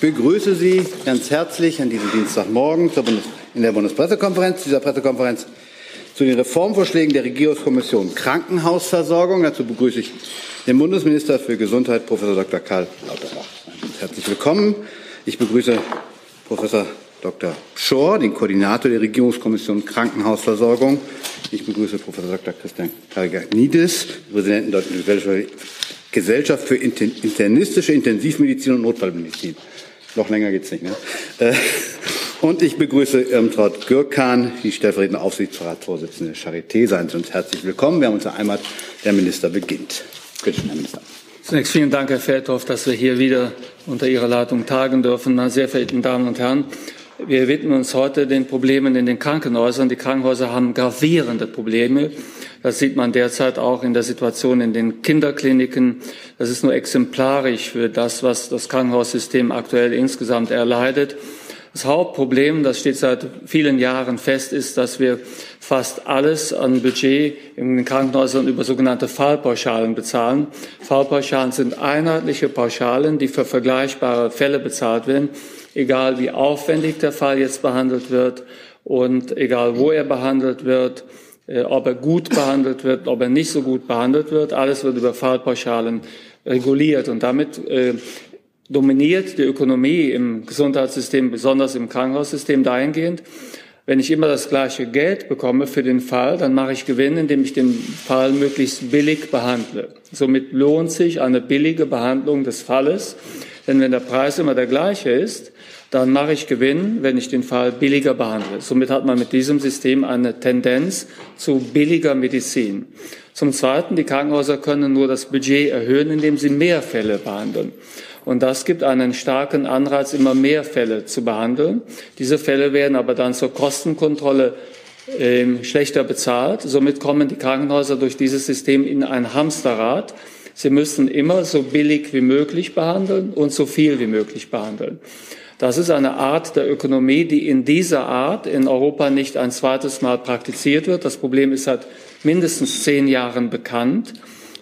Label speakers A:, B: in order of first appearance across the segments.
A: Ich begrüße Sie ganz herzlich an diesem Dienstagmorgen in der Bundespressekonferenz, dieser Pressekonferenz zu den Reformvorschlägen der Regierungskommission Krankenhausversorgung. Dazu begrüße ich den Bundesminister für Gesundheit, Professor Dr. Karl Lauterbach. Herzlich willkommen. Ich begrüße Professor Dr. Schor, den Koordinator der Regierungskommission Krankenhausversorgung. Ich begrüße Professor Dr. Christian Kariganidis, Präsidenten der Gesellschaft für internistische Intensivmedizin und Notfallmedizin. Noch länger geht's nicht. Ne? Äh, und ich begrüße Irmtraut Gürkan, die stellvertretende Aufsichtsratsvorsitzende der Charité. Seien Sie uns herzlich willkommen. Wir haben unsere Heimat. Der Minister beginnt. Bitte schön, Herr Minister.
B: Zunächst vielen Dank, Herr Feldhoff, dass wir hier wieder unter Ihrer Leitung tagen dürfen. Meine sehr verehrten Damen und Herren, wir widmen uns heute den Problemen in den Krankenhäusern. Die Krankenhäuser haben gravierende Probleme. Das sieht man derzeit auch in der Situation in den Kinderkliniken. Das ist nur exemplarisch für das, was das Krankenhaussystem aktuell insgesamt erleidet. Das Hauptproblem, das steht seit vielen Jahren fest, ist, dass wir fast alles an Budget in den Krankenhäusern über sogenannte Fallpauschalen bezahlen. Fallpauschalen sind einheitliche Pauschalen, die für vergleichbare Fälle bezahlt werden, egal wie aufwendig der Fall jetzt behandelt wird und egal wo er behandelt wird äh, ob er gut behandelt wird, ob er nicht so gut behandelt wird. Alles wird über Fallpauschalen reguliert und damit äh, dominiert die Ökonomie im Gesundheitssystem, besonders im Krankenhaussystem dahingehend, wenn ich immer das gleiche Geld bekomme für den Fall, dann mache ich Gewinn, indem ich den Fall möglichst billig behandle. Somit lohnt sich eine billige Behandlung des Falles, denn wenn der Preis immer der gleiche ist, dann mache ich Gewinn, wenn ich den Fall billiger behandle. Somit hat man mit diesem System eine Tendenz zu billiger Medizin. Zum Zweiten, die Krankenhäuser können nur das Budget erhöhen, indem sie mehr Fälle behandeln. Und das gibt einen starken Anreiz, immer mehr Fälle zu behandeln. Diese Fälle werden aber dann zur Kostenkontrolle äh, schlechter bezahlt. Somit kommen die Krankenhäuser durch dieses System in ein Hamsterrad. Sie müssen immer so billig wie möglich behandeln und so viel wie möglich behandeln. Das ist eine Art der Ökonomie, die in dieser Art in Europa nicht ein zweites Mal praktiziert wird. Das Problem ist seit mindestens zehn Jahren bekannt.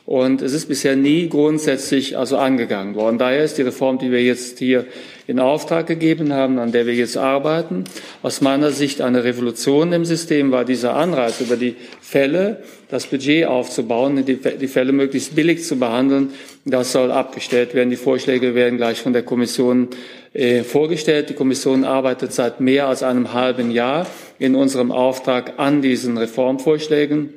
B: Und es ist bisher nie grundsätzlich also angegangen worden. Daher ist die Reform, die wir jetzt hier in Auftrag gegeben haben, an der wir jetzt arbeiten, aus meiner Sicht eine Revolution im System, weil dieser Anreiz über die Fälle, das Budget aufzubauen, die, Fälle möglichst billig zu behandeln, das soll abgestellt werden. Die Vorschläge werden gleich von der Kommission äh, vorgestellt. Die Kommission arbeitet seit mehr als einem halben Jahr in unserem Auftrag an diesen Reformvorschlägen.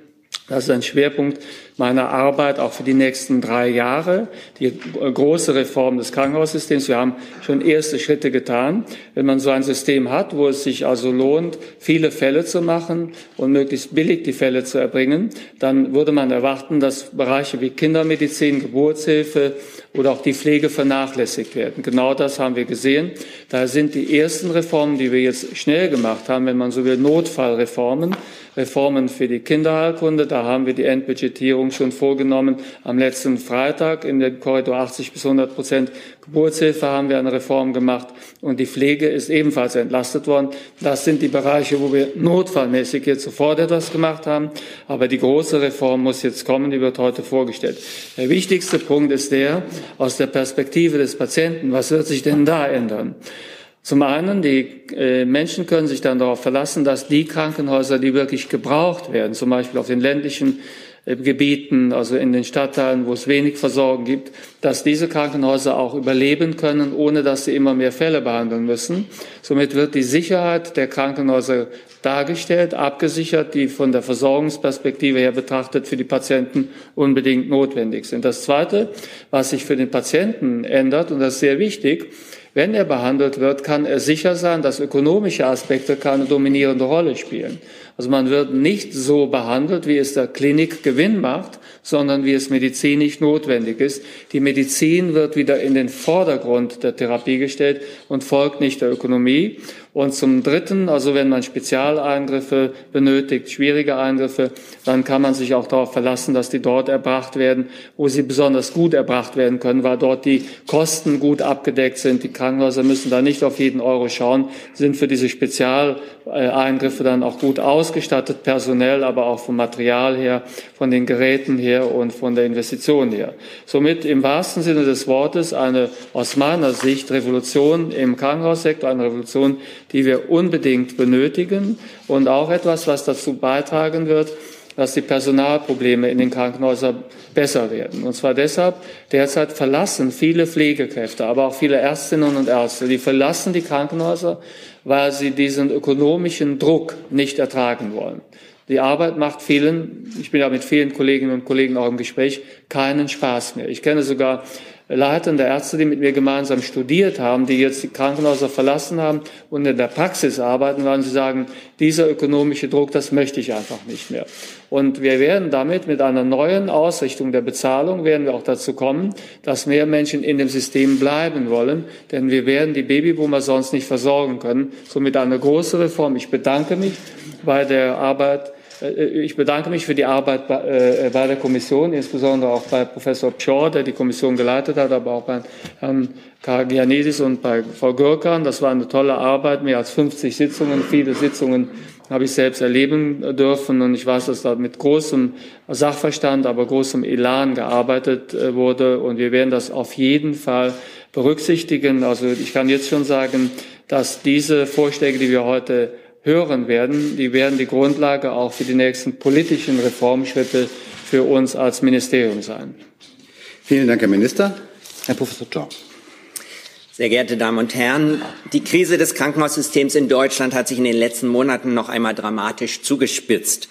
B: Das ist ein Schwerpunkt meiner Arbeit auch für die nächsten drei Jahre, die große Reform des Krankenhaussystems. Wir haben schon erste Schritte getan. Wenn man so ein System hat, wo es sich also lohnt, viele Fälle zu machen und möglichst billig die Fälle zu erbringen, dann würde man erwarten, dass Bereiche wie Kindermedizin, Geburtshilfe oder auch die Pflege vernachlässigt werden. Genau das haben wir gesehen. Daher sind die ersten Reformen, die wir jetzt schnell gemacht haben, wenn man so will, Notfallreformen, Reformen für die Kinderheilkunde. Da haben wir die Endbudgetierung schon vorgenommen. Am letzten Freitag in der Korridor 80 bis 100 Prozent Geburtshilfe haben wir eine Reform gemacht und die Pflege ist ebenfalls entlastet worden. Das sind die Bereiche, wo wir notfallmäßig jetzt sofort etwas gemacht haben. Aber die große Reform muss jetzt kommen, die wird heute vorgestellt. Der wichtigste Punkt ist der, aus der Perspektive des Patienten, was wird sich denn da ändern? Zum einen, die äh, Menschen können sich dann darauf verlassen, dass die Krankenhäuser, die wirklich gebraucht werden, zum Beispiel auf den ländlichen äh, Gebieten, also in den Stadtteilen, wo es wenig Versorgung gibt, dass diese Krankenhäuser auch überleben können, ohne dass sie immer mehr Fälle behandeln müssen. Somit wird die Sicherheit der Krankenhäuser dargestellt, abgesichert, die von der Versorgungsperspektive her betrachtet für die Patienten unbedingt notwendig sind. Das Zweite, was sich für den Patienten ändert, und das ist sehr wichtig, wenn er behandelt wird, kann er sicher sein, dass ökonomische Aspekte keine dominierende Rolle spielen. Also man wird nicht so behandelt, wie es der Klinik Gewinn macht, sondern wie es medizinisch notwendig ist. Die Medizin wird wieder in den Vordergrund der Therapie gestellt und folgt nicht der Ökonomie. Und zum Dritten, also wenn man Spezialeingriffe benötigt, schwierige Eingriffe, dann kann man sich auch darauf verlassen, dass die dort erbracht werden, wo sie besonders gut erbracht werden können, weil dort die Kosten gut abgedeckt sind. Die Krankenhäuser müssen da nicht auf jeden Euro schauen, sind für diese Spezialeingriffe dann auch gut ausgestattet, personell, aber auch vom Material her, von den Geräten her und von der Investition her. Somit im wahrsten Sinne des Wortes eine aus meiner Sicht Revolution im Krankenhaussektor, eine Revolution, die wir unbedingt benötigen und auch etwas, was dazu beitragen wird, dass die Personalprobleme in den Krankenhäusern besser werden. Und zwar deshalb, derzeit verlassen viele Pflegekräfte, aber auch viele Ärztinnen und Ärzte, die verlassen die Krankenhäuser, weil sie diesen ökonomischen Druck nicht ertragen wollen. Die Arbeit macht vielen, ich bin ja mit vielen Kolleginnen und Kollegen auch im Gespräch, keinen Spaß mehr. Ich kenne sogar leitende Ärzte, die mit mir gemeinsam studiert haben, die jetzt die Krankenhäuser verlassen haben und in der Praxis arbeiten, weil sie sagen, dieser ökonomische Druck, das möchte ich einfach nicht mehr. Und wir werden damit mit einer neuen Ausrichtung der Bezahlung werden wir auch dazu kommen, dass mehr Menschen in dem System bleiben wollen, denn wir werden die Babyboomer sonst nicht versorgen können. Somit eine große Reform. Ich bedanke mich bei der Arbeit ich bedanke mich für die Arbeit äh, bei der Kommission, insbesondere auch bei Professor Pschor, der die Kommission geleitet hat, aber auch bei Herrn Karagianidis und bei Frau Gürkan. Das war eine tolle Arbeit, mehr als 50 Sitzungen, viele Sitzungen habe ich selbst erleben dürfen und ich weiß, dass da mit großem Sachverstand, aber großem Elan gearbeitet äh, wurde und wir werden das auf jeden Fall berücksichtigen. Also ich kann jetzt schon sagen, dass diese Vorschläge, die wir heute hören werden, die werden die Grundlage auch für die nächsten politischen Reformschritte für uns als Ministerium sein.
A: Vielen Dank, Herr Minister. Herr Professor John.
C: Sehr geehrte Damen und Herren, die Krise des Krankenhaussystems in Deutschland hat sich in den letzten Monaten noch einmal dramatisch zugespitzt.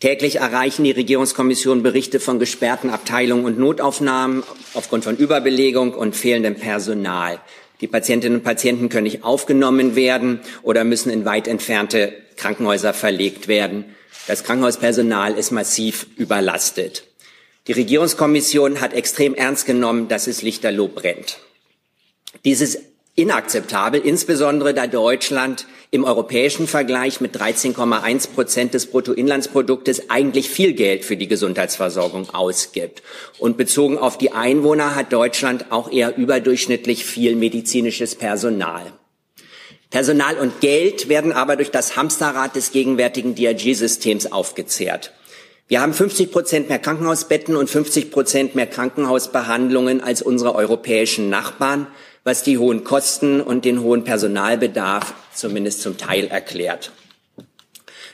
C: Täglich erreichen die Regierungskommission Berichte von gesperrten Abteilungen und Notaufnahmen aufgrund von Überbelegung und fehlendem Personal. Die Patientinnen und Patienten können nicht aufgenommen werden oder müssen in weit entfernte Krankenhäuser verlegt werden. Das Krankenhauspersonal ist massiv überlastet. Die Regierungskommission hat extrem ernst genommen, dass es Lichterloh brennt. Dies ist inakzeptabel, insbesondere da Deutschland im europäischen Vergleich mit 13,1 Prozent des Bruttoinlandsproduktes eigentlich viel Geld für die Gesundheitsversorgung ausgibt. Und bezogen auf die Einwohner hat Deutschland auch eher überdurchschnittlich viel medizinisches Personal. Personal und Geld werden aber durch das Hamsterrad des gegenwärtigen DRG-Systems aufgezehrt. Wir haben 50 Prozent mehr Krankenhausbetten und 50 Prozent mehr Krankenhausbehandlungen als unsere europäischen Nachbarn was die hohen Kosten und den hohen Personalbedarf zumindest zum Teil erklärt.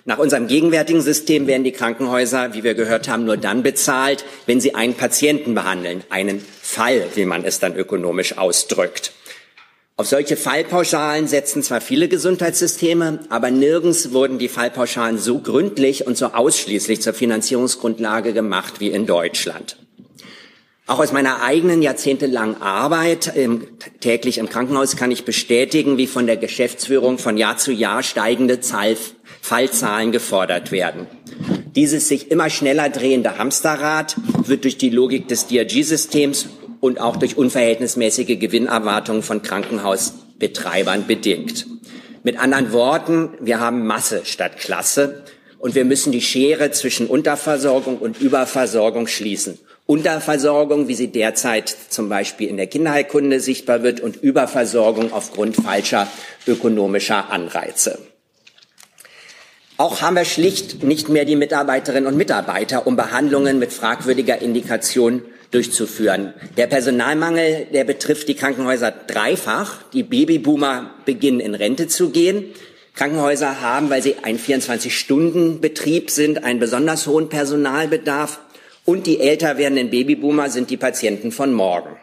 C: Nach unserem gegenwärtigen System werden die Krankenhäuser, wie wir gehört haben, nur dann bezahlt, wenn sie einen Patienten behandeln, einen Fall, wie man es dann ökonomisch ausdrückt. Auf solche Fallpauschalen setzen zwar viele Gesundheitssysteme, aber nirgends wurden die Fallpauschalen so gründlich und so ausschließlich zur Finanzierungsgrundlage gemacht wie in Deutschland. Auch aus meiner eigenen jahrzehntelangen Arbeit im, täglich im Krankenhaus kann ich bestätigen, wie von der Geschäftsführung von Jahr zu Jahr steigende Zahl, Fallzahlen gefordert werden. Dieses sich immer schneller drehende Hamsterrad wird durch die Logik des DRG-Systems und auch durch unverhältnismäßige Gewinnerwartungen von Krankenhausbetreibern bedingt. Mit anderen Worten, wir haben Masse statt Klasse und wir müssen die Schere zwischen Unterversorgung und Überversorgung schließen. Unterversorgung, wie sie derzeit zum Beispiel in der Kinderheilkunde sichtbar wird, und Überversorgung aufgrund falscher ökonomischer Anreize. Auch haben wir schlicht nicht mehr die Mitarbeiterinnen und Mitarbeiter, um Behandlungen mit fragwürdiger Indikation durchzuführen. Der Personalmangel, der betrifft die Krankenhäuser dreifach. Die Babyboomer beginnen in Rente zu gehen. Krankenhäuser haben, weil sie ein 24-Stunden-Betrieb sind, einen besonders hohen Personalbedarf und die älter werdenden Babyboomer sind die Patienten von morgen.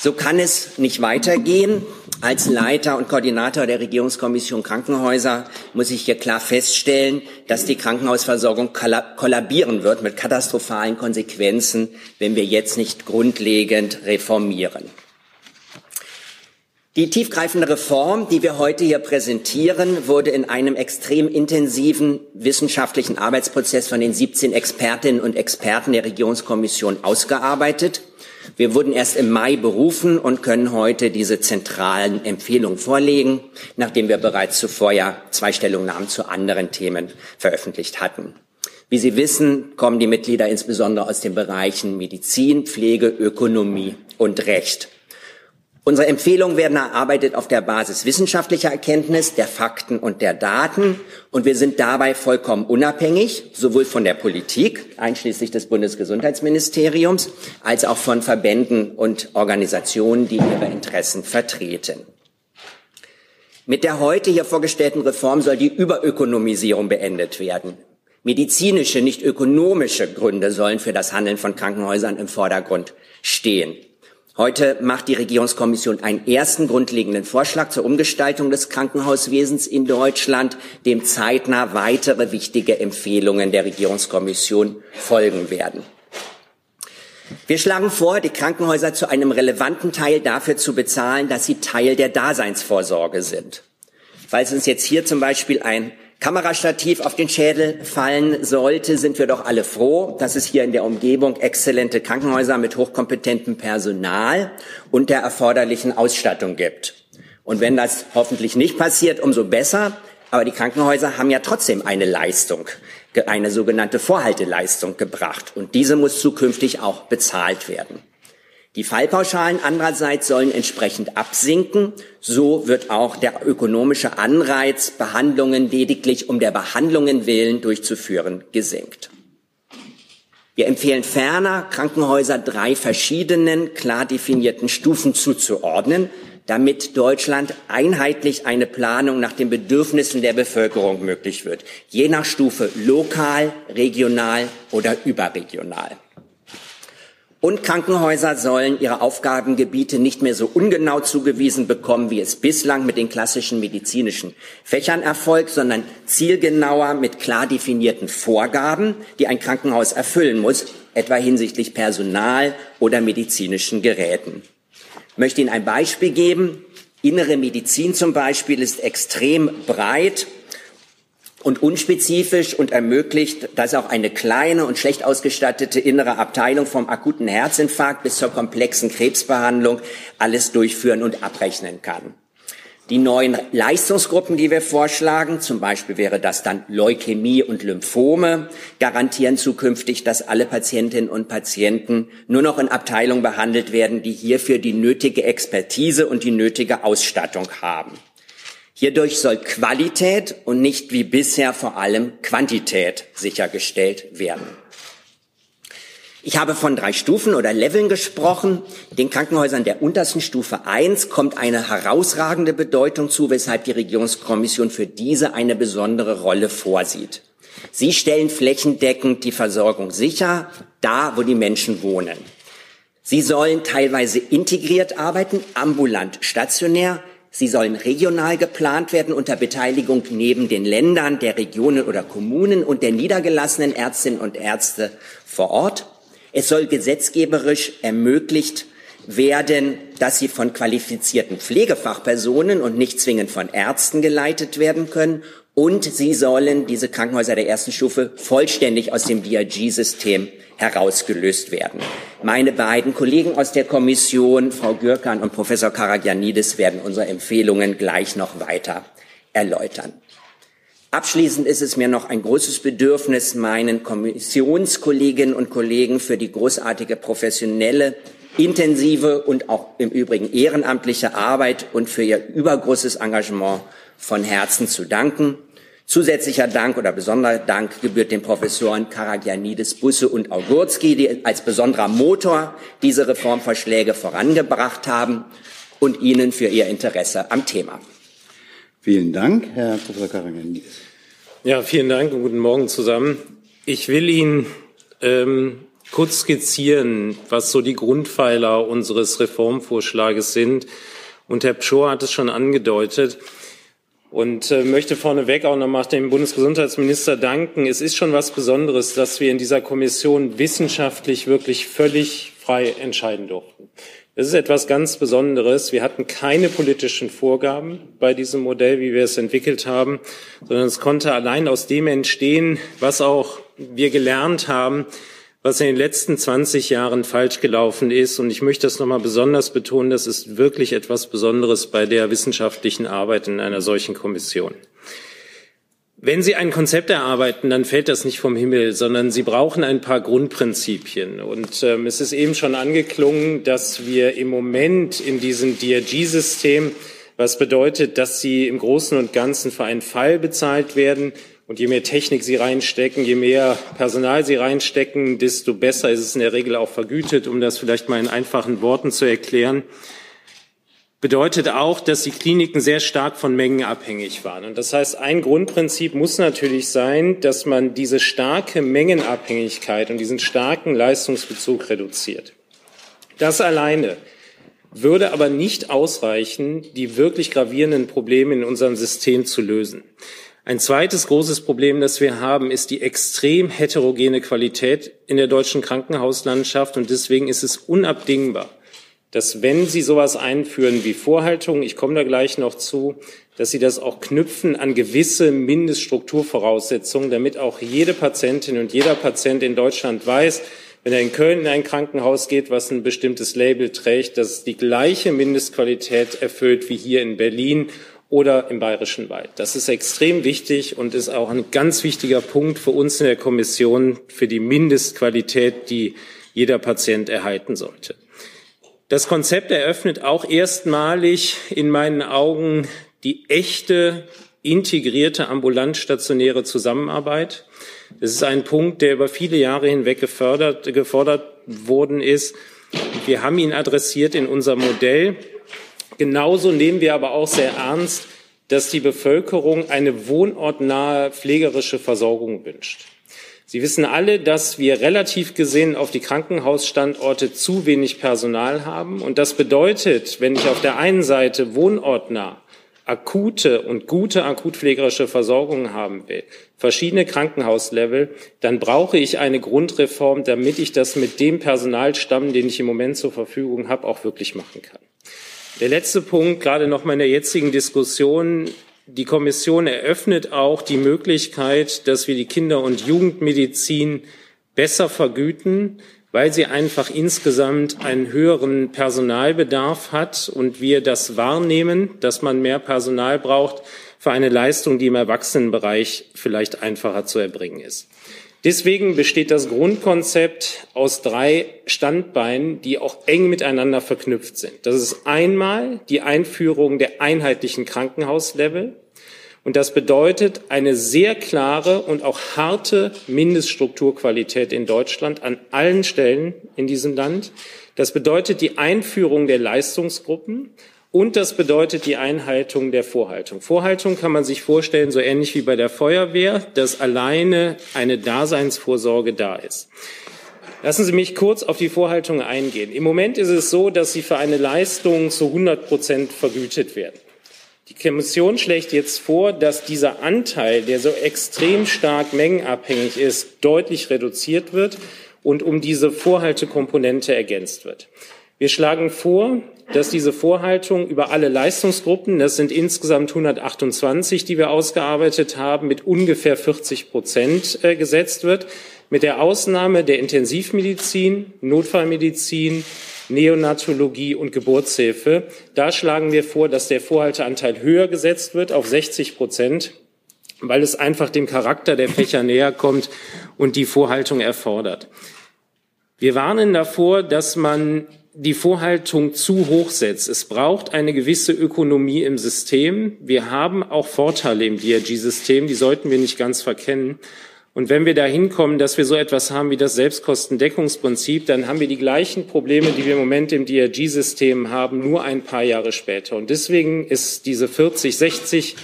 C: So kann es nicht weitergehen. Als Leiter und Koordinator der Regierungskommission Krankenhäuser muss ich hier klar feststellen, dass die Krankenhausversorgung kollabieren wird mit katastrophalen Konsequenzen, wenn wir jetzt nicht grundlegend reformieren. Die tiefgreifende Reform, die wir heute hier präsentieren, wurde in einem extrem intensiven wissenschaftlichen Arbeitsprozess von den 17 Expertinnen und Experten der Regierungskommission ausgearbeitet. Wir wurden erst im Mai berufen und können heute diese zentralen Empfehlungen vorlegen, nachdem wir bereits zuvor ja zwei Stellungnahmen zu anderen Themen veröffentlicht hatten. Wie Sie wissen, kommen die Mitglieder insbesondere aus den Bereichen Medizin, Pflege, Ökonomie und Recht. Unsere Empfehlungen werden erarbeitet auf der Basis wissenschaftlicher Erkenntnis, der Fakten und der Daten. Und wir sind dabei vollkommen unabhängig, sowohl von der Politik, einschließlich des Bundesgesundheitsministeriums, als auch von Verbänden und Organisationen, die ihre Interessen vertreten. Mit der heute hier vorgestellten Reform soll die Überökonomisierung beendet werden. Medizinische, nicht ökonomische Gründe sollen für das Handeln von Krankenhäusern im Vordergrund stehen. Heute macht die Regierungskommission einen ersten grundlegenden Vorschlag zur Umgestaltung des Krankenhauswesens in Deutschland, dem zeitnah weitere wichtige Empfehlungen der Regierungskommission folgen werden. Wir schlagen vor, die Krankenhäuser zu einem relevanten Teil dafür zu bezahlen, dass sie Teil der Daseinsvorsorge sind. Falls uns jetzt hier zum Beispiel ein Kamerastativ auf den Schädel fallen sollte, sind wir doch alle froh, dass es hier in der Umgebung exzellente Krankenhäuser mit hochkompetentem Personal und der erforderlichen Ausstattung gibt. Und wenn das hoffentlich nicht passiert, umso besser. Aber die Krankenhäuser haben ja trotzdem eine Leistung, eine sogenannte Vorhalteleistung gebracht. Und diese muss zukünftig auch bezahlt werden. Die Fallpauschalen andererseits sollen entsprechend absinken. So wird auch der ökonomische Anreiz, Behandlungen lediglich um der Behandlungen willen durchzuführen, gesenkt. Wir empfehlen ferner, Krankenhäuser drei verschiedenen, klar definierten Stufen zuzuordnen, damit Deutschland einheitlich eine Planung nach den Bedürfnissen der Bevölkerung möglich wird, je nach Stufe lokal, regional oder überregional. Und Krankenhäuser sollen ihre Aufgabengebiete nicht mehr so ungenau zugewiesen bekommen, wie es bislang mit den klassischen medizinischen Fächern erfolgt, sondern zielgenauer mit klar definierten Vorgaben, die ein Krankenhaus erfüllen muss, etwa hinsichtlich Personal oder medizinischen Geräten. Ich möchte Ihnen ein Beispiel geben. Innere Medizin zum Beispiel ist extrem breit und unspezifisch und ermöglicht, dass auch eine kleine und schlecht ausgestattete innere Abteilung vom akuten Herzinfarkt bis zur komplexen Krebsbehandlung alles durchführen und abrechnen kann. Die neuen Leistungsgruppen, die wir vorschlagen, zum Beispiel wäre das dann Leukämie und Lymphome, garantieren zukünftig, dass alle Patientinnen und Patienten nur noch in Abteilungen behandelt werden, die hierfür die nötige Expertise und die nötige Ausstattung haben. Hierdurch soll Qualität und nicht wie bisher vor allem Quantität sichergestellt werden. Ich habe von drei Stufen oder Leveln gesprochen. Den Krankenhäusern der untersten Stufe 1 kommt eine herausragende Bedeutung zu, weshalb die Regierungskommission für diese eine besondere Rolle vorsieht. Sie stellen flächendeckend die Versorgung sicher, da wo die Menschen wohnen. Sie sollen teilweise integriert arbeiten, ambulant, stationär, Sie sollen regional geplant werden unter Beteiligung neben den Ländern, der Regionen oder Kommunen und der niedergelassenen Ärztinnen und Ärzte vor Ort. Es soll gesetzgeberisch ermöglicht werden, dass sie von qualifizierten Pflegefachpersonen und nicht zwingend von Ärzten geleitet werden können. Und sie sollen, diese Krankenhäuser der ersten Stufe, vollständig aus dem DRG-System herausgelöst werden. Meine beiden Kollegen aus der Kommission, Frau Gürkan und Professor Karagianidis, werden unsere Empfehlungen gleich noch weiter erläutern. Abschließend ist es mir noch ein großes Bedürfnis, meinen Kommissionskolleginnen und Kollegen für die großartige professionelle, intensive und auch im Übrigen ehrenamtliche Arbeit und für ihr übergroßes Engagement von Herzen zu danken. Zusätzlicher Dank oder besonderer Dank gebührt den Professoren Karagianidis, Busse und Augurski, die als besonderer Motor diese Reformvorschläge vorangebracht haben und Ihnen für Ihr Interesse am Thema.
A: Vielen Dank, Herr Professor Karagianidis.
D: Ja, vielen Dank und guten Morgen zusammen. Ich will Ihnen ähm, kurz skizzieren, was so die Grundpfeiler unseres Reformvorschlages sind. Und Herr Pschor hat es schon angedeutet und äh, möchte vorneweg auch nochmal dem Bundesgesundheitsminister danken. Es ist schon was Besonderes, dass wir in dieser Kommission wissenschaftlich wirklich völlig frei entscheiden durften. Das ist etwas ganz Besonderes. Wir hatten keine politischen Vorgaben bei diesem Modell, wie wir es entwickelt haben, sondern es konnte allein aus dem entstehen, was auch wir gelernt haben, was in den letzten 20 Jahren falsch gelaufen ist. Und ich möchte das nochmal besonders betonen, das ist wirklich etwas Besonderes bei der wissenschaftlichen Arbeit in einer solchen Kommission. Wenn Sie ein Konzept erarbeiten, dann fällt das nicht vom Himmel, sondern Sie brauchen ein paar Grundprinzipien. Und ähm, es ist eben schon angeklungen, dass wir im Moment in diesem DRG-System, was bedeutet, dass Sie im Großen und Ganzen für einen Fall bezahlt werden, und je mehr Technik Sie reinstecken, je mehr Personal Sie reinstecken, desto besser ist es in der Regel auch vergütet, um das vielleicht mal in einfachen Worten zu erklären bedeutet auch, dass die Kliniken sehr stark von Mengen abhängig waren. Und das heißt, ein Grundprinzip muss natürlich sein, dass man diese starke Mengenabhängigkeit und diesen starken Leistungsbezug reduziert. Das alleine würde aber nicht ausreichen, die wirklich gravierenden Probleme in unserem System zu lösen. Ein zweites großes Problem, das wir haben, ist die extrem heterogene Qualität in der deutschen Krankenhauslandschaft. Und deswegen ist es unabdingbar, dass wenn Sie sowas einführen wie Vorhaltung, ich komme da gleich noch zu, dass Sie das auch knüpfen an gewisse Mindeststrukturvoraussetzungen, damit auch jede Patientin und jeder Patient in Deutschland weiß, wenn er in Köln in ein Krankenhaus geht, was ein bestimmtes Label trägt, dass es die gleiche Mindestqualität erfüllt wie hier in Berlin oder im Bayerischen Wald. Das ist extrem wichtig und ist auch ein ganz wichtiger Punkt für uns in der Kommission für die Mindestqualität, die jeder Patient erhalten sollte. Das Konzept eröffnet auch erstmalig in meinen Augen die echte integrierte ambulant-stationäre Zusammenarbeit. Das ist ein Punkt, der über viele Jahre hinweg gefördert, gefordert worden ist. Wir haben ihn adressiert in unserem Modell. Genauso nehmen wir aber auch sehr ernst, dass die Bevölkerung eine wohnortnahe pflegerische Versorgung wünscht. Sie wissen alle, dass wir relativ gesehen auf die Krankenhausstandorte zu wenig Personal haben. Und das bedeutet, wenn ich auf der einen Seite wohnortnah akute und gute akutpflegerische Versorgung haben will, verschiedene Krankenhauslevel, dann brauche ich eine Grundreform, damit ich das mit dem Personalstamm, den ich im Moment zur Verfügung habe, auch wirklich machen kann. Der letzte Punkt, gerade noch mal in der jetzigen Diskussion, die Kommission eröffnet auch die Möglichkeit, dass wir die Kinder- und Jugendmedizin besser vergüten, weil sie einfach insgesamt einen höheren Personalbedarf hat und wir das wahrnehmen, dass man mehr Personal braucht für eine Leistung, die im Erwachsenenbereich vielleicht einfacher zu erbringen ist. Deswegen besteht das Grundkonzept aus drei Standbeinen, die auch eng miteinander verknüpft sind. Das ist einmal die Einführung der einheitlichen Krankenhauslevel. Und das bedeutet eine sehr klare und auch harte Mindeststrukturqualität in Deutschland an allen Stellen in diesem Land. Das bedeutet die Einführung der Leistungsgruppen und das bedeutet die Einhaltung der Vorhaltung. Vorhaltung kann man sich vorstellen, so ähnlich wie bei der Feuerwehr, dass alleine eine Daseinsvorsorge da ist. Lassen Sie mich kurz auf die Vorhaltung eingehen. Im Moment ist es so, dass sie für eine Leistung zu 100 Prozent vergütet werden. Die Kommission schlägt jetzt vor, dass dieser Anteil, der so extrem stark mengenabhängig ist, deutlich reduziert wird und um diese Vorhaltekomponente ergänzt wird. Wir schlagen vor, dass diese Vorhaltung über alle Leistungsgruppen, das sind insgesamt 128, die wir ausgearbeitet haben, mit ungefähr 40 Prozent äh, gesetzt wird, mit der Ausnahme der Intensivmedizin, Notfallmedizin, Neonatologie und Geburtshilfe. Da schlagen wir vor, dass der Vorhalteanteil höher gesetzt wird auf 60 Prozent, weil es einfach dem Charakter der Fächer näher kommt und die Vorhaltung erfordert. Wir warnen davor, dass man die Vorhaltung zu hoch setzt. Es braucht eine gewisse Ökonomie im System. Wir haben auch Vorteile im DRG-System, die sollten wir nicht ganz verkennen. Und wenn wir da hinkommen, dass wir so etwas haben wie das Selbstkostendeckungsprinzip, dann haben wir die gleichen Probleme, die wir im Moment im DRG-System haben, nur ein paar Jahre später. Und deswegen ist diese 40, 60,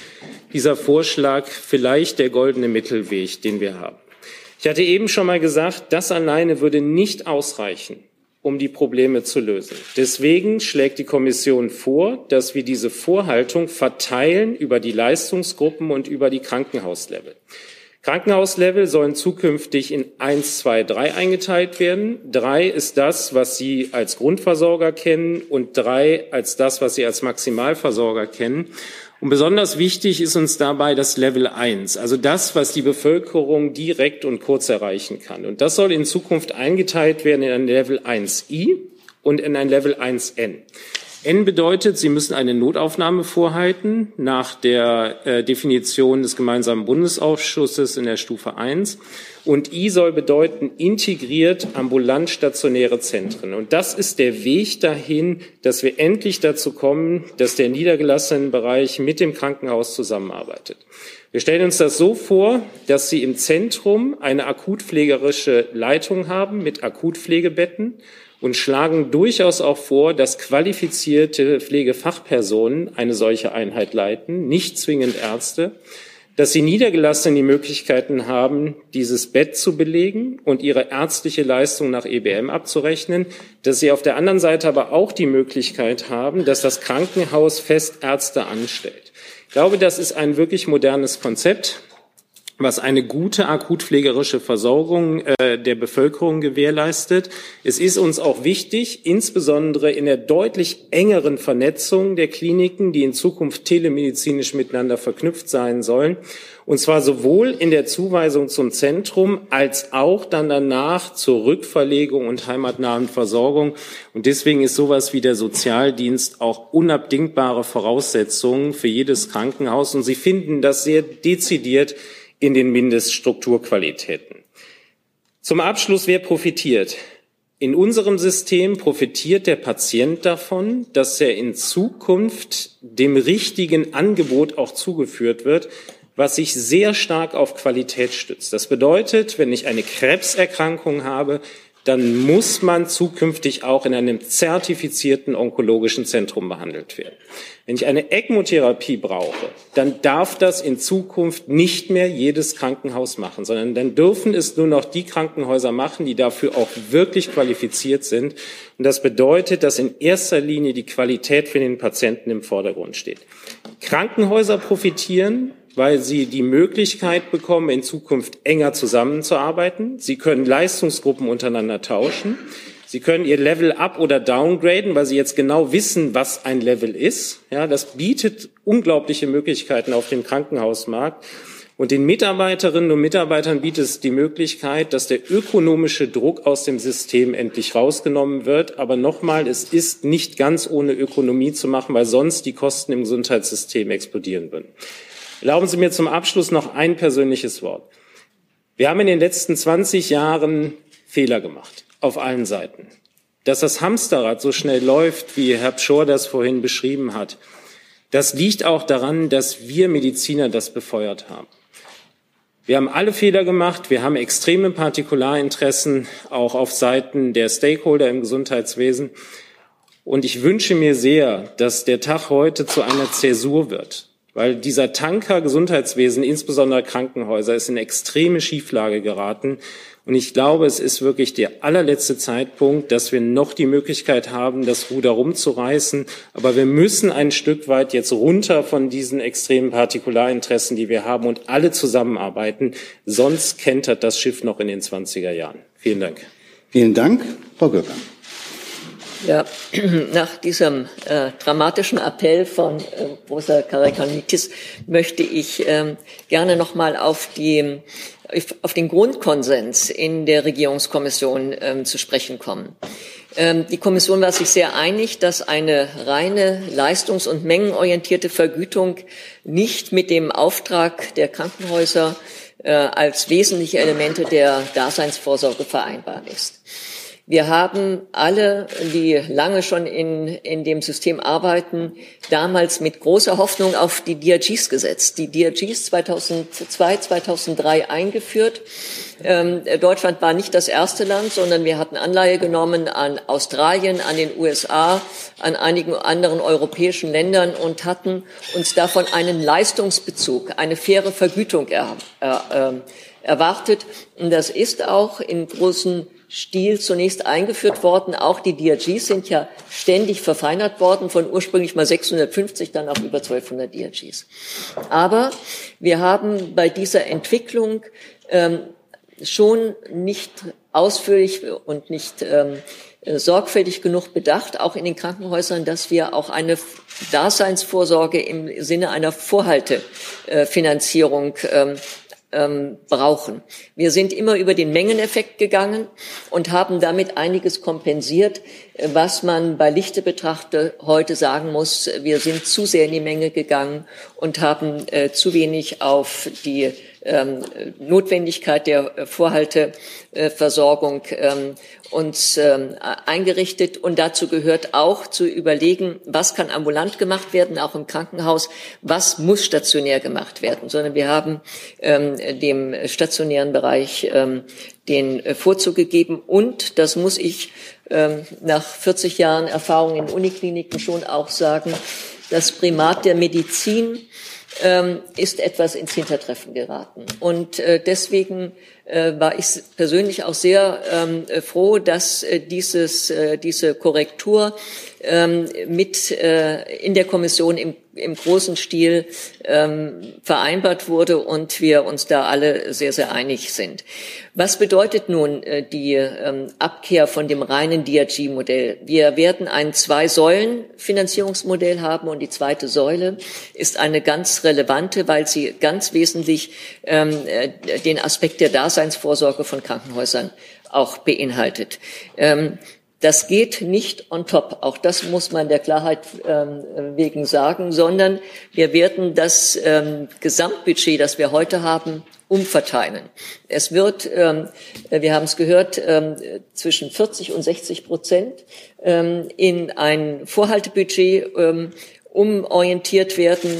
D: dieser Vorschlag vielleicht der goldene Mittelweg, den wir haben. Ich hatte eben schon mal gesagt, das alleine würde nicht ausreichen, um die Probleme zu lösen. Deswegen schlägt die Kommission vor, dass wir diese Vorhaltung verteilen über die Leistungsgruppen und über die Krankenhauslevel. Krankenhauslevel sollen zukünftig in eins, zwei, drei eingeteilt werden. Drei ist das, was Sie als Grundversorger kennen und drei als das, was Sie als Maximalversorger kennen. Und besonders wichtig ist uns dabei das Level 1, also das, was die Bevölkerung direkt und kurz erreichen kann. Und das soll in Zukunft eingeteilt werden in ein Level 1i und in ein Level 1n. N bedeutet, Sie müssen eine Notaufnahme vorhalten nach der äh, Definition des gemeinsamen Bundesausschusses in der Stufe 1. Und I soll bedeuten integriert ambulant stationäre Zentren. Und das ist der Weg dahin, dass wir endlich dazu kommen, dass der niedergelassene Bereich mit dem Krankenhaus zusammenarbeitet. Wir stellen uns das so vor, dass Sie im Zentrum eine akutpflegerische Leitung haben mit Akutpflegebetten und schlagen durchaus auch vor, dass qualifizierte Pflegefachpersonen eine solche Einheit leiten, nicht zwingend Ärzte dass die Niedergelassenen die Möglichkeiten haben, dieses Bett zu belegen und ihre ärztliche Leistung nach EBM abzurechnen, dass sie auf der anderen Seite aber auch die Möglichkeit haben, dass das Krankenhaus fest Ärzte anstellt. Ich glaube, das ist ein wirklich modernes Konzept was eine gute akutpflegerische Versorgung äh, der Bevölkerung gewährleistet. Es ist uns auch wichtig, insbesondere in der deutlich engeren Vernetzung der Kliniken, die in Zukunft telemedizinisch miteinander verknüpft sein sollen, und zwar sowohl in der Zuweisung zum Zentrum als auch dann danach zur Rückverlegung und heimatnahen Versorgung. Und deswegen ist sowas wie der Sozialdienst auch unabdingbare Voraussetzungen für jedes Krankenhaus. Und Sie finden das sehr dezidiert in den Mindeststrukturqualitäten. Zum Abschluss, wer profitiert? In unserem System profitiert der Patient davon, dass er in Zukunft dem richtigen Angebot auch zugeführt wird, was sich sehr stark auf Qualität stützt. Das bedeutet, wenn ich eine Krebserkrankung habe, dann muss man zukünftig auch in einem zertifizierten onkologischen Zentrum behandelt werden. Wenn ich eine ECMO-Therapie brauche, dann darf das in Zukunft nicht mehr jedes Krankenhaus machen, sondern dann dürfen es nur noch die Krankenhäuser machen, die dafür auch wirklich qualifiziert sind. Und das bedeutet, dass in erster Linie die Qualität für den Patienten im Vordergrund steht. Krankenhäuser profitieren weil sie die Möglichkeit bekommen, in Zukunft enger zusammenzuarbeiten. Sie können Leistungsgruppen untereinander tauschen. Sie können ihr Level up oder downgraden, weil sie jetzt genau wissen, was ein Level ist. Ja, das bietet unglaubliche Möglichkeiten auf dem Krankenhausmarkt. Und den Mitarbeiterinnen und Mitarbeitern bietet es die Möglichkeit, dass der ökonomische Druck aus dem System endlich rausgenommen wird. Aber nochmal, es ist nicht ganz ohne Ökonomie zu machen, weil sonst die Kosten im Gesundheitssystem explodieren würden. Erlauben Sie mir zum Abschluss noch ein persönliches Wort. Wir haben in den letzten 20 Jahren Fehler gemacht, auf allen Seiten. Dass das Hamsterrad so schnell läuft, wie Herr Pschor das vorhin beschrieben hat, das liegt auch daran, dass wir Mediziner das befeuert haben. Wir haben alle Fehler gemacht. Wir haben extreme Partikularinteressen auch auf Seiten der Stakeholder im Gesundheitswesen. Und ich wünsche mir sehr, dass der Tag heute zu einer Zäsur wird. Weil dieser Tanker Gesundheitswesen, insbesondere Krankenhäuser, ist in extreme Schieflage geraten. Und ich glaube, es ist wirklich der allerletzte Zeitpunkt, dass wir noch die Möglichkeit haben, das Ruder rumzureißen. Aber wir müssen ein Stück weit jetzt runter von diesen extremen Partikularinteressen, die wir haben, und alle zusammenarbeiten. Sonst kentert das Schiff noch in den 20er Jahren. Vielen Dank.
A: Vielen Dank. Frau Göcker.
E: Ja, nach diesem äh, dramatischen Appell von äh, Rosa Karakanitis möchte ich ähm, gerne nochmal auf die auf den Grundkonsens in der Regierungskommission ähm, zu sprechen kommen. Ähm, die Kommission war sich sehr einig, dass eine reine leistungs- und mengenorientierte Vergütung nicht mit dem Auftrag der Krankenhäuser äh, als wesentliche Elemente der Daseinsvorsorge vereinbar ist. Wir haben alle, die lange schon in, in dem System arbeiten, damals mit großer Hoffnung auf die DRGs gesetzt. Die DRGs 2002, 2003 eingeführt. Ähm, Deutschland war nicht das erste Land, sondern wir hatten Anleihe genommen an Australien, an den USA, an einigen anderen europäischen Ländern und hatten uns davon einen Leistungsbezug, eine faire Vergütung er, äh, erwartet. Und das ist auch in großen Stil zunächst eingeführt worden. Auch die DRGs sind ja ständig verfeinert worden, von ursprünglich mal 650 dann auf über 1200 DRGs. Aber wir haben bei dieser Entwicklung ähm, schon nicht ausführlich und nicht ähm, sorgfältig genug bedacht, auch in den Krankenhäusern, dass wir auch eine Daseinsvorsorge im Sinne einer Vorhaltefinanzierung ähm, ähm, brauchen. Wir sind immer über den Mengeneffekt gegangen und haben damit einiges kompensiert, äh, was man bei Lichte betrachte heute sagen muss. Wir sind zu sehr in die Menge gegangen und haben äh, zu wenig auf die ähm, Notwendigkeit der Vorhalteversorgung ähm, uns ähm, eingerichtet. Und dazu gehört auch zu überlegen, was kann ambulant gemacht werden, auch im Krankenhaus, was muss stationär gemacht werden. Sondern wir haben ähm, dem stationären Bereich ähm, den Vorzug gegeben. Und, das muss ich ähm, nach 40 Jahren Erfahrung in Unikliniken schon auch sagen, das Primat der Medizin ist etwas ins Hintertreffen geraten. Und äh, deswegen äh, war ich persönlich auch sehr ähm, froh, dass äh, dieses, diese Korrektur ähm, mit äh, in der Kommission im, im großen Stil ähm, vereinbart wurde und wir uns da alle sehr, sehr einig sind. Was bedeutet nun äh, die ähm, Abkehr von dem reinen DRG-Modell? Wir werden ein Zwei-Säulen-Finanzierungsmodell haben und die zweite Säule ist eine ganz relevante, weil sie ganz wesentlich ähm, äh, den Aspekt der Daseinsvorsorge von Krankenhäusern auch beinhaltet. Ähm, das geht nicht on top. Auch das muss man der Klarheit ähm, wegen sagen, sondern wir werden das ähm, Gesamtbudget, das wir heute haben, umverteilen. Es wird, ähm, wir haben es gehört, ähm, zwischen 40 und 60 Prozent ähm, in ein Vorhaltebudget ähm, umorientiert werden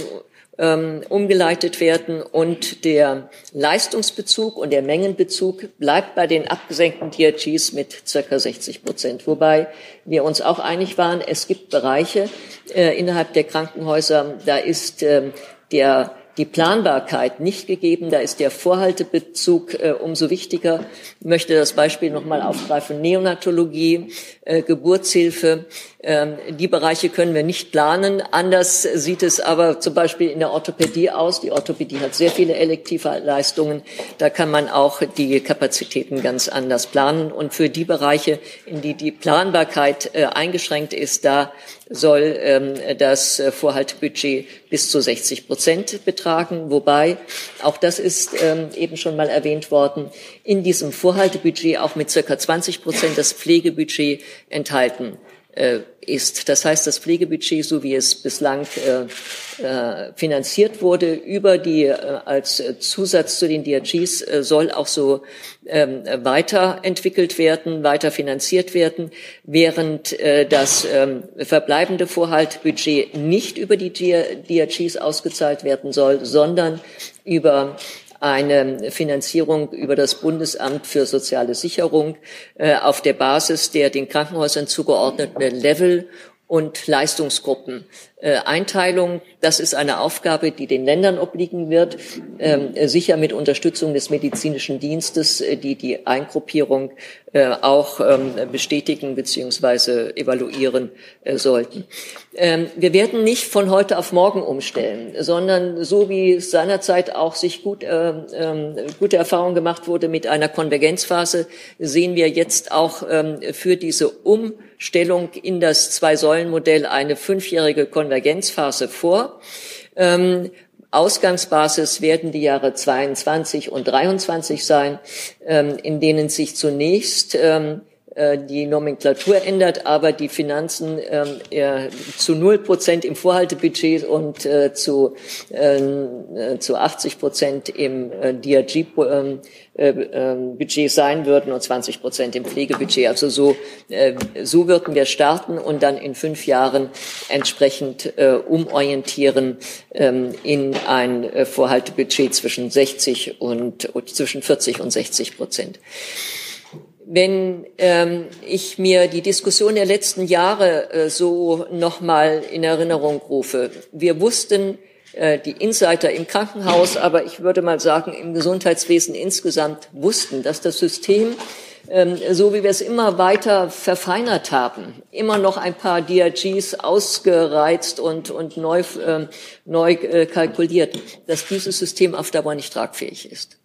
E: ähm, umgeleitet werden und der Leistungsbezug und der Mengenbezug bleibt bei den abgesenkten DRGs mit circa 60 Prozent. Wobei wir uns auch einig waren, es gibt Bereiche äh, innerhalb der Krankenhäuser, da ist äh, der die Planbarkeit nicht gegeben. Da ist der Vorhaltebezug äh, umso wichtiger. Ich möchte das Beispiel nochmal aufgreifen. Neonatologie, äh, Geburtshilfe. Ähm, die Bereiche können wir nicht planen. Anders sieht es aber zum Beispiel in der Orthopädie aus. Die Orthopädie hat sehr viele Elektivleistungen. Da kann man auch die Kapazitäten ganz anders planen. Und für die Bereiche, in die die Planbarkeit äh, eingeschränkt ist, da soll ähm, das Vorhaltebudget bis zu 60 Prozent betragen. Wobei, auch das ist ähm, eben schon mal erwähnt worden, in diesem Vorhaltebudget auch mit circa 20 Prozent das Pflegebudget enthalten ist. Das heißt, das Pflegebudget, so wie es bislang äh, äh, finanziert wurde, über die äh, als Zusatz zu den DRGs äh, soll auch so ähm, weiterentwickelt werden, weiter finanziert werden, während äh, das ähm, verbleibende Vorhaltbudget nicht über die DRGs ausgezahlt werden soll, sondern über eine Finanzierung über das Bundesamt für soziale Sicherung äh, auf der Basis der den Krankenhäusern zugeordneten Level und Leistungsgruppen. Äh, Einteilung, das ist eine Aufgabe, die den Ländern obliegen wird, ähm, sicher mit Unterstützung des medizinischen Dienstes, äh, die die Eingruppierung äh, auch ähm, bestätigen beziehungsweise evaluieren äh, sollten. Ähm, wir werden nicht von heute auf morgen umstellen, sondern so wie seinerzeit auch sich gut, äh, gute Erfahrung gemacht wurde mit einer Konvergenzphase, sehen wir jetzt auch für diese Um Stellung in das Zwei-Säulen-Modell eine fünfjährige Konvergenzphase vor. Ähm, Ausgangsbasis werden die Jahre 22 und 23 sein, ähm, in denen sich zunächst ähm, äh, die Nomenklatur ändert, aber die Finanzen äh, zu null Prozent im Vorhaltebudget und äh, zu, äh, zu 80 Prozent im äh, DRG-Budget äh, ähm, sein würden und 20 Prozent im Pflegebudget. Also so, äh, so würden wir starten und dann in fünf Jahren entsprechend äh, umorientieren ähm, in ein äh, Vorhaltebudget zwischen 60 und zwischen 40 und 60 Prozent wenn ähm, ich mir die Diskussion der letzten Jahre äh, so nochmal in Erinnerung rufe. Wir wussten, äh, die Insider im Krankenhaus, aber ich würde mal sagen, im Gesundheitswesen insgesamt wussten, dass das System ähm, so wie wir es immer weiter verfeinert haben, immer noch ein paar DRGs ausgereizt und, und neu, ähm, neu äh, kalkuliert, dass dieses System auf Dauer nicht tragfähig ist.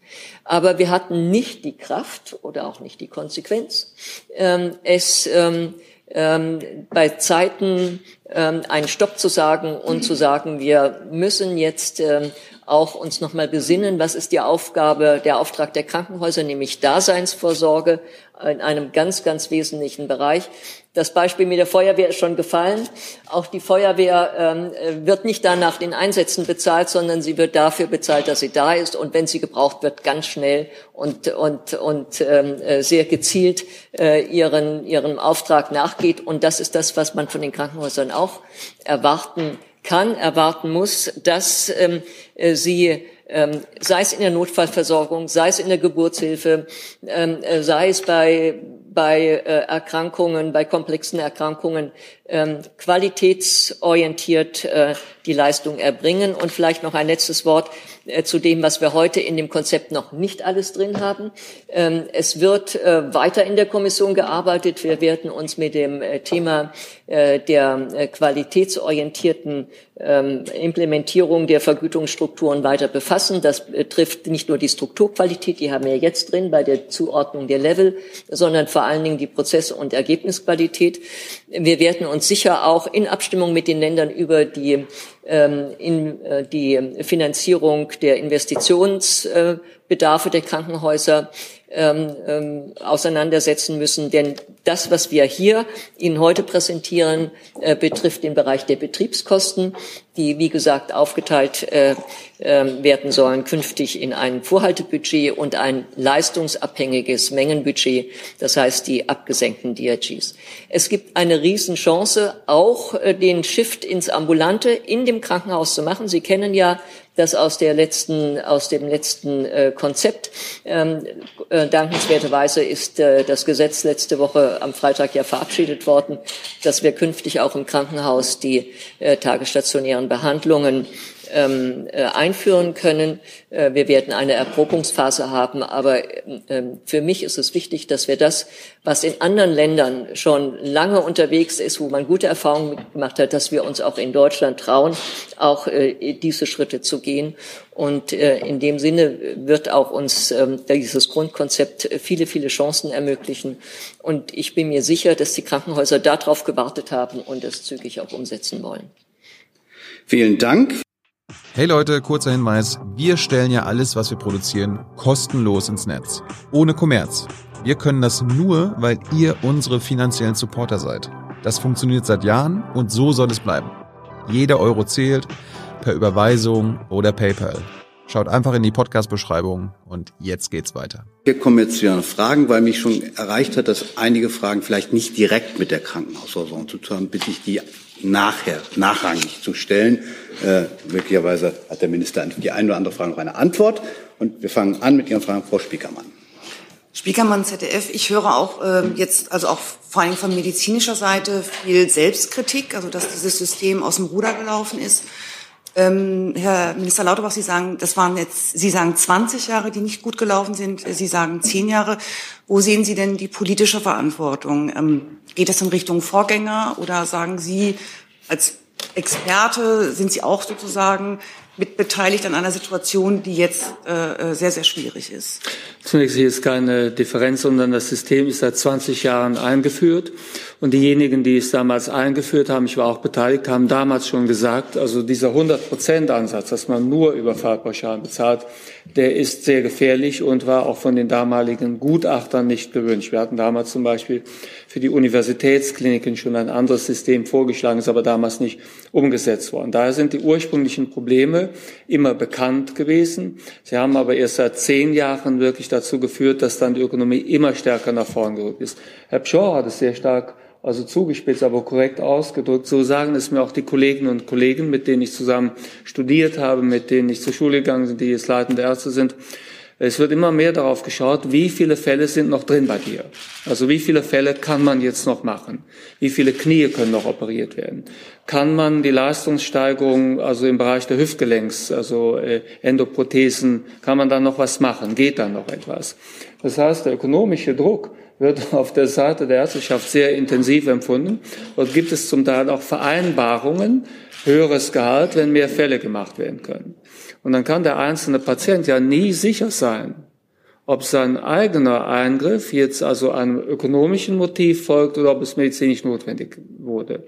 E: Aber wir hatten nicht die Kraft oder auch nicht die Konsequenz, ähm, es ähm, ähm, bei Zeiten ähm, einen Stopp zu sagen und zu sagen, wir müssen jetzt ähm, auch uns nochmal besinnen, was ist die Aufgabe, der Auftrag der Krankenhäuser, nämlich Daseinsvorsorge in einem ganz, ganz wesentlichen Bereich. Das Beispiel mit der Feuerwehr ist schon gefallen. Auch die Feuerwehr ähm, wird nicht dann nach den Einsätzen bezahlt, sondern sie wird dafür bezahlt, dass sie da ist und wenn sie gebraucht wird, ganz schnell und, und, und ähm, äh, sehr gezielt äh, ihren, ihrem Auftrag nachgeht. Und das ist das, was man von den Krankenhäusern auch erwarten kann, erwarten muss, dass ähm, äh, sie ähm, sei es in der Notfallversorgung, sei es in der Geburtshilfe, ähm, äh, sei es bei bei äh, Erkrankungen, bei komplexen Erkrankungen ähm, qualitätsorientiert äh, die Leistung erbringen. Und vielleicht noch ein letztes Wort äh, zu dem, was wir heute in dem Konzept noch nicht alles drin haben. Ähm, es wird weiter in der Kommission gearbeitet. Wir werden uns mit dem Thema der qualitätsorientierten Implementierung der Vergütungsstrukturen weiter befassen. Das betrifft nicht nur die Strukturqualität, die haben wir jetzt drin bei der Zuordnung der Level, sondern vor allen Dingen die Prozess- und Ergebnisqualität. Wir werden uns sicher auch in Abstimmung mit den Ländern über die, ähm, in, äh, die Finanzierung der Investitionsbedarfe der Krankenhäuser ähm, ähm, auseinandersetzen müssen. Denn das, was wir hier Ihnen heute präsentieren, äh, betrifft den Bereich der Betriebskosten, die, wie gesagt, aufgeteilt äh, äh, werden sollen künftig in ein Vorhaltebudget und ein leistungsabhängiges Mengenbudget, das heißt die abgesenkten DRGs. Es gibt eine Riesenchance, auch äh, den Shift ins Ambulante in dem Krankenhaus zu machen. Sie kennen ja das aus der letzten, aus dem letzten äh, Konzept. Ähm, äh, dankenswerterweise ist äh, das Gesetz letzte Woche am Freitag ja verabschiedet worden, dass wir künftig auch im Krankenhaus die äh, tagesstationären Behandlungen ähm, äh, einführen können. Äh, wir werden eine Erprobungsphase haben, aber äh, für mich ist es wichtig, dass wir das, was in anderen Ländern schon lange unterwegs ist, wo man gute Erfahrungen gemacht hat, dass wir uns auch in Deutschland trauen, auch äh, diese Schritte zu gehen. Und äh, in dem Sinne wird auch uns ähm, dieses Grundkonzept viele, viele Chancen ermöglichen. Und ich bin mir sicher, dass die Krankenhäuser darauf gewartet haben und es zügig auch umsetzen wollen.
A: Vielen Dank.
F: Hey Leute, kurzer Hinweis. Wir stellen ja alles, was wir produzieren, kostenlos ins Netz. Ohne Kommerz. Wir können das nur, weil ihr unsere finanziellen Supporter seid. Das funktioniert seit Jahren und so soll es bleiben. Jeder Euro zählt, per Überweisung oder PayPal. Schaut einfach in die Podcast-Beschreibung und jetzt geht's weiter.
A: Wir kommen jetzt zu Ihren Fragen, weil mich schon erreicht hat, dass einige Fragen vielleicht nicht direkt mit der Krankenhausversorgung zu tun haben, bitte ich die nachher, nachrangig zu stellen. Äh, möglicherweise hat der Minister die eine oder andere Frage noch eine Antwort. Und wir fangen an mit Ihren Fragen, Frau Spiekermann.
G: Spiekermann, ZDF. Ich höre auch äh, jetzt, also auch vor allem von medizinischer Seite, viel Selbstkritik, also dass dieses System aus dem Ruder gelaufen ist. Ähm, Herr Minister Lauterbach, Sie sagen, das waren jetzt, Sie sagen 20 Jahre, die nicht gut gelaufen sind. Sie sagen 10 Jahre. Wo sehen Sie denn die politische Verantwortung? Ähm, geht das in Richtung Vorgänger oder sagen Sie als Experte sind Sie auch sozusagen mit beteiligt an einer Situation, die jetzt äh, äh sehr, sehr schwierig ist?
B: Zunächst hier ist keine Differenz, sondern das System ist seit 20 Jahren eingeführt. Und diejenigen, die es damals eingeführt haben, ich war auch beteiligt, haben damals schon gesagt, also dieser 100-Prozent-Ansatz, dass man nur über Fahrpauschalen bezahlt, der ist sehr gefährlich und war auch von den damaligen Gutachtern nicht gewünscht. Wir hatten damals zum Beispiel für die Universitätskliniken schon ein anderes System vorgeschlagen, ist aber damals nicht umgesetzt worden. Daher sind die ursprünglichen Probleme immer bekannt gewesen. Sie haben aber erst seit zehn Jahren wirklich dazu geführt, dass dann die Ökonomie immer stärker nach vorn gerückt ist. Herr Pschor hat es sehr stark also zugespitzt, aber korrekt ausgedrückt. So sagen es mir auch die Kolleginnen und Kollegen, mit denen ich zusammen studiert habe, mit denen ich zur Schule gegangen bin, die jetzt leitende Ärzte sind. Es wird immer mehr darauf geschaut, wie viele Fälle sind noch drin bei dir. Also wie viele Fälle kann man jetzt noch machen? Wie viele Knie können noch operiert werden? Kann man die Leistungssteigerung, also im Bereich der Hüftgelenks, also äh, Endoprothesen, kann man da noch was machen? Geht da noch etwas? Das heißt, der ökonomische Druck wird auf der Seite der Ärzteschaft sehr intensiv empfunden. Dort gibt es zum Teil auch Vereinbarungen, höheres Gehalt, wenn mehr Fälle gemacht werden können. Und dann kann der einzelne Patient ja nie sicher sein, ob sein eigener Eingriff jetzt also einem ökonomischen Motiv folgt oder ob es medizinisch notwendig wurde.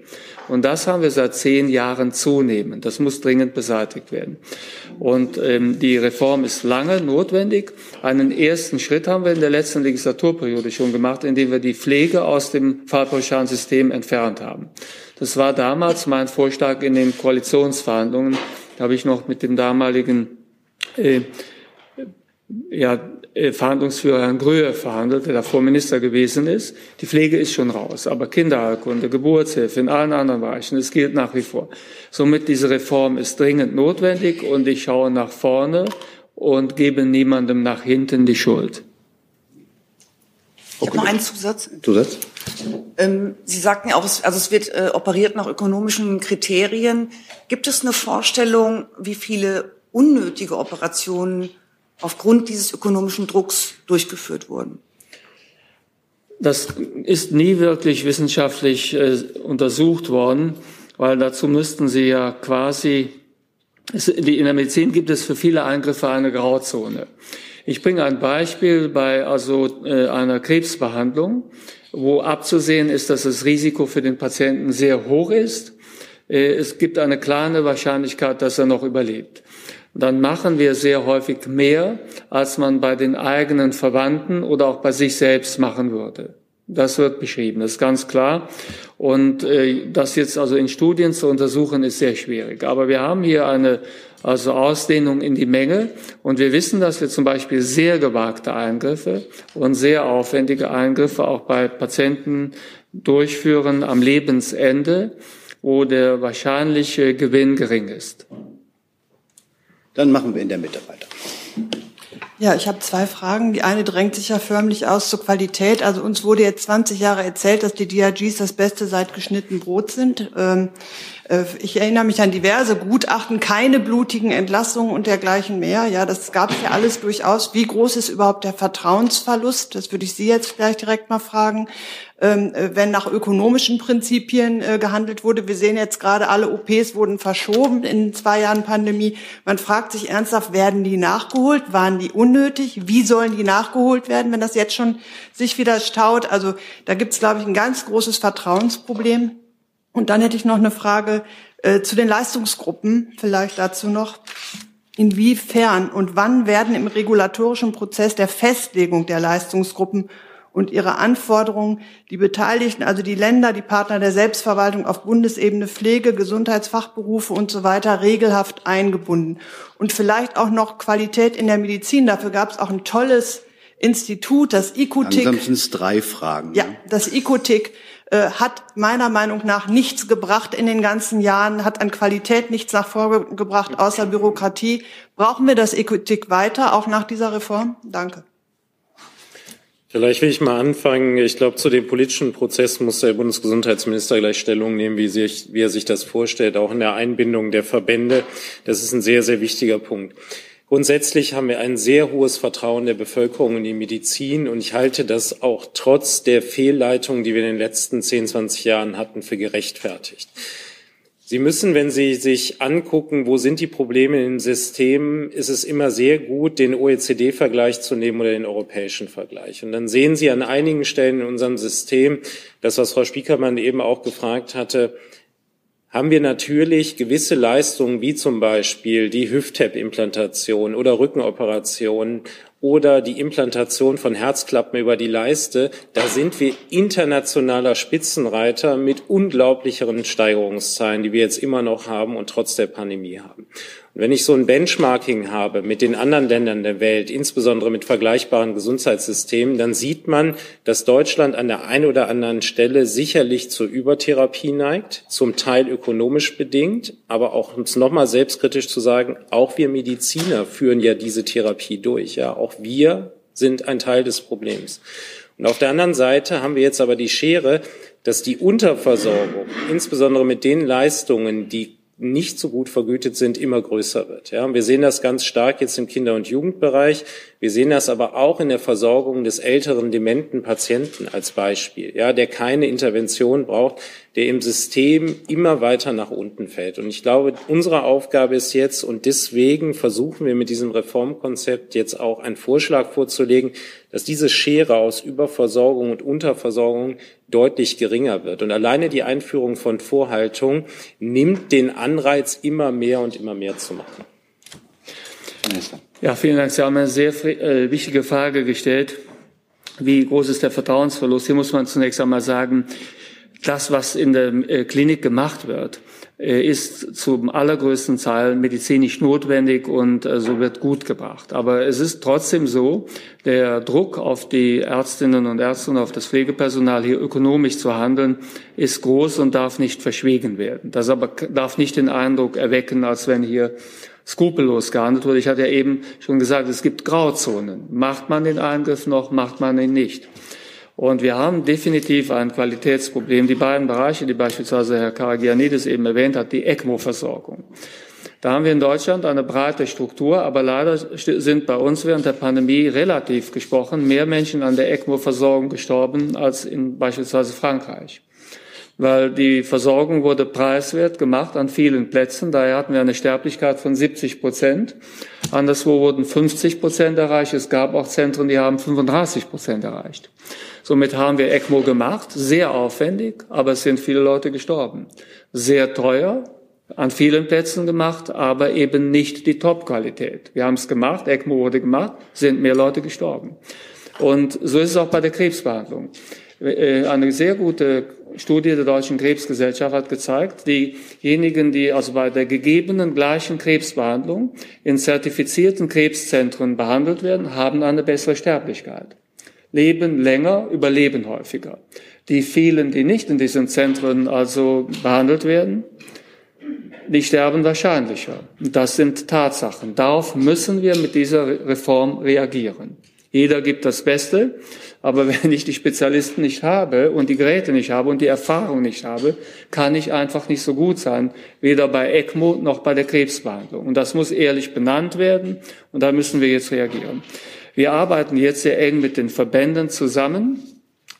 B: Und das haben wir seit zehn Jahren zunehmend. Das muss dringend beseitigt werden. Und ähm, die Reform ist lange notwendig. Einen ersten Schritt haben wir in der letzten Legislaturperiode schon gemacht, indem wir die Pflege aus dem fallpauschalen System entfernt haben. Das war damals mein Vorschlag in den Koalitionsverhandlungen. Da habe ich noch mit dem damaligen äh, ja, äh, Verhandlungsführer Herrn Gröhe verhandelt, der davor Minister gewesen ist. Die Pflege ist schon raus, aber Kinderheilkunde, Geburtshilfe in allen anderen Bereichen, es gilt nach wie vor. Somit diese Reform ist dringend notwendig und ich schaue nach vorne und gebe niemandem nach hinten die Schuld.
G: Ich habe noch einen Zusatz.
A: Zusatz?
G: Ähm, Sie sagten auch, also es wird äh, operiert nach ökonomischen Kriterien. Gibt es eine Vorstellung, wie viele unnötige Operationen aufgrund dieses ökonomischen Drucks durchgeführt wurden?
B: Das ist nie wirklich wissenschaftlich äh, untersucht worden, weil dazu müssten Sie ja quasi, in der Medizin gibt es für viele Eingriffe eine Grauzone. Ich bringe ein Beispiel bei also äh, einer Krebsbehandlung, wo abzusehen ist, dass das Risiko für den Patienten sehr hoch ist. Äh, es gibt eine kleine Wahrscheinlichkeit, dass er noch überlebt dann machen wir sehr häufig mehr, als man bei den eigenen Verwandten oder auch bei sich selbst machen würde. Das wird beschrieben, das ist ganz klar. Und äh, das jetzt also in Studien zu untersuchen, ist sehr schwierig. Aber wir haben hier eine also Ausdehnung in die Menge. Und wir wissen, dass wir zum Beispiel sehr gewagte Eingriffe und sehr aufwendige Eingriffe auch bei Patienten durchführen am Lebensende, wo der wahrscheinliche Gewinn gering ist.
A: Dann machen wir in der Mitte weiter.
H: Ja, ich habe zwei Fragen. Die eine drängt sich ja förmlich aus zur Qualität. Also uns wurde jetzt 20 Jahre erzählt, dass die DRGs das Beste seit geschnitten Brot sind. Ähm, äh, ich erinnere mich an diverse Gutachten, keine blutigen Entlassungen und dergleichen mehr. Ja, das gab es ja alles durchaus. Wie groß ist überhaupt der Vertrauensverlust? Das würde ich Sie jetzt gleich direkt mal fragen. Ähm, äh, wenn nach ökonomischen Prinzipien äh, gehandelt wurde. Wir sehen jetzt gerade, alle OPs wurden verschoben in zwei Jahren Pandemie. Man fragt sich ernsthaft, werden die nachgeholt? Waren die unnötig? Wie sollen die nachgeholt werden, wenn das jetzt schon sich wieder staut? Also da gibt es, glaube ich, ein ganz großes Vertrauensproblem. Und dann hätte ich noch eine Frage äh, zu den Leistungsgruppen, vielleicht dazu noch. Inwiefern und wann werden im regulatorischen Prozess der Festlegung der Leistungsgruppen und ihre Anforderungen die Beteiligten, also die Länder, die Partner der Selbstverwaltung auf Bundesebene Pflege, Gesundheitsfachberufe und so weiter regelhaft eingebunden. Und vielleicht auch noch Qualität in der Medizin. Dafür gab es auch ein tolles Institut, das ICOTIC.
A: Langsam sind es drei Fragen.
H: Ja, das ICOTIC äh, hat meiner Meinung nach nichts gebracht in den ganzen Jahren, hat an Qualität nichts nach vorgebracht, außer Bürokratie. Brauchen wir das ICOTIC weiter, auch nach dieser Reform? Danke.
D: Vielleicht will ich mal anfangen. Ich glaube, zu dem politischen Prozess muss der Bundesgesundheitsminister gleich Stellung nehmen, wie, sich, wie er sich das vorstellt, auch in der Einbindung der Verbände. Das ist ein sehr, sehr wichtiger Punkt. Grundsätzlich haben wir ein sehr hohes Vertrauen der Bevölkerung in die Medizin und ich halte das auch trotz der Fehlleitungen, die wir in den letzten 10, 20 Jahren hatten, für gerechtfertigt. Sie müssen, wenn Sie sich angucken, wo sind die Probleme im System, ist es immer sehr gut, den OECD-Vergleich zu nehmen oder den europäischen Vergleich. Und dann sehen Sie an einigen Stellen in unserem System, das, was Frau Spiekermann eben auch gefragt hatte, haben wir natürlich gewisse Leistungen, wie zum Beispiel die Hüft-Tap-Implantation oder Rückenoperationen oder die Implantation von Herzklappen über die Leiste, da sind wir internationaler Spitzenreiter mit unglaublicheren Steigerungszahlen, die wir jetzt immer noch haben und trotz der Pandemie haben. Und wenn ich so ein Benchmarking habe mit den anderen Ländern der Welt, insbesondere mit vergleichbaren Gesundheitssystemen, dann sieht man, dass Deutschland an der einen oder anderen Stelle sicherlich zur Übertherapie neigt, zum Teil ökonomisch bedingt, aber auch, um es nochmal selbstkritisch zu sagen, auch wir Mediziner führen ja diese Therapie durch. Ja, auch wir sind ein Teil des Problems. Und auf der anderen Seite haben wir jetzt aber die Schere, dass die Unterversorgung, insbesondere mit den Leistungen, die nicht so gut vergütet sind, immer größer wird. Ja, wir sehen das ganz stark jetzt im Kinder- und Jugendbereich. Wir sehen das aber auch in der Versorgung des älteren dementen Patienten als Beispiel, ja, der keine Intervention braucht, der im System immer weiter nach unten fällt. Und ich glaube, unsere Aufgabe ist jetzt, und deswegen versuchen wir mit diesem Reformkonzept jetzt auch einen Vorschlag vorzulegen, dass diese Schere aus Überversorgung und Unterversorgung deutlich geringer wird. Und alleine die Einführung von Vorhaltung nimmt den Anreiz, immer mehr und immer mehr zu machen.
B: Minister. Ja, vielen Dank. Sie haben eine sehr äh, wichtige Frage gestellt. Wie groß ist der Vertrauensverlust? Hier muss man zunächst einmal sagen, das, was in der äh, Klinik gemacht wird, äh, ist zum allergrößten Teil medizinisch notwendig und so wird gut gebracht. Aber es ist trotzdem so, der Druck auf die Ärztinnen und Ärzte und auf das Pflegepersonal hier ökonomisch zu handeln, ist groß und darf nicht verschwiegen werden. Das aber darf nicht den Eindruck erwecken, als wenn hier skrupellos gehandelt wurde. Ich hatte ja eben schon gesagt, es gibt Grauzonen. Macht man den Eingriff noch, macht man ihn nicht. Und wir haben definitiv ein Qualitätsproblem. Die beiden Bereiche, die beispielsweise Herr Karagianidis eben erwähnt hat, die ECMO-Versorgung. Da haben wir in Deutschland eine breite Struktur, aber leider sind bei uns während der Pandemie relativ gesprochen mehr Menschen an der ECMO-Versorgung gestorben als in beispielsweise Frankreich weil die Versorgung wurde preiswert gemacht an vielen Plätzen. Daher hatten wir eine Sterblichkeit von 70 Prozent. Anderswo wurden 50 Prozent erreicht. Es gab auch Zentren, die haben 35 Prozent erreicht. Somit haben wir ECMO gemacht, sehr aufwendig, aber es sind viele Leute gestorben. Sehr teuer, an vielen Plätzen gemacht, aber eben nicht die Top-Qualität. Wir haben es gemacht, ECMO wurde gemacht, sind mehr Leute gestorben. Und so ist es auch bei der Krebsbehandlung. Äh, eine sehr gute Studie der Deutschen Krebsgesellschaft hat gezeigt, diejenigen, die also bei der gegebenen gleichen Krebsbehandlung in zertifizierten Krebszentren behandelt werden, haben eine bessere Sterblichkeit, leben länger, überleben häufiger. Die vielen, die nicht in diesen Zentren also behandelt werden, die sterben wahrscheinlicher. Das sind Tatsachen. Darauf müssen wir mit dieser Reform reagieren. Jeder gibt das Beste. Aber wenn ich die Spezialisten nicht habe und die Geräte nicht habe und die Erfahrung nicht habe, kann ich einfach nicht so gut sein, weder bei ECMO noch bei der Krebsbehandlung. Und das muss ehrlich benannt werden und da müssen wir jetzt reagieren. Wir arbeiten jetzt sehr eng mit den Verbänden zusammen.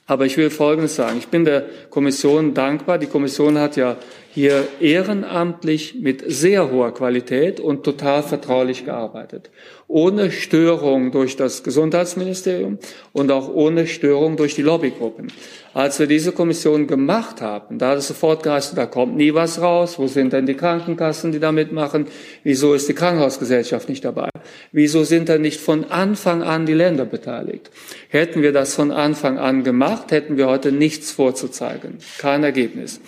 B: Aber ich will Folgendes sagen. Ich bin der Kommission dankbar. Die Kommission hat ja hier ehrenamtlich mit sehr hoher Qualität und total vertraulich gearbeitet ohne Störung durch das Gesundheitsministerium und auch ohne Störung durch die Lobbygruppen. Als wir diese Kommission gemacht haben, da hat es sofort geheißen, da kommt nie was raus. Wo sind denn die Krankenkassen, die da mitmachen? Wieso ist die Krankenhausgesellschaft nicht dabei? Wieso sind da nicht von Anfang an die Länder beteiligt? Hätten wir das von Anfang an gemacht, hätten wir heute nichts vorzuzeigen. Kein Ergebnis.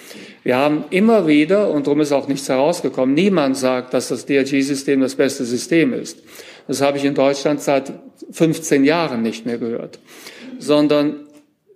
B: Wir haben immer wieder, und darum ist auch nichts herausgekommen, niemand sagt, dass das DRG-System das beste System ist. Das habe ich in Deutschland seit 15 Jahren nicht mehr gehört. Sondern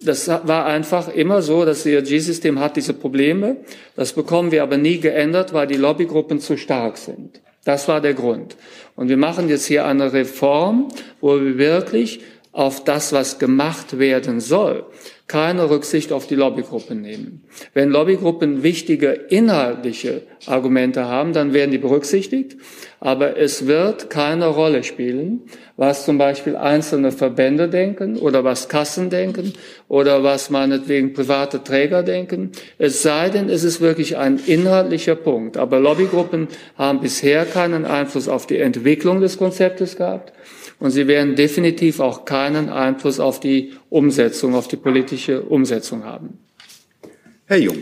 B: das war einfach immer so, das ERG-System hat diese Probleme. Das bekommen wir aber nie geändert, weil die Lobbygruppen zu stark sind. Das war der Grund. Und wir machen jetzt hier eine Reform, wo wir wirklich auf das, was gemacht werden soll, keine Rücksicht auf die Lobbygruppen nehmen. Wenn Lobbygruppen wichtige inhaltliche Argumente haben, dann werden die berücksichtigt. Aber es wird keine Rolle spielen, was zum Beispiel einzelne Verbände denken oder was Kassen denken oder was meinetwegen private Träger denken. Es sei denn, es ist wirklich ein inhaltlicher Punkt. Aber Lobbygruppen haben bisher keinen Einfluss auf die Entwicklung des Konzeptes gehabt und sie werden definitiv auch keinen Einfluss auf die Umsetzung, auf die politische Umsetzung haben.
A: Herr Jung.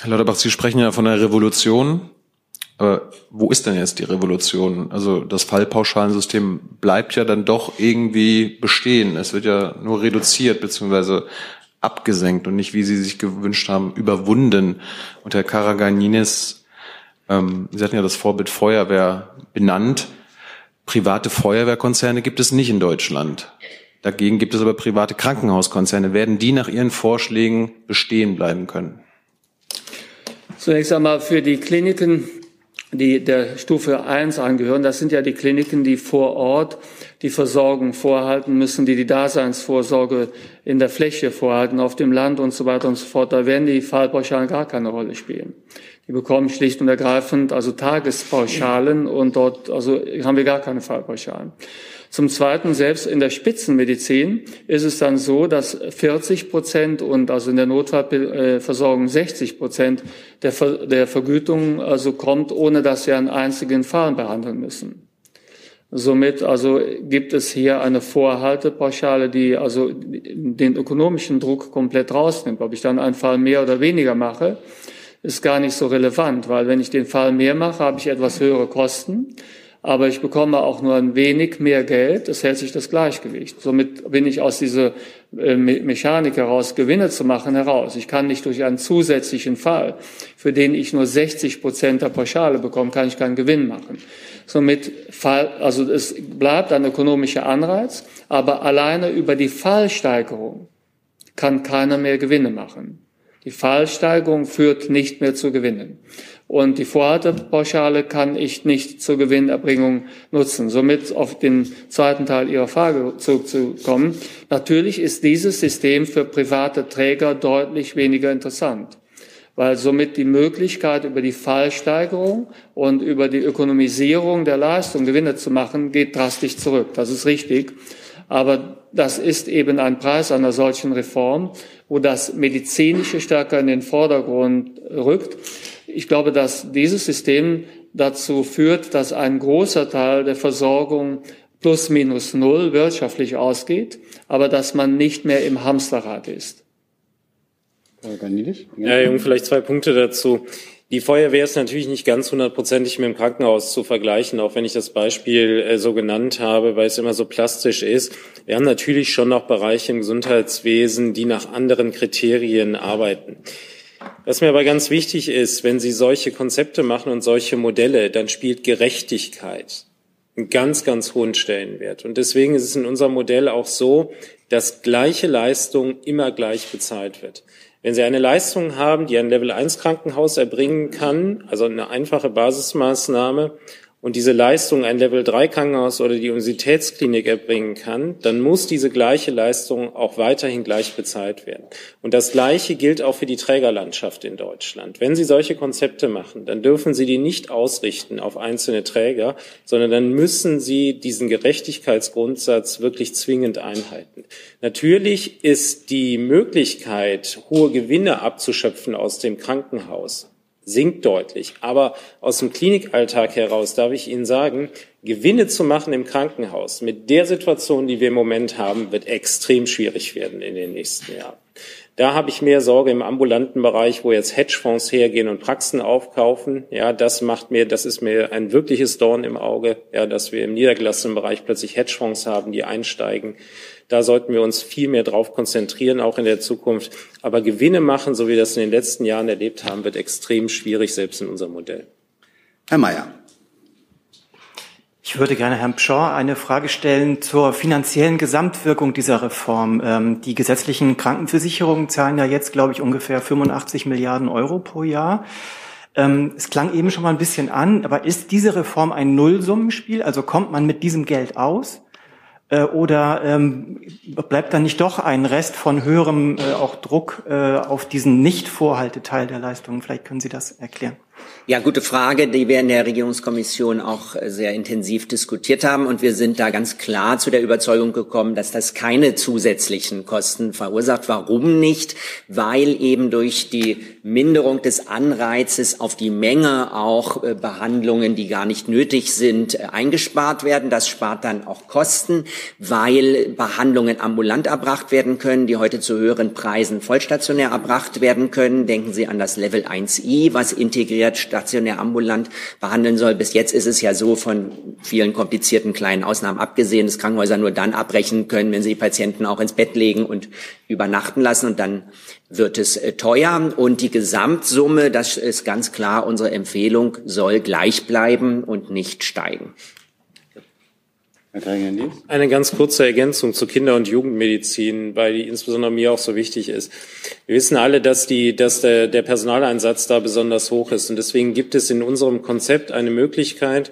F: Herr Lauterbach, Sie sprechen ja von einer Revolution. Aber wo ist denn jetzt die Revolution? Also das Fallpauschalensystem bleibt ja dann doch irgendwie bestehen. Es wird ja nur reduziert bzw. abgesenkt und nicht, wie Sie sich gewünscht haben, überwunden. Und Herr Karaganinis, ähm, Sie hatten ja das Vorbild Feuerwehr benannt. Private Feuerwehrkonzerne gibt es nicht in Deutschland. Dagegen gibt es aber private Krankenhauskonzerne. Werden die nach Ihren Vorschlägen bestehen bleiben können?
B: Zunächst einmal für die Kliniken, die der Stufe 1 angehören. Das sind ja die Kliniken, die vor Ort die Versorgung vorhalten müssen, die die Daseinsvorsorge in der Fläche vorhalten, auf dem Land und so weiter und so fort. Da werden die Fallpauschalen gar keine Rolle spielen. Die bekommen schlicht und ergreifend also Tagespauschalen und dort also haben wir gar keine Fallpauschalen. Zum Zweiten, selbst in der Spitzenmedizin ist es dann so, dass 40 Prozent und also in der Notfallversorgung 60 Prozent der, Ver der Vergütung also kommt, ohne dass sie einen einzigen Fall behandeln müssen. Somit also gibt es hier eine Vorhaltepauschale, die also den ökonomischen Druck komplett rausnimmt. Ob ich dann einen Fall mehr oder weniger mache, ist gar nicht so relevant, weil wenn ich den Fall mehr mache, habe ich etwas höhere Kosten aber ich bekomme auch nur ein wenig mehr Geld, es hält sich das Gleichgewicht. Somit bin ich aus dieser äh, Mechanik heraus, Gewinne zu machen, heraus. Ich kann nicht durch einen zusätzlichen Fall, für den ich nur 60 Prozent der Pauschale bekomme, kann ich keinen Gewinn machen. Somit, also es bleibt ein ökonomischer Anreiz, aber alleine über die Fallsteigerung kann keiner mehr Gewinne machen. Die Fallsteigerung führt nicht mehr zu Gewinnen und die Vorhaltepauschale kann ich nicht zur Gewinnerbringung nutzen. Somit auf den zweiten Teil Ihrer Frage zurückzukommen. Natürlich ist dieses System für private Träger deutlich weniger interessant, weil somit die Möglichkeit über die Fallsteigerung und über die Ökonomisierung der Leistung Gewinne zu machen, geht drastisch zurück. Das ist richtig. Aber das ist eben ein Preis einer solchen Reform, wo das Medizinische stärker in den Vordergrund rückt. Ich glaube, dass dieses System dazu führt, dass ein großer Teil der Versorgung plus minus null wirtschaftlich ausgeht, aber dass man nicht mehr im Hamsterrad ist.
D: Herr Jung, vielleicht zwei Punkte dazu. Die Feuerwehr ist natürlich nicht ganz hundertprozentig mit dem Krankenhaus zu vergleichen, auch wenn ich das Beispiel äh, so genannt habe, weil es immer so plastisch ist. Wir haben natürlich schon noch Bereiche im Gesundheitswesen, die nach anderen Kriterien arbeiten. Was mir aber ganz wichtig ist, wenn Sie solche Konzepte machen und solche Modelle, dann spielt Gerechtigkeit einen ganz, ganz hohen Stellenwert. Und deswegen ist es in unserem Modell auch so, dass gleiche Leistung immer gleich bezahlt wird. Wenn Sie eine Leistung haben, die ein Level 1 Krankenhaus erbringen kann, also eine einfache Basismaßnahme, und diese Leistung ein Level 3 Krankenhaus oder die Universitätsklinik erbringen kann, dann muss diese gleiche Leistung auch weiterhin gleich bezahlt werden. Und das Gleiche gilt auch für die Trägerlandschaft in Deutschland. Wenn Sie solche Konzepte machen, dann dürfen Sie die nicht ausrichten auf einzelne Träger, sondern dann müssen Sie diesen Gerechtigkeitsgrundsatz wirklich zwingend einhalten. Natürlich ist die Möglichkeit, hohe Gewinne abzuschöpfen aus dem Krankenhaus sinkt deutlich. Aber aus dem Klinikalltag heraus darf ich Ihnen sagen, Gewinne zu machen im Krankenhaus mit der Situation, die wir im Moment haben, wird extrem schwierig werden in den nächsten Jahren. Da habe ich mehr Sorge im ambulanten Bereich, wo jetzt Hedgefonds hergehen und Praxen aufkaufen. Ja, das macht mir, das ist mir ein wirkliches Dorn im Auge, ja, dass wir im niedergelassenen Bereich plötzlich Hedgefonds haben, die einsteigen. Da sollten wir uns viel mehr drauf konzentrieren, auch in der Zukunft. Aber Gewinne machen, so wie wir das in den letzten Jahren erlebt haben, wird extrem schwierig, selbst in unserem Modell.
A: Herr Mayer.
I: Ich würde gerne Herrn Pschor eine Frage stellen zur finanziellen Gesamtwirkung dieser Reform. Ähm, die gesetzlichen Krankenversicherungen zahlen ja jetzt, glaube ich, ungefähr 85 Milliarden Euro pro Jahr. Ähm, es klang eben schon mal ein bisschen an, aber ist diese Reform ein Nullsummenspiel? Also kommt man mit diesem Geld aus? Äh, oder ähm, bleibt dann nicht doch ein Rest von höherem äh, auch Druck äh, auf diesen Nicht-Vorhalteteil der Leistungen? Vielleicht können Sie das erklären.
C: Ja, gute Frage, die wir in der Regierungskommission auch äh, sehr intensiv diskutiert haben. Und wir sind da ganz klar zu der Überzeugung gekommen, dass das keine zusätzlichen Kosten verursacht. Warum nicht? Weil eben durch die Minderung des Anreizes auf die Menge auch äh, Behandlungen, die gar nicht nötig sind, äh, eingespart werden. Das spart dann auch Kosten, weil Behandlungen ambulant erbracht werden können, die heute zu höheren Preisen vollstationär erbracht werden können. Denken Sie an das Level 1i, was integriert stationär ambulant behandeln soll. Bis jetzt ist es ja so, von vielen komplizierten kleinen Ausnahmen abgesehen, dass Krankenhäuser nur dann abbrechen können, wenn sie Patienten auch ins Bett legen und übernachten lassen und dann wird es äh, teuer und die Gesamtsumme, das ist ganz klar unsere Empfehlung, soll gleich bleiben und nicht steigen.
D: Eine ganz kurze Ergänzung zur Kinder- und Jugendmedizin, weil die insbesondere mir auch so wichtig ist. Wir wissen alle, dass, die, dass der, der Personaleinsatz da besonders hoch ist. Und deswegen gibt es in unserem Konzept eine Möglichkeit,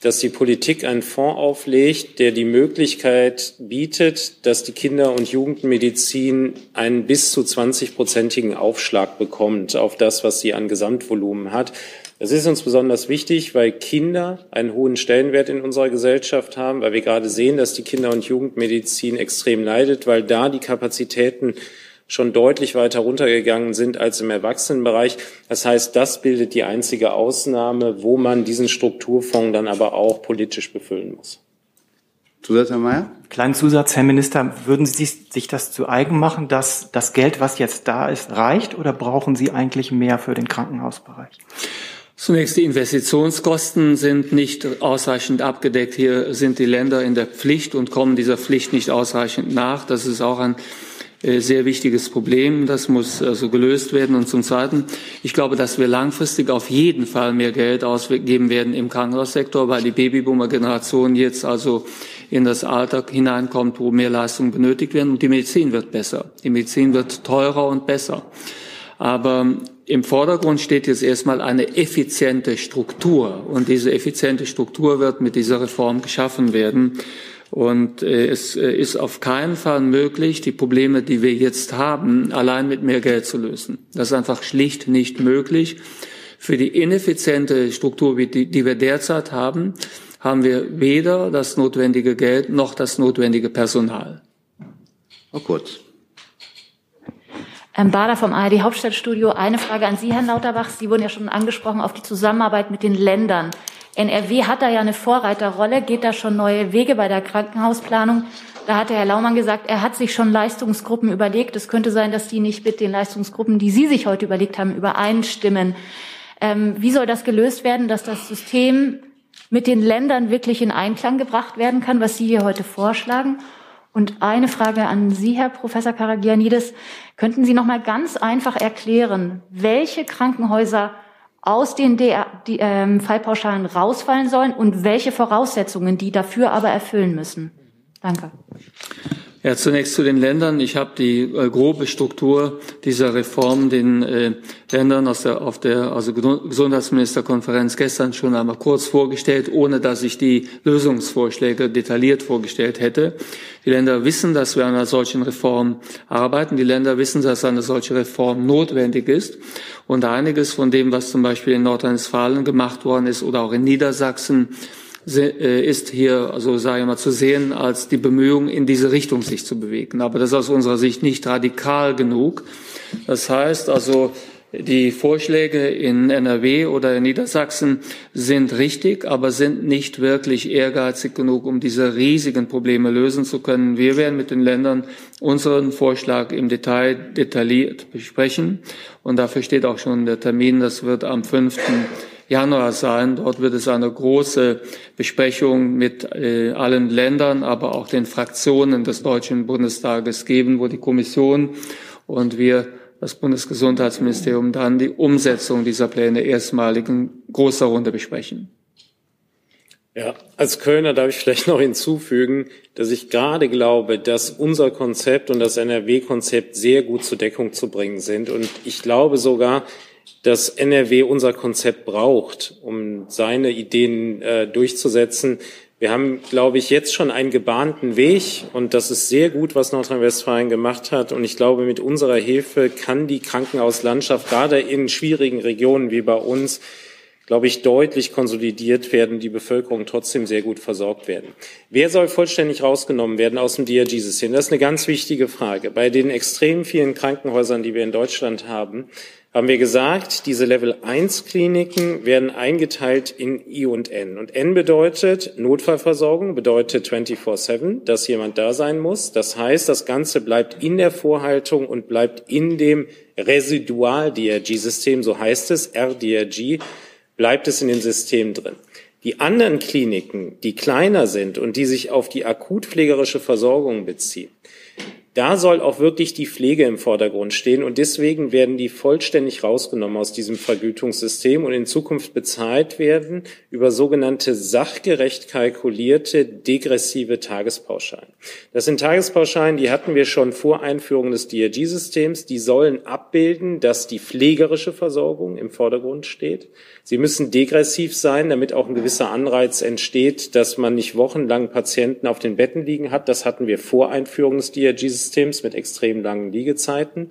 D: dass die Politik einen Fonds auflegt, der die Möglichkeit bietet, dass die Kinder- und Jugendmedizin einen bis zu 20-prozentigen Aufschlag bekommt auf das, was sie an Gesamtvolumen hat. Das ist uns besonders wichtig, weil Kinder einen hohen Stellenwert in unserer Gesellschaft haben, weil wir gerade sehen, dass die Kinder- und Jugendmedizin extrem leidet, weil da die Kapazitäten schon deutlich weiter runtergegangen sind als im Erwachsenenbereich. Das heißt, das bildet die einzige Ausnahme, wo man diesen Strukturfonds dann aber auch politisch befüllen muss.
A: Zusatz, Herr Mayer?
I: Kleinen Zusatz, Herr Minister, würden Sie sich das zu eigen machen, dass das Geld, was jetzt da ist, reicht oder brauchen Sie eigentlich mehr für den Krankenhausbereich?
B: Zunächst die Investitionskosten sind nicht ausreichend abgedeckt. Hier sind die Länder in der Pflicht und kommen dieser Pflicht nicht ausreichend nach. Das ist auch ein sehr wichtiges Problem. Das muss also gelöst werden. Und zum Zweiten, ich glaube, dass wir langfristig auf jeden Fall mehr Geld ausgeben werden im Krankenhaussektor, weil die Babyboomer-Generation jetzt also in das Alter hineinkommt, wo mehr Leistungen benötigt werden. Und die Medizin wird besser. Die Medizin wird teurer und besser. Aber im Vordergrund steht jetzt erstmal eine effiziente Struktur. Und diese effiziente Struktur wird mit dieser Reform geschaffen werden. Und äh, es äh, ist auf keinen Fall möglich, die Probleme, die wir jetzt haben, allein mit mehr Geld zu lösen. Das ist einfach schlicht nicht möglich. Für die ineffiziente Struktur, die, wir derzeit haben, haben wir weder das notwendige Geld noch das notwendige Personal.
A: Oh, kurz.
J: Ähm, Bader vom ARD Hauptstadtstudio. Eine Frage an Sie, Herrn Lauterbach. Sie wurden ja schon angesprochen auf die Zusammenarbeit mit den Ländern. NRW hat da ja eine Vorreiterrolle, geht da schon neue Wege bei der Krankenhausplanung. Da hatte Herr Laumann gesagt, er hat sich schon Leistungsgruppen überlegt. Es könnte sein, dass die nicht mit den Leistungsgruppen, die Sie sich heute überlegt haben, übereinstimmen. Ähm, wie soll das gelöst werden, dass das System mit den Ländern wirklich in Einklang gebracht werden kann, was Sie hier heute vorschlagen? Und eine Frage an Sie, Herr Professor Karagianidis. Könnten Sie noch mal ganz einfach erklären, welche Krankenhäuser aus den DR, die, ähm, Fallpauschalen rausfallen sollen und welche Voraussetzungen die dafür aber erfüllen müssen? Danke.
B: Ja, zunächst zu den Ländern. Ich habe die äh, grobe Struktur dieser Reform den äh, Ländern aus der, auf der also Gesundheitsministerkonferenz gestern schon einmal kurz vorgestellt, ohne dass ich die Lösungsvorschläge detailliert vorgestellt hätte. Die Länder wissen, dass wir an einer solchen Reform arbeiten. Die Länder wissen, dass eine solche Reform notwendig ist. Und einiges von dem, was zum Beispiel in Nordrhein-Westfalen gemacht worden ist oder auch in Niedersachsen, ist hier, also sage ich mal, zu sehen als die Bemühung, in diese Richtung sich zu bewegen. Aber das ist aus unserer Sicht nicht radikal genug. Das heißt also, die Vorschläge in NRW oder in Niedersachsen sind richtig, aber sind nicht wirklich ehrgeizig genug, um diese riesigen Probleme lösen zu können. Wir werden mit den Ländern unseren Vorschlag im Detail detailliert besprechen. Und dafür steht auch schon der Termin. Das wird am 5. Januar sein. Dort wird es eine große Besprechung mit äh, allen Ländern, aber auch den Fraktionen des Deutschen Bundestages geben, wo die Kommission und wir das Bundesgesundheitsministerium dann die Umsetzung dieser Pläne erstmalig in großer Runde besprechen.
D: Ja, als Kölner darf ich vielleicht noch hinzufügen, dass ich gerade glaube, dass unser Konzept und das NRW-Konzept sehr gut zur Deckung zu bringen sind. Und ich glaube sogar, dass NRW unser Konzept braucht, um seine Ideen äh, durchzusetzen. Wir haben, glaube ich, jetzt schon einen gebahnten Weg und das ist sehr gut, was Nordrhein-Westfalen gemacht hat. Und ich glaube, mit unserer Hilfe kann die Krankenhauslandschaft gerade in schwierigen Regionen wie bei uns, glaube ich, deutlich konsolidiert werden, die Bevölkerung trotzdem sehr gut versorgt werden. Wer soll vollständig rausgenommen werden aus dem DRG-System? Das ist eine ganz wichtige Frage. Bei den extrem vielen Krankenhäusern, die wir in Deutschland haben, haben wir gesagt, diese Level 1 Kliniken werden eingeteilt in I und N. Und N bedeutet Notfallversorgung, bedeutet 24-7, dass jemand da sein muss. Das heißt, das Ganze bleibt in der Vorhaltung und bleibt in dem Residual-DRG-System, so heißt es, RDRG, bleibt es in dem System drin. Die anderen Kliniken, die kleiner sind und die sich auf die akutpflegerische Versorgung beziehen, Da soll auch wirklich die Pflege im Vordergrund stehen und deswegen werden die vollständig rausgenommen aus diesem Vergütungssystem und in Zukunft bezahlt werden über sogenannte sachgerecht kalkulierte degressive Tagespauschalen. Das sind Tagespauschalen, die hatten wir schon vor Einführung des DRG-Systems. Die sollen abbilden, dass die pflegerische Versorgung im Vordergrund steht. Sie müssen degressiv sein, damit auch ein gewisser Anreiz entsteht, dass man nicht wochenlang Patienten auf den Betten liegen hat. Das hatten wir vor Einführung des DRG-Systems mit extrem langen Liegezeiten.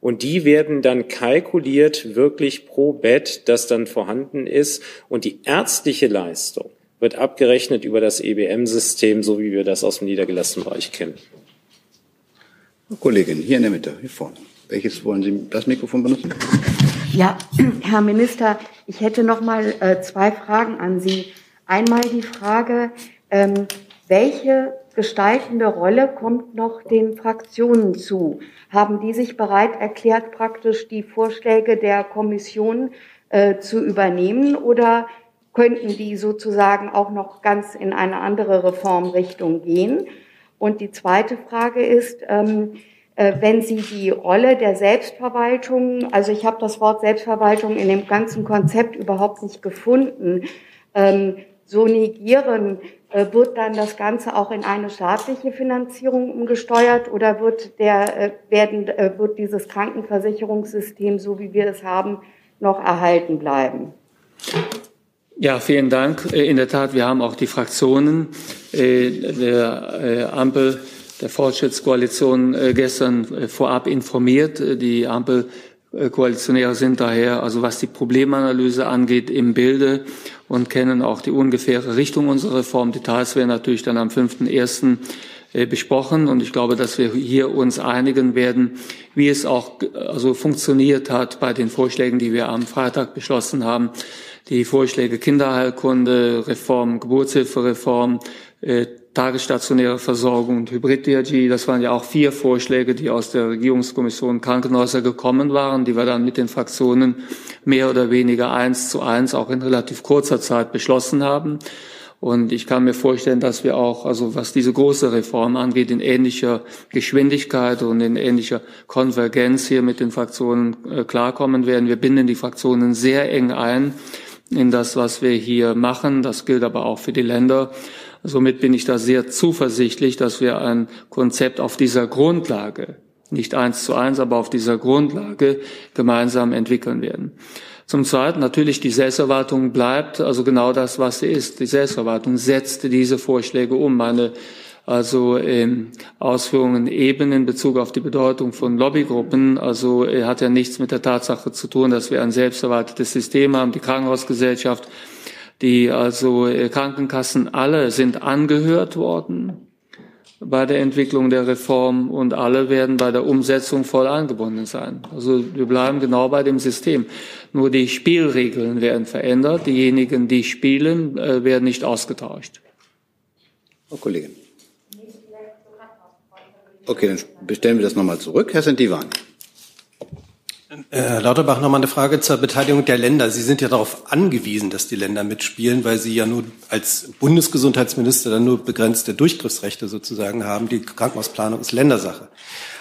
D: Und die werden dann kalkuliert wirklich pro Bett, das dann vorhanden ist. Und die ärztliche Leistung wird abgerechnet über das EBM-System, so wie wir das aus dem niedergelassenen Bereich kennen.
A: Kollegin, hier in der Mitte, hier vorne. Welches wollen Sie das Mikrofon benutzen?
K: Ja, Herr Minister, ich hätte noch mal äh, zwei Fragen an Sie. Einmal die Frage, ähm, welche gestaltende Rolle kommt noch den Fraktionen zu? Haben die sich bereit erklärt, praktisch die Vorschläge der Kommission äh, zu übernehmen oder könnten die sozusagen auch noch ganz in eine andere Reformrichtung gehen? Und die zweite Frage ist, ähm, äh, wenn Sie die Rolle der Selbstverwaltung, also ich habe das Wort Selbstverwaltung in dem ganzen Konzept überhaupt nicht gefunden, ähm, so negieren, äh, wird dann das Ganze auch in eine staatliche Finanzierung umgesteuert oder wird der äh, werden wird dieses Krankenversicherungssystem, so wie wir es haben, noch erhalten bleiben?
B: Ja, vielen Dank. In der Tat, wir haben auch die Fraktionen der Ampel der Fortschrittskoalition äh, gestern äh, vorab informiert. Äh, die Ampelkoalitionäre sind daher, also was die Problemanalyse angeht, im Bilde und kennen auch die ungefähre Richtung unserer Reform. Details werden natürlich dann am 5.1 besprochen und ich glaube, dass wir hier uns einigen werden, wie es auch also funktioniert hat bei den Vorschlägen, die wir am Freitag beschlossen haben. Die Vorschläge Kinderheilkunde, Reform, Geburtshilfereform, tagesstationäre Versorgung und Hybrid-DRG. Das waren ja auch vier Vorschläge, die aus der Regierungskommission Krankenhäuser gekommen waren, die wir dann mit den Fraktionen mehr oder weniger eins zu eins auch in relativ kurzer Zeit beschlossen haben. Und ich kann mir vorstellen, dass wir auch, also was diese große Reform angeht, in ähnlicher Geschwindigkeit und in ähnlicher Konvergenz hier mit den Fraktionen äh, klarkommen werden. Wir binden die Fraktionen sehr eng ein in das, was wir hier machen. Das gilt aber auch für die Länder. Somit bin ich da sehr zuversichtlich, dass wir ein Konzept auf dieser Grundlage, nicht eins zu eins, aber auf dieser Grundlage gemeinsam entwickeln werden. Zum Zweiten natürlich die Selbsterwartung bleibt also genau das, was sie ist. Die Selbsterwartung setzt diese Vorschläge um. Meine also ähm, Ausführungen eben in Bezug auf die Bedeutung von Lobbygruppen, also äh, hat ja nichts mit der Tatsache zu tun, dass wir ein selbsterwartetes System haben. Die Krankenhausgesellschaft die also äh, Krankenkassen alle sind angehört worden bei der Entwicklung der Reform und alle werden bei der Umsetzung voll eingebunden sein. Also wir bleiben genau bei dem System. Nur die Spielregeln werden verändert. Diejenigen, die spielen, äh, werden nicht ausgetauscht.
A: Frau Kollegin. Okay, dann bestellen wir das nochmal zurück. Herr Sentivan.
L: Herr Lauterbach, nochmal eine Frage zur Beteiligung der Länder. Sie sind ja darauf angewiesen, dass die Länder mitspielen, weil Sie ja nur als Bundesgesundheitsminister dann nur begrenzte Durchgriffsrechte sozusagen haben. Die Krankenhausplanung ist Ländersache.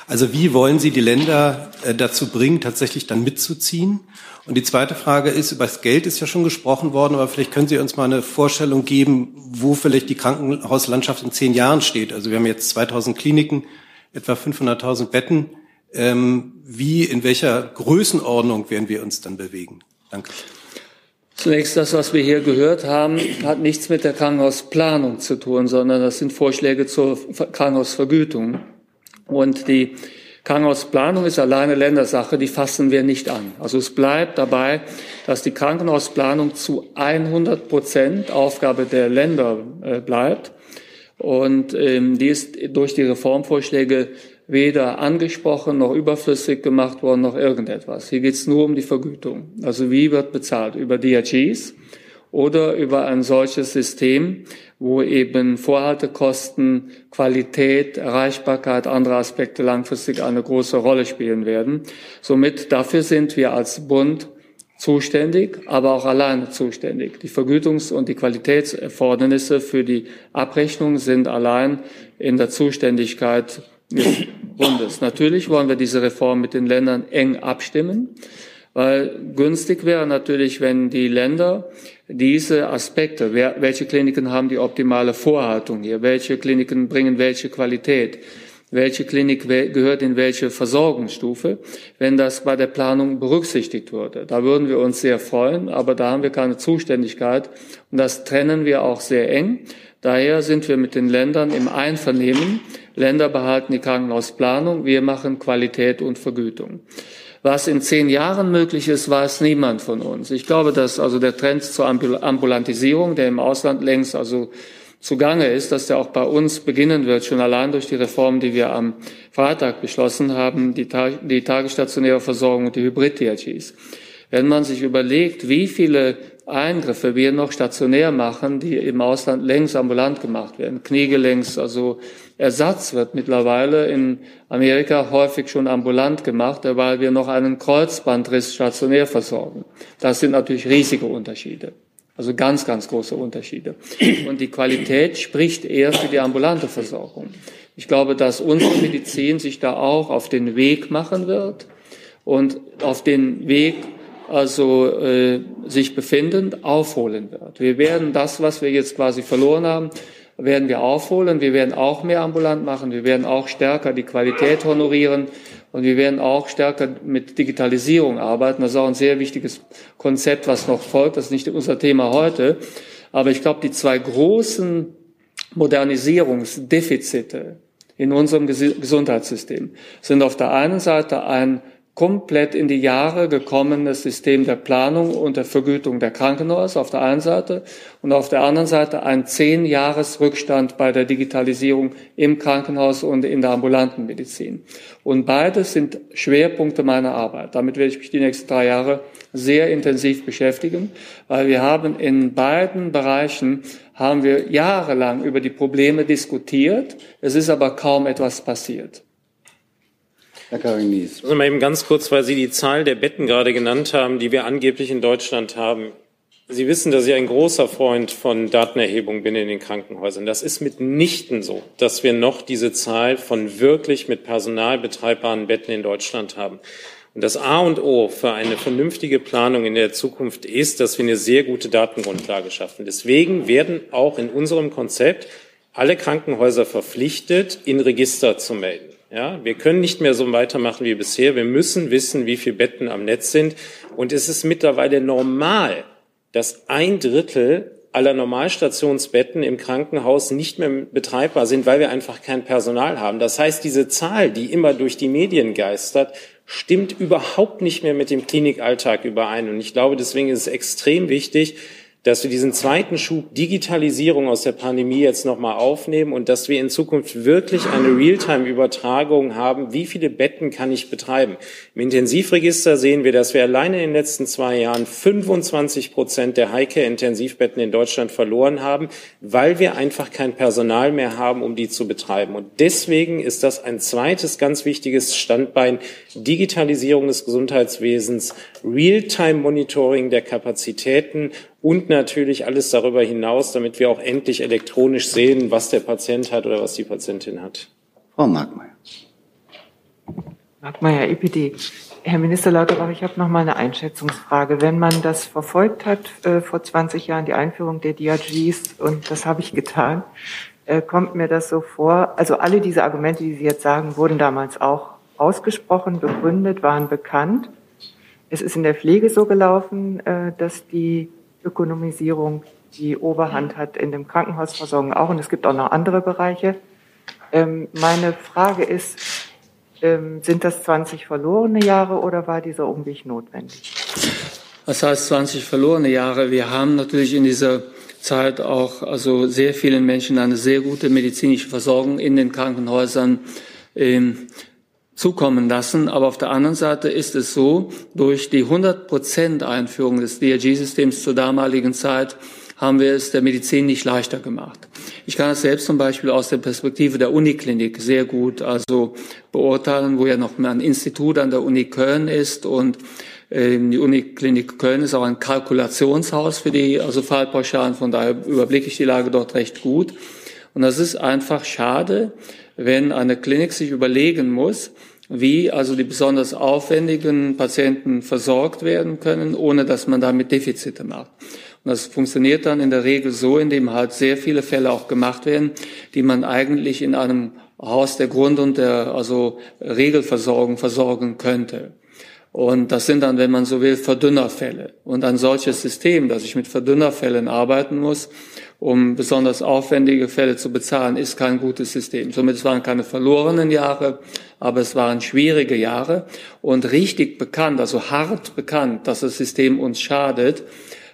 L: Also wie wollen Sie die Länder äh, dazu bringen, tatsächlich dann mitzuziehen? Und die zweite Frage ist, über das Geld ist ja schon gesprochen worden, aber vielleicht können Sie uns mal eine Vorstellung geben, wo vielleicht die Krankenhauslandschaft in zehn Jahren steht. Also wir haben jetzt 2000 Kliniken, etwa 500.000 Betten. Ähm, wie, in welcher Größenordnung werden wir uns dann bewegen? Danke.
B: Zunächst das, was wir hier gehört haben, hat nichts mit der Krankenhausplanung zu tun, sondern das sind Vorschläge zur Krankenhausvergütung. Und die Krankenhausplanung ist alleine Ländersache, die fassen wir nicht an. Also es bleibt dabei, dass die Krankenhausplanung zu 100 Prozent Aufgabe der Länder äh, bleibt. Und ähm, die ist durch die Reformvorschläge weder angesprochen noch überflüssig gemacht worden noch irgendetwas. Hier geht es nur um die Vergütung. Also wie wird bezahlt? Über DRGs oder über ein solches System, wo eben Vorhaltekosten, Qualität, Erreichbarkeit, andere Aspekte langfristig eine große Rolle spielen werden. Somit dafür sind wir als Bund zuständig, aber auch alleine zuständig. Die Vergütungs- und die Qualitätserfordernisse für die Abrechnung sind allein in der Zuständigkeit Bundes. Natürlich wollen wir diese Reform mit den Ländern eng abstimmen, weil günstig wäre natürlich, wenn die Länder diese Aspekte, welche Kliniken haben die optimale Vorhaltung hier, welche Kliniken bringen welche Qualität, welche Klinik gehört in welche Versorgungsstufe, wenn das bei der Planung berücksichtigt würde. Da würden wir uns sehr freuen, aber da haben wir keine Zuständigkeit und das trennen wir auch sehr eng. Daher sind wir mit den Ländern im Einvernehmen. Länder behalten die Krankenhausplanung, wir machen Qualität und Vergütung. Was in zehn Jahren möglich ist, weiß niemand von uns. Ich glaube, dass also der Trend zur Ambulantisierung, der im Ausland längst also zugange ist, dass der auch bei uns beginnen wird, schon allein durch die Reform, die wir am Freitag beschlossen haben, die, die tagesstationäre Versorgung und die Hybrid-DRGs. Wenn man sich überlegt, wie viele Eingriffe wir noch stationär machen, die im Ausland längst ambulant gemacht werden, Kniegelenks, also Ersatz wird mittlerweile in Amerika häufig schon ambulant gemacht, weil wir noch einen Kreuzbandriss stationär versorgen. Das sind natürlich riesige Unterschiede. Also ganz, ganz große Unterschiede. Und die Qualität spricht eher für die ambulante Versorgung. Ich glaube, dass unsere Medizin sich da auch auf den Weg machen wird und auf den Weg also äh, sich befindend aufholen wird. Wir werden das, was wir jetzt quasi verloren haben, werden wir aufholen. Wir werden auch mehr ambulant machen. Wir werden auch stärker die Qualität honorieren. Und wir werden auch stärker mit Digitalisierung arbeiten. Das ist auch ein sehr wichtiges Konzept, was noch folgt. Das ist nicht unser Thema heute. Aber ich glaube, die zwei großen Modernisierungsdefizite in unserem Gesundheitssystem sind auf der einen Seite ein komplett in die Jahre gekommenes System der Planung und der Vergütung der Krankenhäuser auf der einen Seite und auf der anderen Seite ein zehn Jahres Rückstand bei der Digitalisierung im Krankenhaus und in der ambulanten Medizin. Und beides sind Schwerpunkte meiner Arbeit. Damit werde ich mich die nächsten drei Jahre sehr intensiv beschäftigen, weil wir haben in beiden Bereichen haben wir jahrelang über die Probleme diskutiert. Es ist aber kaum etwas passiert.
D: Herr Karinis. Also mal eben ganz kurz, weil Sie die Zahl der Betten gerade genannt haben, die wir angeblich in Deutschland haben. Sie wissen, dass ich ein großer Freund von Datenerhebung bin in den Krankenhäusern. Das ist mitnichten so, dass wir noch diese Zahl von wirklich mit Personal betreibbaren Betten in Deutschland haben. Und das A und O für eine vernünftige Planung in der Zukunft ist, dass wir eine sehr gute Datengrundlage schaffen. Deswegen werden auch in unserem Konzept alle Krankenhäuser verpflichtet, in Register zu melden. Ja, wir können nicht mehr so weitermachen wie bisher. Wir müssen wissen, wie viele Betten am Netz sind. Und es ist mittlerweile normal, dass ein Drittel aller Normalstationsbetten im Krankenhaus nicht mehr betreibbar sind, weil wir einfach kein Personal haben. Das heißt, diese Zahl, die immer durch die Medien geistert, stimmt überhaupt nicht mehr mit dem Klinikalltag überein. Und ich glaube, deswegen ist es extrem wichtig, dass wir diesen zweiten Schub Digitalisierung aus der Pandemie jetzt nochmal aufnehmen und dass wir in Zukunft wirklich eine Realtime-Übertragung haben. Wie viele Betten kann ich betreiben? Im Intensivregister sehen wir, dass wir alleine in den letzten zwei Jahren 25 Prozent der Heilcare-Intensivbetten in Deutschland verloren haben, weil wir einfach kein Personal mehr haben, um die zu betreiben. Und deswegen ist das ein zweites ganz wichtiges Standbein Digitalisierung des Gesundheitswesens, Realtime-Monitoring der Kapazitäten und natürlich alles darüber hinaus, damit wir auch endlich elektronisch sehen, was der Patient hat oder was die Patientin hat.
A: Frau Markmeier.
M: Markmeier, EPD. Herr Minister Lauterbach, ich habe noch mal eine Einschätzungsfrage. Wenn man das verfolgt hat äh, vor 20 Jahren, die Einführung der DRGs, und das habe ich getan, äh, kommt mir das so vor, also alle diese Argumente, die Sie jetzt sagen, wurden damals auch ausgesprochen, begründet, waren bekannt. Es ist in der Pflege so gelaufen, äh, dass die Ökonomisierung die Oberhand hat in dem Krankenhausversorgung auch und es gibt auch noch andere Bereiche. Ähm, meine Frage ist, ähm, sind das 20 verlorene Jahre oder war dieser Umweg notwendig?
B: Was heißt 20 verlorene Jahre? Wir haben natürlich in dieser Zeit auch also sehr vielen Menschen eine sehr gute medizinische Versorgung in den Krankenhäusern ähm, zukommen lassen. Aber auf der anderen Seite ist es so, durch die 100% Einführung des DRG-Systems zur damaligen Zeit haben wir es der Medizin nicht leichter gemacht. Ich kann es selbst zum Beispiel aus der Perspektive der Uniklinik sehr gut also beurteilen, wo ja noch ein Institut an der Uni Köln ist und ähm, die Uniklinik Köln ist auch ein Kalkulationshaus für die also Fallpauschalen, von daher überblicke ich die Lage dort recht gut. Und das ist einfach schade, wenn eine Klinik sich überlegen muss, wie also die besonders aufwendigen Patienten versorgt werden können, ohne dass man damit Defizite macht. Und das funktioniert dann in der Regel so, indem halt sehr viele Fälle auch gemacht werden, die man eigentlich in einem Haus der Grund- und der also Regelversorgung versorgen könnte. Und das sind dann, wenn man so will, Verdünnerfälle. Und ein solches System, dass ich mit Verdünnerfällen arbeiten muss, um besonders aufwendige Fälle zu bezahlen, ist kein gutes System. Somit es waren keine verlorenen Jahre, aber es waren schwierige Jahre und richtig bekannt, also hart bekannt, dass das System uns schadet.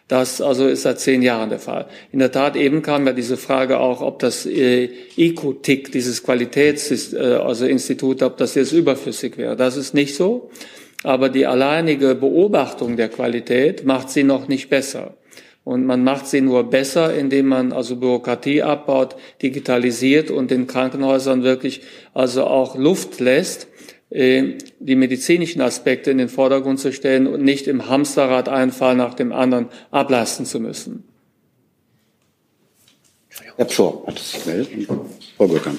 B: Das also ist seit zehn Jahren der Fall. In der Tat eben kam ja diese Frage auch, ob das äh, ICO-TIC, dieses Qualitätsinstitut, äh, also Institut, ob das jetzt überflüssig wäre. Das ist nicht so. Aber die alleinige Beobachtung der Qualität macht sie noch nicht besser. Und man macht sie nur besser, indem man also Bürokratie abbaut, digitalisiert und den Krankenhäusern wirklich also auch Luft lässt, äh, die medizinischen Aspekte in den Vordergrund zu stellen und nicht im Hamsterrad einen Fall nach dem anderen ablasten zu müssen.
A: Herr Pschor hat sich gemeldet. Frau Gürkan.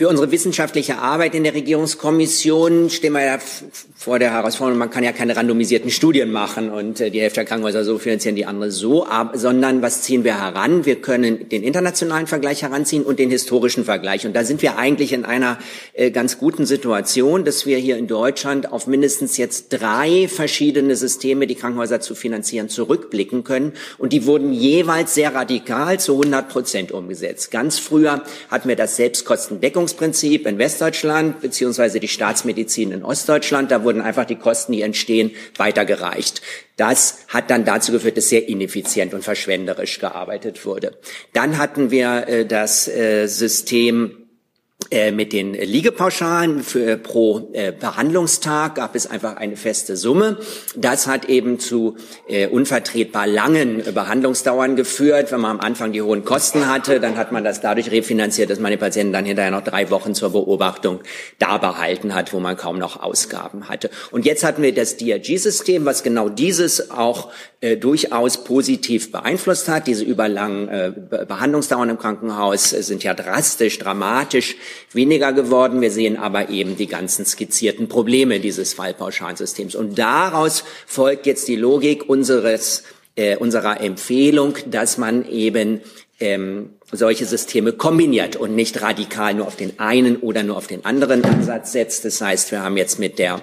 C: Für unsere wissenschaftliche Arbeit in der Regierungskommission stehen wir ja vor der Herausforderung, man kann ja keine randomisierten Studien machen und äh, die Hälfte der Krankenhäuser so finanzieren, die andere so, sondern was ziehen wir heran? Wir können den internationalen Vergleich heranziehen und den historischen Vergleich. Und da sind wir eigentlich in einer äh, ganz guten Situation, dass wir hier in Deutschland auf mindestens jetzt drei verschiedene Systeme, die Krankenhäuser zu finanzieren, zurückblicken können. Und die wurden jeweils sehr radikal zu 100 Prozent umgesetzt. Ganz früher hatten wir das Selbstkostendeckungsprinzip in Westdeutschland beziehungsweise die Staatsmedizin in Ostdeutschland. Da wurden einfach die Kosten, die entstehen, weitergereicht. Das hat dann dazu geführt, dass sehr ineffizient und verschwenderisch gearbeitet wurde. Dann hatten wir äh, das äh, System mit den Liegepauschalen für, pro äh, Behandlungstag gab es einfach eine feste Summe. Das hat eben zu äh, unvertretbar langen Behandlungsdauern geführt. Wenn man am Anfang die hohen Kosten hatte, dann hat man das dadurch refinanziert, dass man den Patienten dann hinterher noch drei Wochen zur Beobachtung da behalten hat, wo man kaum noch Ausgaben hatte. Und jetzt hatten wir das DRG-System, was genau dieses auch äh, durchaus positiv beeinflusst hat. Diese überlangen äh, Behandlungsdauern im Krankenhaus äh, sind ja drastisch, dramatisch weniger geworden. Wir sehen aber eben die ganzen skizzierten Probleme dieses Fallpauschalsystems. Und daraus folgt jetzt die Logik unseres, äh, unserer Empfehlung, dass man eben ähm, solche Systeme kombiniert und nicht radikal nur auf den einen oder nur auf den anderen Ansatz setzt. Das heißt, wir haben jetzt mit der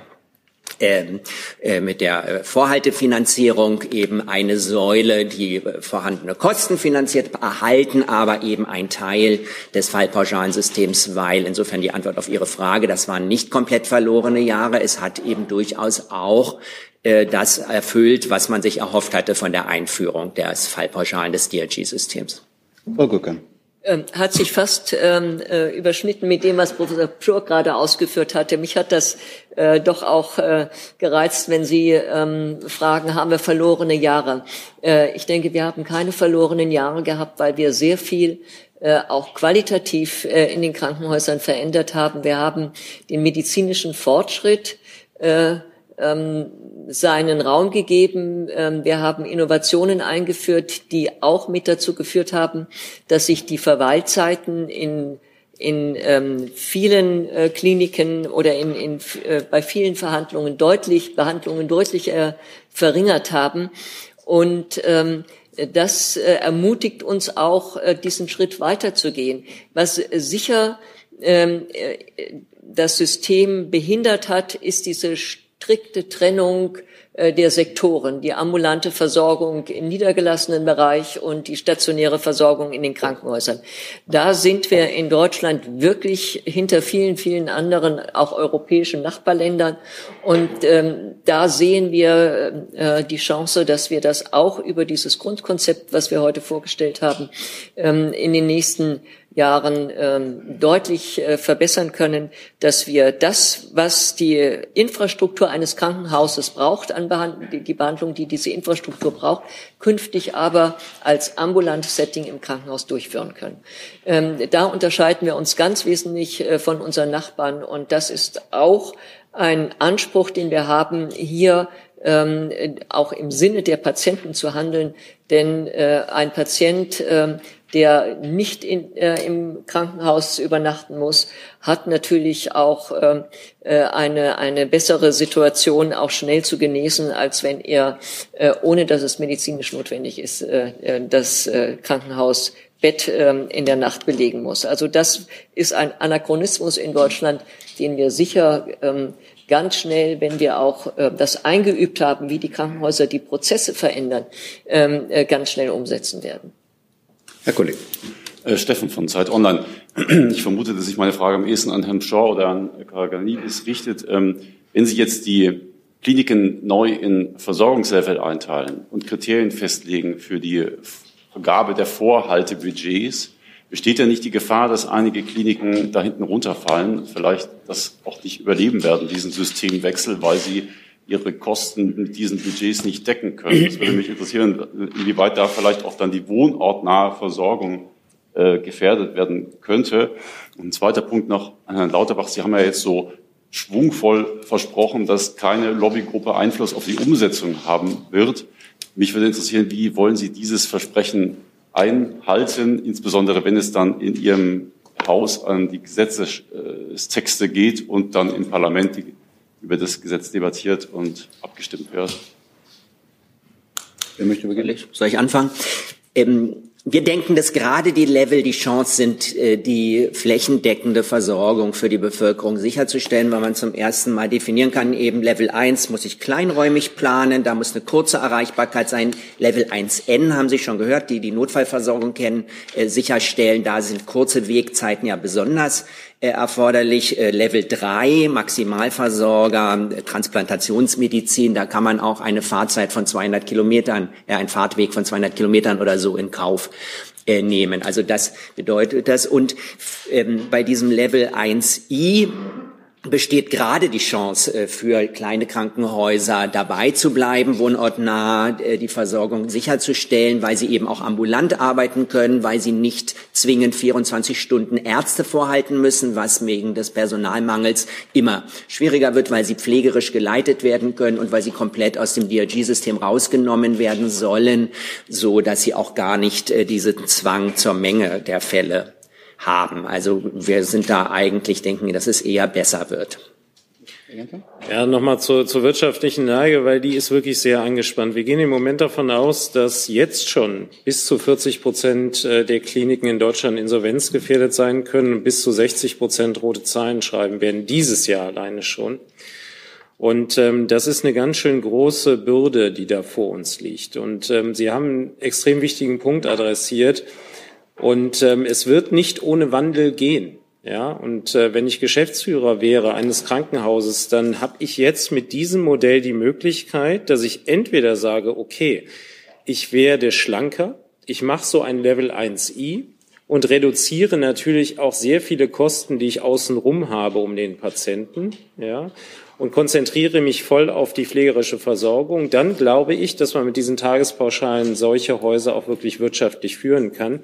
C: ähm, äh, mit der äh, Vorhaltefinanzierung eben eine Säule, die äh, vorhandene Kosten finanziert, erhalten aber eben ein Teil des Fallpauschalensystems, weil insofern die Antwort auf Ihre Frage, das waren nicht komplett verlorene Jahre. Es hat eben durchaus auch das erfüllt, was man sich erhofft hatte von der Einführung des Fallpauschalen des DRG-Systems.
A: Frau Gucken.
E: Ähm, hat sich fast ähm, äh, überschnitten mit dem, was Professor Pschur gerade ausgeführt hatte. Mich hat das äh, doch auch äh, gereizt, wenn Sie ähm, fragen, haben wir verlorene Jahre? Äh, ich denke, wir haben keine verlorenen Jahre gehabt, weil wir sehr viel äh, auch qualitativ äh, in den Krankenhäusern verändert haben. Wir haben den medizinischen Fortschritt ähm, seinen Raum gegeben. Ähm, wir haben Innovationen eingeführt, die auch mit dazu geführt haben, dass sich die Verweilzeiten in in ähm, vielen äh, Kliniken oder in, in, äh, bei vielen Verhandlungen deutlich Behandlungen deutlich äh, verringert haben und ähm, das äh, ermutigt uns auch, äh, diesen Schritt weiterzugehen. Was sicher ähm, äh, das System behindert hat, ist diese strikte Trennung äh, der Sektoren, die ambulante Versorgung im niedergelassenen Bereich und die stationäre Versorgung in den Krankenhäusern. Da sind wir in Deutschland wirklich hinter vielen, vielen anderen, auch europäischen Nachbarländern. Und ähm, da sehen wir äh, die Chance, dass wir das auch über dieses Grundkonzept, was wir heute vorgestellt haben, ähm, in den nächsten Jahren ähm, deutlich äh, verbessern können, dass wir das, was die Infrastruktur eines Krankenhauses braucht, an Behand die, Behandlung, die diese Infrastruktur braucht, künftig aber als ambulantes Setting im Krankenhaus durchführen können. Ähm, da unterscheiden wir uns ganz wesentlich äh, von unseren Nachbarn und das ist auch ein Anspruch, den wir haben, hier ähm, auch im Sinne der Patienten zu handeln. Denn äh, ein Patient, äh, der nicht in, äh, im Krankenhaus übernachten muss, hat natürlich auch ähm, äh, eine, eine bessere Situation, auch schnell zu genesen, als wenn er, äh, ohne dass es medizinisch notwendig ist, äh, äh das äh, Krankenhausbett ähm, in der Nacht belegen muss. Also das ist ein Anachronismus in Deutschland, den wir sicher ähm, ganz schnell, wenn wir auch äh, das eingeübt haben, wie die Krankenhäuser die Prozesse verändern, ähm, äh, ganz schnell umsetzen werden.
N: Herr Kollege. Äh, Steffen von Zeit Online. Ich vermute, dass sich meine Frage am ehesten an Herrn Shaw oder an Karaganidis richtet. Ähm, wenn Sie jetzt die Kliniken neu in Versorgungslevel einteilen und Kriterien festlegen für die Vergabe der Vorhaltebudgets, besteht ja nicht die Gefahr, dass einige Kliniken da hinten runterfallen, vielleicht das auch nicht überleben werden, diesen Systemwechsel, weil sie ihre Kosten mit diesen Budgets nicht decken können. Das würde mich interessieren, inwieweit da vielleicht auch dann die wohnortnahe Versorgung äh, gefährdet werden könnte. Und ein zweiter Punkt noch an Herrn Lauterbach. Sie haben ja jetzt so schwungvoll versprochen, dass keine Lobbygruppe Einfluss auf die Umsetzung haben wird. Mich würde interessieren, wie wollen Sie dieses Versprechen einhalten, insbesondere wenn es dann in Ihrem Haus an die Gesetzestexte geht und dann im Parlament die über das Gesetz debattiert und abgestimmt wird.
C: Wer möchte beginnen? Soll ich anfangen? Ähm, wir denken, dass gerade die Level die Chance sind, äh, die flächendeckende Versorgung für die Bevölkerung sicherzustellen, weil man zum ersten Mal definieren kann, eben Level 1 muss ich kleinräumig planen, da muss eine kurze Erreichbarkeit sein. Level 1N haben Sie schon gehört, die die Notfallversorgung kennen, äh, sicherstellen. Da sind kurze Wegzeiten ja besonders äh, erforderlich. Äh, Level 3, Maximalversorger, Transplantationsmedizin, da kann man auch eine Fahrzeit von 200 Kilometern, äh, ein Fahrtweg von 200 Kilometern oder so in Kauf äh, nehmen. Also das bedeutet das. Und ähm, bei diesem Level 1i besteht gerade die Chance äh, für kleine Krankenhäuser dabei zu bleiben, wohnortnah äh, die Versorgung sicherzustellen, weil sie eben auch ambulant arbeiten können, weil sie nicht zwingend 24 Stunden Ärzte vorhalten müssen, was wegen des Personalmangels immer schwieriger wird, weil sie pflegerisch geleitet werden können und weil sie komplett aus dem DRG-System rausgenommen werden sollen, so dass sie auch gar nicht äh, diesen Zwang zur Menge der Fälle haben. Also wir sind da eigentlich, denken, dass es eher besser wird.
D: Ja, nochmal zur, zur wirtschaftlichen Lage, weil die ist wirklich sehr angespannt. Wir gehen im Moment davon aus, dass jetzt schon bis zu 40 Prozent äh, der Kliniken in Deutschland insolvenzgefährdet sein können und bis zu 60 Prozent rote Zahlen schreiben werden, dieses Jahr alleine schon. Und ähm, das ist eine ganz schön große Bürde, die da vor uns liegt. Und ähm, Sie haben einen extrem wichtigen Punkt adressiert. Und ähm, es wird nicht ohne Wandel gehen. Ja, und äh, wenn ich Geschäftsführer wäre eines Krankenhauses, dann habe ich jetzt mit diesem Modell die Möglichkeit, dass ich entweder sage, okay, ich werde schlanker, ich mache so ein Level 1i und reduziere natürlich auch sehr viele Kosten, die ich außenrum habe um den Patienten, ja, und konzentriere mich voll auf die pflegerische Versorgung, dann glaube ich, dass man mit diesen Tagespauschalen solche Häuser auch wirklich wirtschaftlich führen kann.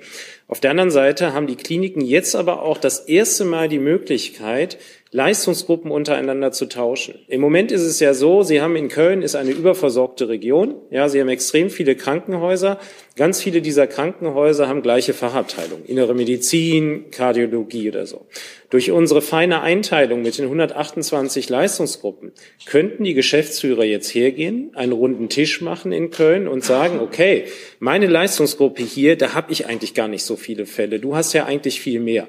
D: Auf der anderen Seite haben die Kliniken jetzt aber auch das erste Mal die Möglichkeit, Leistungsgruppen untereinander zu tauschen. Im Moment ist es ja so, Sie haben in Köln ist eine überversorgte Region. Ja, Sie haben extrem viele Krankenhäuser. Ganz viele dieser Krankenhäuser haben gleiche Fachabteilungen. Innere Medizin, Kardiologie oder so. Durch unsere feine Einteilung mit den 128 Leistungsgruppen könnten die Geschäftsführer jetzt hergehen, einen runden Tisch machen in Köln und sagen, okay, meine Leistungsgruppe hier, da habe ich eigentlich gar nicht so viele Fälle. Du hast ja eigentlich viel mehr.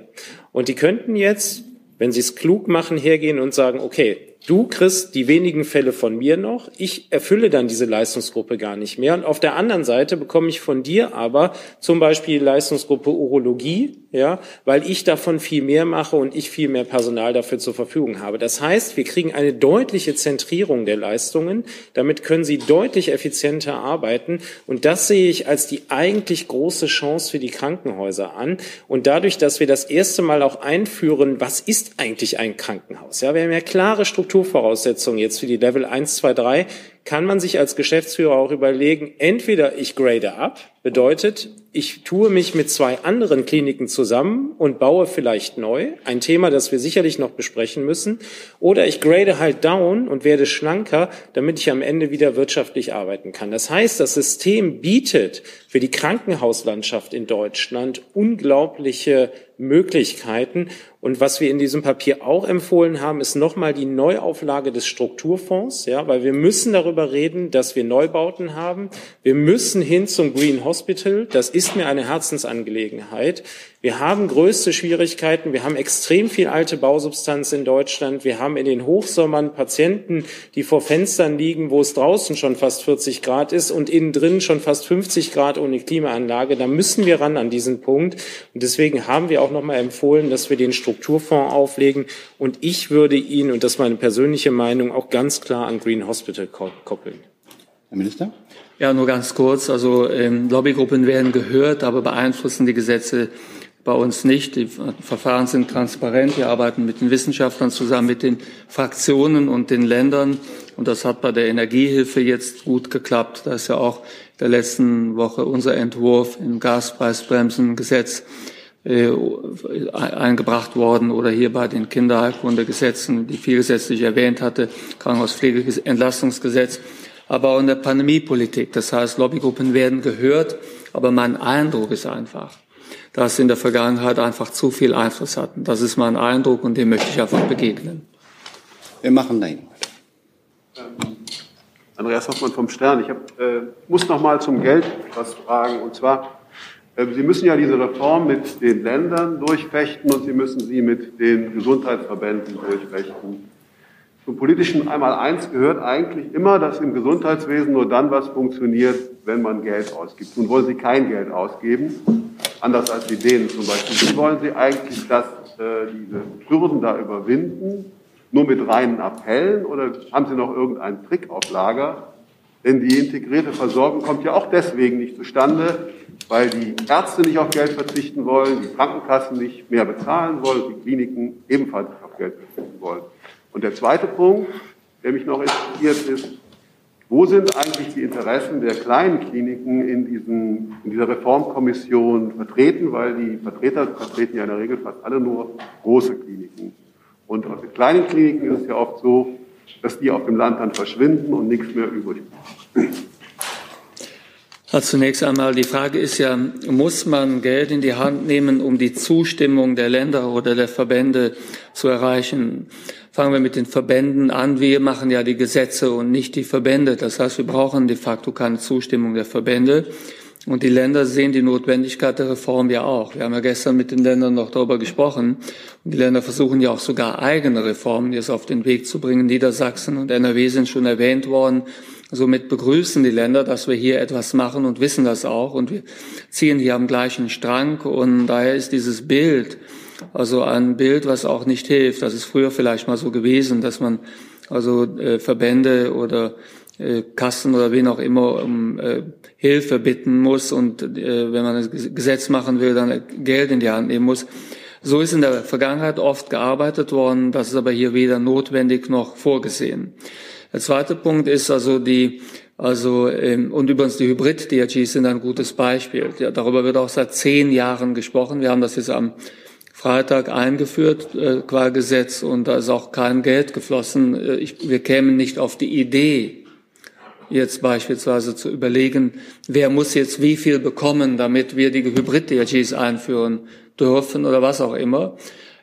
D: Und die könnten jetzt wenn sie es klug machen, hergehen und sagen, okay, Du kriegst die wenigen Fälle von mir noch. Ich erfülle dann diese Leistungsgruppe gar nicht mehr. Und auf der anderen Seite bekomme ich von dir aber zum Beispiel die Leistungsgruppe Urologie, ja, weil ich davon viel mehr mache und ich viel mehr Personal dafür zur Verfügung habe. Das heißt, wir kriegen eine deutliche Zentrierung der Leistungen. Damit können sie deutlich effizienter arbeiten. Und das sehe ich als die eigentlich große Chance für die Krankenhäuser an. Und dadurch, dass wir das erste Mal auch einführen, was ist eigentlich ein Krankenhaus? Ja, wir haben ja klare Strukturen Strukturvoraussetzungen jetzt für die Level 1, 2, 3 kann man sich als Geschäftsführer auch überlegen, entweder ich grade ab, bedeutet, ich tue mich mit zwei anderen Kliniken zusammen und baue vielleicht neu, ein Thema, das wir sicherlich noch besprechen müssen, oder ich grade halt down und werde schlanker, damit ich am Ende wieder wirtschaftlich arbeiten kann. Das heißt, das System bietet für die Krankenhauslandschaft in Deutschland unglaubliche Möglichkeiten. Und was wir in diesem Papier auch empfohlen haben, ist nochmal die Neuauflage des Strukturfonds, ja, weil wir müssen darüber reden, dass wir Neubauten haben. Wir müssen hin zum Green Hospital. Das ist mir eine Herzensangelegenheit. Wir haben größte Schwierigkeiten. Wir haben extrem viel alte Bausubstanz in Deutschland. Wir haben in den Hochsommern Patienten, die vor Fenstern liegen, wo es draußen schon fast 40 Grad ist und innen drin schon fast 50 Grad ohne Klimaanlage. Da müssen wir ran an diesen Punkt. Und deswegen haben wir auch noch mal empfohlen, dass wir den Strukturfonds auflegen. Und ich würde ihn, und das ist meine persönliche Meinung, auch ganz klar an Green Hospital koppeln.
A: Herr Minister?
B: Ja, nur ganz kurz. Also ähm, Lobbygruppen werden gehört, aber beeinflussen die Gesetze bei uns nicht. Die Verfahren sind transparent. Wir arbeiten mit den Wissenschaftlern zusammen, mit den Fraktionen und den Ländern. Und das hat bei der Energiehilfe jetzt gut geklappt. Da ist ja auch der letzten Woche unser Entwurf im Gaspreisbremsengesetz äh, eingebracht worden oder hier bei den Kinderheilkundegesetzen, die viel gesetzlich erwähnt hatte, Krankenhauspflegeentlastungsgesetz, aber auch in der Pandemiepolitik. Das heißt, Lobbygruppen werden gehört, aber mein Eindruck ist einfach, dass in der Vergangenheit einfach zu viel Einfluss hatten. Das ist mein Eindruck und dem möchte ich einfach begegnen.
A: Wir machen dahin.
O: Ähm, Andreas Hoffmann vom Stern. Ich hab, äh, muss noch mal zum Geld was fragen. Und zwar, äh, Sie müssen ja diese Reform mit den Ländern durchfechten und Sie müssen sie mit den Gesundheitsverbänden durchfechten. Zum politischen einmal eins gehört eigentlich immer, dass im Gesundheitswesen nur dann was funktioniert, wenn man Geld ausgibt. Nun wollen Sie kein Geld ausgeben anders als die Dänen zum Beispiel. Wie wollen Sie eigentlich dass äh, diese Hürden da überwinden? Nur mit reinen Appellen oder haben Sie noch irgendeinen Trick auf Lager? Denn die integrierte Versorgung kommt ja auch deswegen nicht zustande, weil die Ärzte nicht auf Geld verzichten wollen, die Krankenkassen nicht mehr bezahlen wollen, die Kliniken ebenfalls nicht auf Geld verzichten wollen. Und der zweite Punkt, der mich noch interessiert, ist, wo sind eigentlich die Interessen der kleinen Kliniken in, diesen, in dieser Reformkommission vertreten? Weil die Vertreter vertreten ja in der Regel fast alle nur große Kliniken. Und bei kleinen Kliniken ist es ja oft so, dass die auf dem Land dann verschwinden und nichts mehr übrig bleibt.
B: Zunächst einmal, die Frage ist ja, muss man Geld in die Hand nehmen, um die Zustimmung der Länder oder der Verbände zu erreichen? Fangen wir mit den Verbänden an. Wir machen ja die Gesetze und nicht die Verbände. Das heißt, wir brauchen de facto keine Zustimmung der Verbände. Und die Länder sehen die Notwendigkeit der Reform ja auch. Wir haben ja gestern mit den Ländern noch darüber gesprochen. Und die Länder versuchen ja auch sogar eigene Reformen jetzt auf den Weg zu bringen. Niedersachsen und NRW sind schon erwähnt worden. Somit begrüßen die Länder, dass wir hier etwas machen und wissen das auch. Und wir ziehen hier am gleichen Strang. Und daher ist dieses Bild, also ein Bild, was auch nicht hilft. Das ist früher vielleicht mal so gewesen, dass man also äh, Verbände oder äh, Kassen oder wen auch immer um äh, Hilfe bitten muss und äh, wenn man ein Gesetz machen will, dann Geld in die Hand nehmen muss. So ist in der Vergangenheit oft gearbeitet worden, das ist aber hier weder notwendig noch vorgesehen. Der zweite Punkt ist also die also ähm, und übrigens die Hybrid-DRGs sind ein gutes Beispiel. Ja, darüber wird auch seit zehn Jahren gesprochen. Wir haben das jetzt am Freitag eingeführt äh, qua Gesetz und da ist auch kein Geld geflossen. Äh, ich, wir kämen nicht auf die Idee, jetzt beispielsweise zu überlegen, wer muss jetzt wie viel bekommen, damit wir die Hybrid-DRGs einführen dürfen oder was auch immer.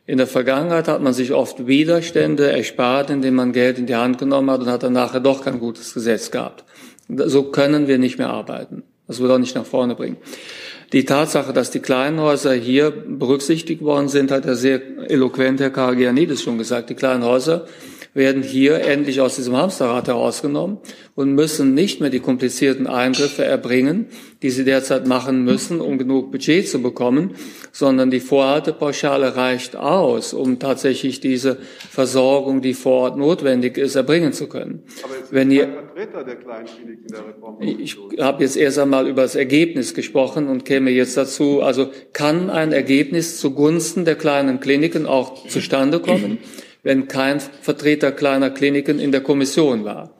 B: In der Vergangenheit hat man sich oft Widerstände erspart, indem man Geld in die Hand genommen hat und hat dann nachher doch kein gutes Gesetz gehabt. So können wir nicht mehr arbeiten. Das wird auch nicht nach vorne bringen. Die Tatsache, dass die Kleinhäuser hier berücksichtigt worden sind, hat ja sehr eloquent Herr Karagianidis schon gesagt. Die Kleinhäuser werden hier endlich aus diesem Hamsterrad herausgenommen und müssen nicht mehr die komplizierten Eingriffe erbringen, die sie derzeit machen müssen, um genug Budget zu bekommen, sondern die Vorhaltepauschale reicht aus, um tatsächlich diese Versorgung, die vor Ort notwendig ist, erbringen zu können.
O: Aber jetzt Wenn ihr, Vertreter der Reform.
B: Ich habe jetzt erst einmal über das Ergebnis gesprochen und käme jetzt dazu, also kann ein Ergebnis zugunsten der kleinen Kliniken auch zustande kommen? Wenn kein Vertreter kleiner Kliniken in der Kommission war.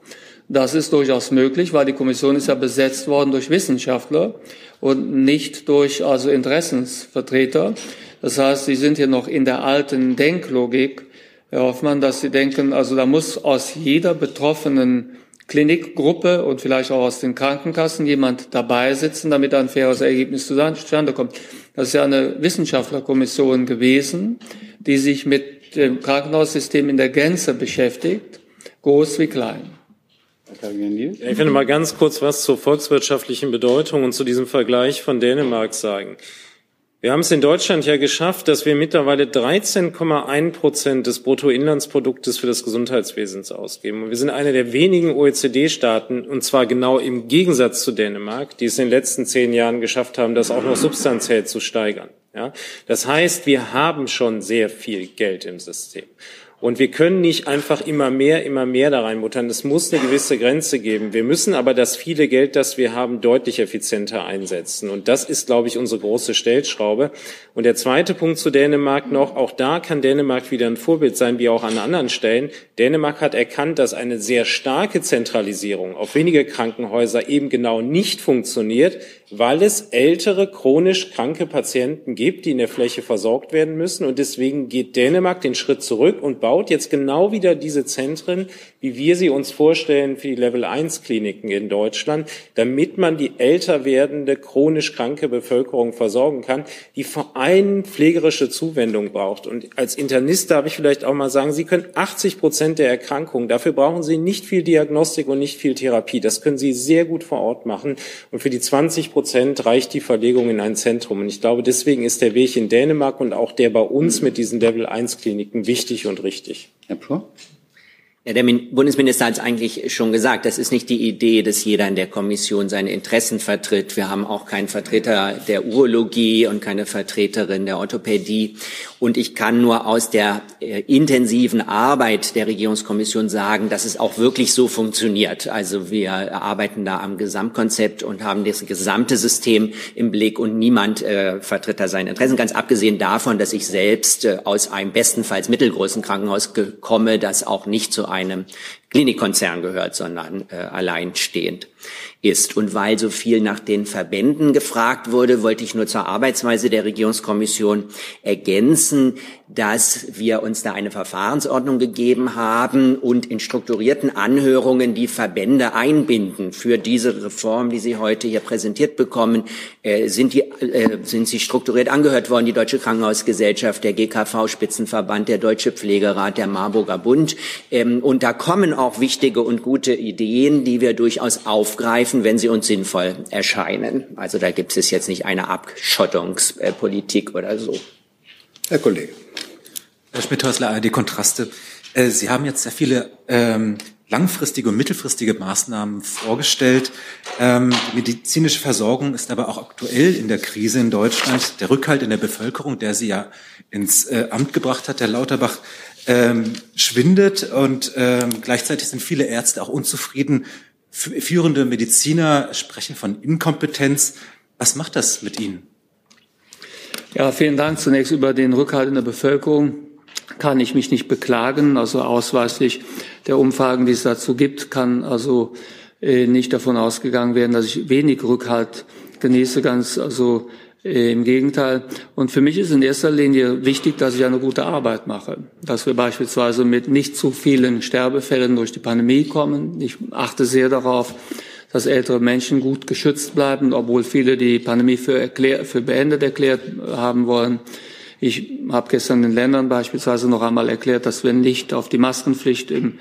B: Das ist durchaus möglich, weil die Kommission ist ja besetzt worden durch Wissenschaftler und nicht durch also Interessensvertreter. Das heißt, Sie sind hier noch in der alten Denklogik, Herr Hoffmann, dass Sie denken, also da muss aus jeder betroffenen Klinikgruppe und vielleicht auch aus den Krankenkassen jemand dabei sitzen, damit ein faires Ergebnis zustande kommt. Das ist ja eine Wissenschaftlerkommission gewesen, die sich mit dem Krankenhaussystem in der Gänze beschäftigt, groß wie klein.
D: Ich will mal ganz kurz was zur volkswirtschaftlichen Bedeutung und zu diesem Vergleich von Dänemark sagen. Wir haben es in Deutschland ja geschafft, dass wir mittlerweile 13,1 Prozent des Bruttoinlandsproduktes für das Gesundheitswesen ausgeben. Und wir sind einer der wenigen OECD-Staaten, und zwar genau im Gegensatz zu Dänemark, die es in den letzten zehn Jahren geschafft haben, das auch noch substanziell zu steigern. Ja? Das heißt, wir haben schon sehr viel Geld im System. Und wir können nicht einfach immer mehr, immer mehr da reinmuttern. Es muss eine gewisse Grenze geben. Wir müssen aber das viele Geld, das wir haben, deutlich effizienter einsetzen. Und das ist, glaube ich, unsere große Stellschraube. Und der zweite Punkt zu Dänemark noch. Auch da kann Dänemark wieder ein Vorbild sein, wie auch an anderen Stellen. Dänemark hat erkannt, dass eine sehr starke Zentralisierung auf wenige Krankenhäuser eben genau nicht funktioniert, weil es ältere, chronisch kranke Patienten gibt, die in der Fläche versorgt werden müssen. Und deswegen geht Dänemark den Schritt zurück und baut jetzt genau wieder diese Zentren, wie wir sie uns vorstellen für die Level 1 Kliniken in Deutschland, damit man die älter werdende, chronisch kranke Bevölkerung versorgen kann, die vor allem pflegerische Zuwendung braucht. Und als Internist darf ich vielleicht auch mal sagen, Sie können 80 Prozent der Erkrankungen, dafür brauchen Sie nicht viel Diagnostik und nicht viel Therapie. Das können Sie sehr gut vor Ort machen. Und für die 20 Prozent reicht die Verlegung in ein Zentrum. Und ich glaube, deswegen ist der Weg in Dänemark und auch der bei uns mit diesen Level 1 Kliniken wichtig und richtig.
A: Herr Pur?
C: Ja, der Bundesminister hat es eigentlich schon gesagt. Das ist nicht die Idee, dass jeder in der Kommission seine Interessen vertritt. Wir haben auch keinen Vertreter der Urologie und keine Vertreterin der Orthopädie. Und ich kann nur aus der äh, intensiven Arbeit der Regierungskommission sagen, dass es auch wirklich so funktioniert. Also wir arbeiten da am Gesamtkonzept und haben das gesamte System im Blick und niemand äh, vertritt da seine Interessen. Ganz abgesehen davon, dass ich selbst äh, aus einem bestenfalls mittelgroßen Krankenhaus komme, das auch nicht zu einem Klinikkonzern gehört, sondern äh, alleinstehend ist. Und weil so viel nach den Verbänden gefragt wurde, wollte ich nur zur Arbeitsweise der Regierungskommission ergänzen, dass wir uns da eine Verfahrensordnung gegeben haben und in strukturierten Anhörungen die Verbände einbinden. Für diese Reform, die Sie heute hier präsentiert bekommen, sind, die, äh, sind sie strukturiert angehört worden. Die Deutsche Krankenhausgesellschaft, der GKV-Spitzenverband, der Deutsche Pflegerat, der Marburger Bund. Ähm, und da kommen auch wichtige und gute Ideen, die wir durchaus aufgreifen, wenn sie uns sinnvoll erscheinen. Also da gibt es jetzt nicht eine Abschottungspolitik oder so.
A: Herr Kollege.
P: Herr Schmidt-Häusler, ARD Kontraste. Äh, sie haben jetzt sehr viele ähm, langfristige und mittelfristige Maßnahmen vorgestellt. Ähm, medizinische Versorgung ist aber auch aktuell in der Krise in Deutschland. Der Rückhalt in der Bevölkerung, der Sie ja ins äh, Amt gebracht hat, Herr Lauterbach, ähm, schwindet und ähm, gleichzeitig sind viele Ärzte auch unzufrieden. Führende Mediziner sprechen von Inkompetenz. Was macht das mit Ihnen?
B: Ja, vielen Dank zunächst über den Rückhalt in der Bevölkerung kann ich mich nicht beklagen. Also ausweislich der Umfragen, die es dazu gibt, kann also äh, nicht davon ausgegangen werden, dass ich wenig Rückhalt genieße. Ganz also äh, im Gegenteil. Und für mich ist in erster Linie wichtig, dass ich eine gute Arbeit mache. Dass wir beispielsweise mit nicht zu vielen Sterbefällen durch die Pandemie kommen. Ich achte sehr darauf, dass ältere Menschen gut geschützt bleiben, obwohl viele die Pandemie für, erklär, für beendet erklärt haben wollen. Ich habe gestern den Ländern beispielsweise noch einmal erklärt, dass wir nicht auf die Maskenpflicht im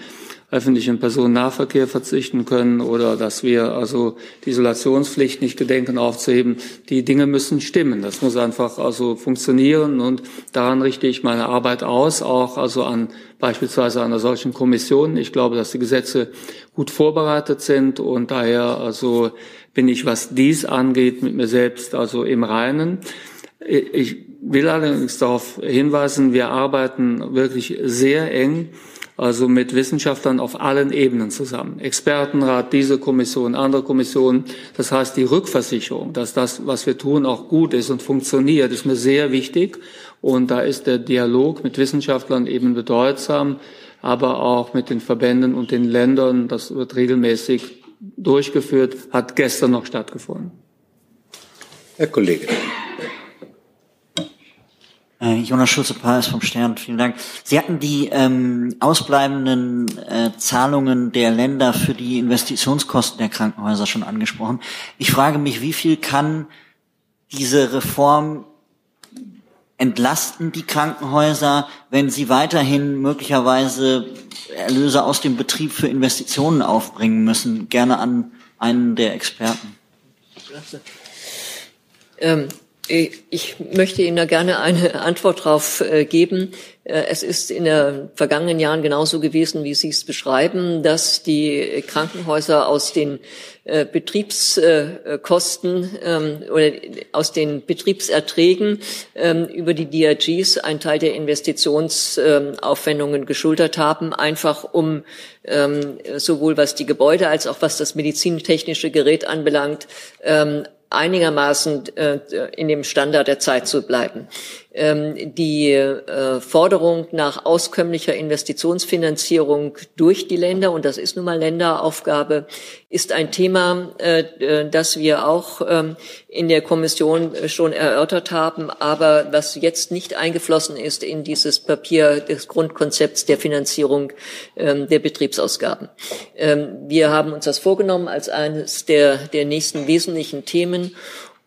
B: öffentlichen Personennahverkehr verzichten können oder dass wir also die Isolationspflicht nicht gedenken aufzuheben. Die Dinge müssen stimmen. Das muss einfach also funktionieren und daran richte ich meine Arbeit aus, auch also an beispielsweise einer solchen Kommission. Ich glaube, dass die Gesetze gut vorbereitet sind und daher also bin ich, was dies angeht, mit mir selbst also im Reinen. Ich will allerdings darauf hinweisen, wir arbeiten wirklich sehr eng, also mit Wissenschaftlern auf allen Ebenen zusammen. Expertenrat, diese Kommission, andere Kommissionen. Das heißt, die Rückversicherung, dass das, was wir tun, auch gut ist und funktioniert, ist mir sehr wichtig. Und da ist der Dialog mit Wissenschaftlern eben bedeutsam. aber auch mit den Verbänden und den Ländern. Das wird regelmäßig durchgeführt, hat gestern noch stattgefunden.
Q: Herr Kollege.
R: Äh, Jonas Schulze-Pals vom Stern, vielen Dank. Sie hatten die ähm, ausbleibenden äh, Zahlungen der Länder für die Investitionskosten der Krankenhäuser schon angesprochen. Ich frage mich, wie viel kann diese Reform entlasten die Krankenhäuser, wenn sie weiterhin möglicherweise Erlöse aus dem Betrieb für Investitionen aufbringen müssen? Gerne an einen der Experten.
E: Ähm, ich möchte Ihnen da gerne eine Antwort darauf äh, geben. Äh, es ist in den vergangenen Jahren genauso gewesen, wie Sie es beschreiben, dass die Krankenhäuser aus den äh, Betriebskosten ähm, oder aus den Betriebserträgen ähm, über die DRGs einen Teil der Investitionsaufwendungen geschultert haben, einfach um ähm, sowohl was die Gebäude als auch was das medizintechnische Gerät anbelangt, einigermaßen äh, in dem Standard der Zeit zu bleiben. Ähm, die äh, Forderung nach auskömmlicher Investitionsfinanzierung durch die Länder, und das ist nun mal Länderaufgabe, ist ein Thema, äh, das wir auch ähm, in der Kommission schon erörtert haben, aber was jetzt nicht eingeflossen ist in dieses Papier des Grundkonzepts der Finanzierung ähm, der Betriebsausgaben. Wir haben uns das vorgenommen als eines der, der nächsten wesentlichen Themen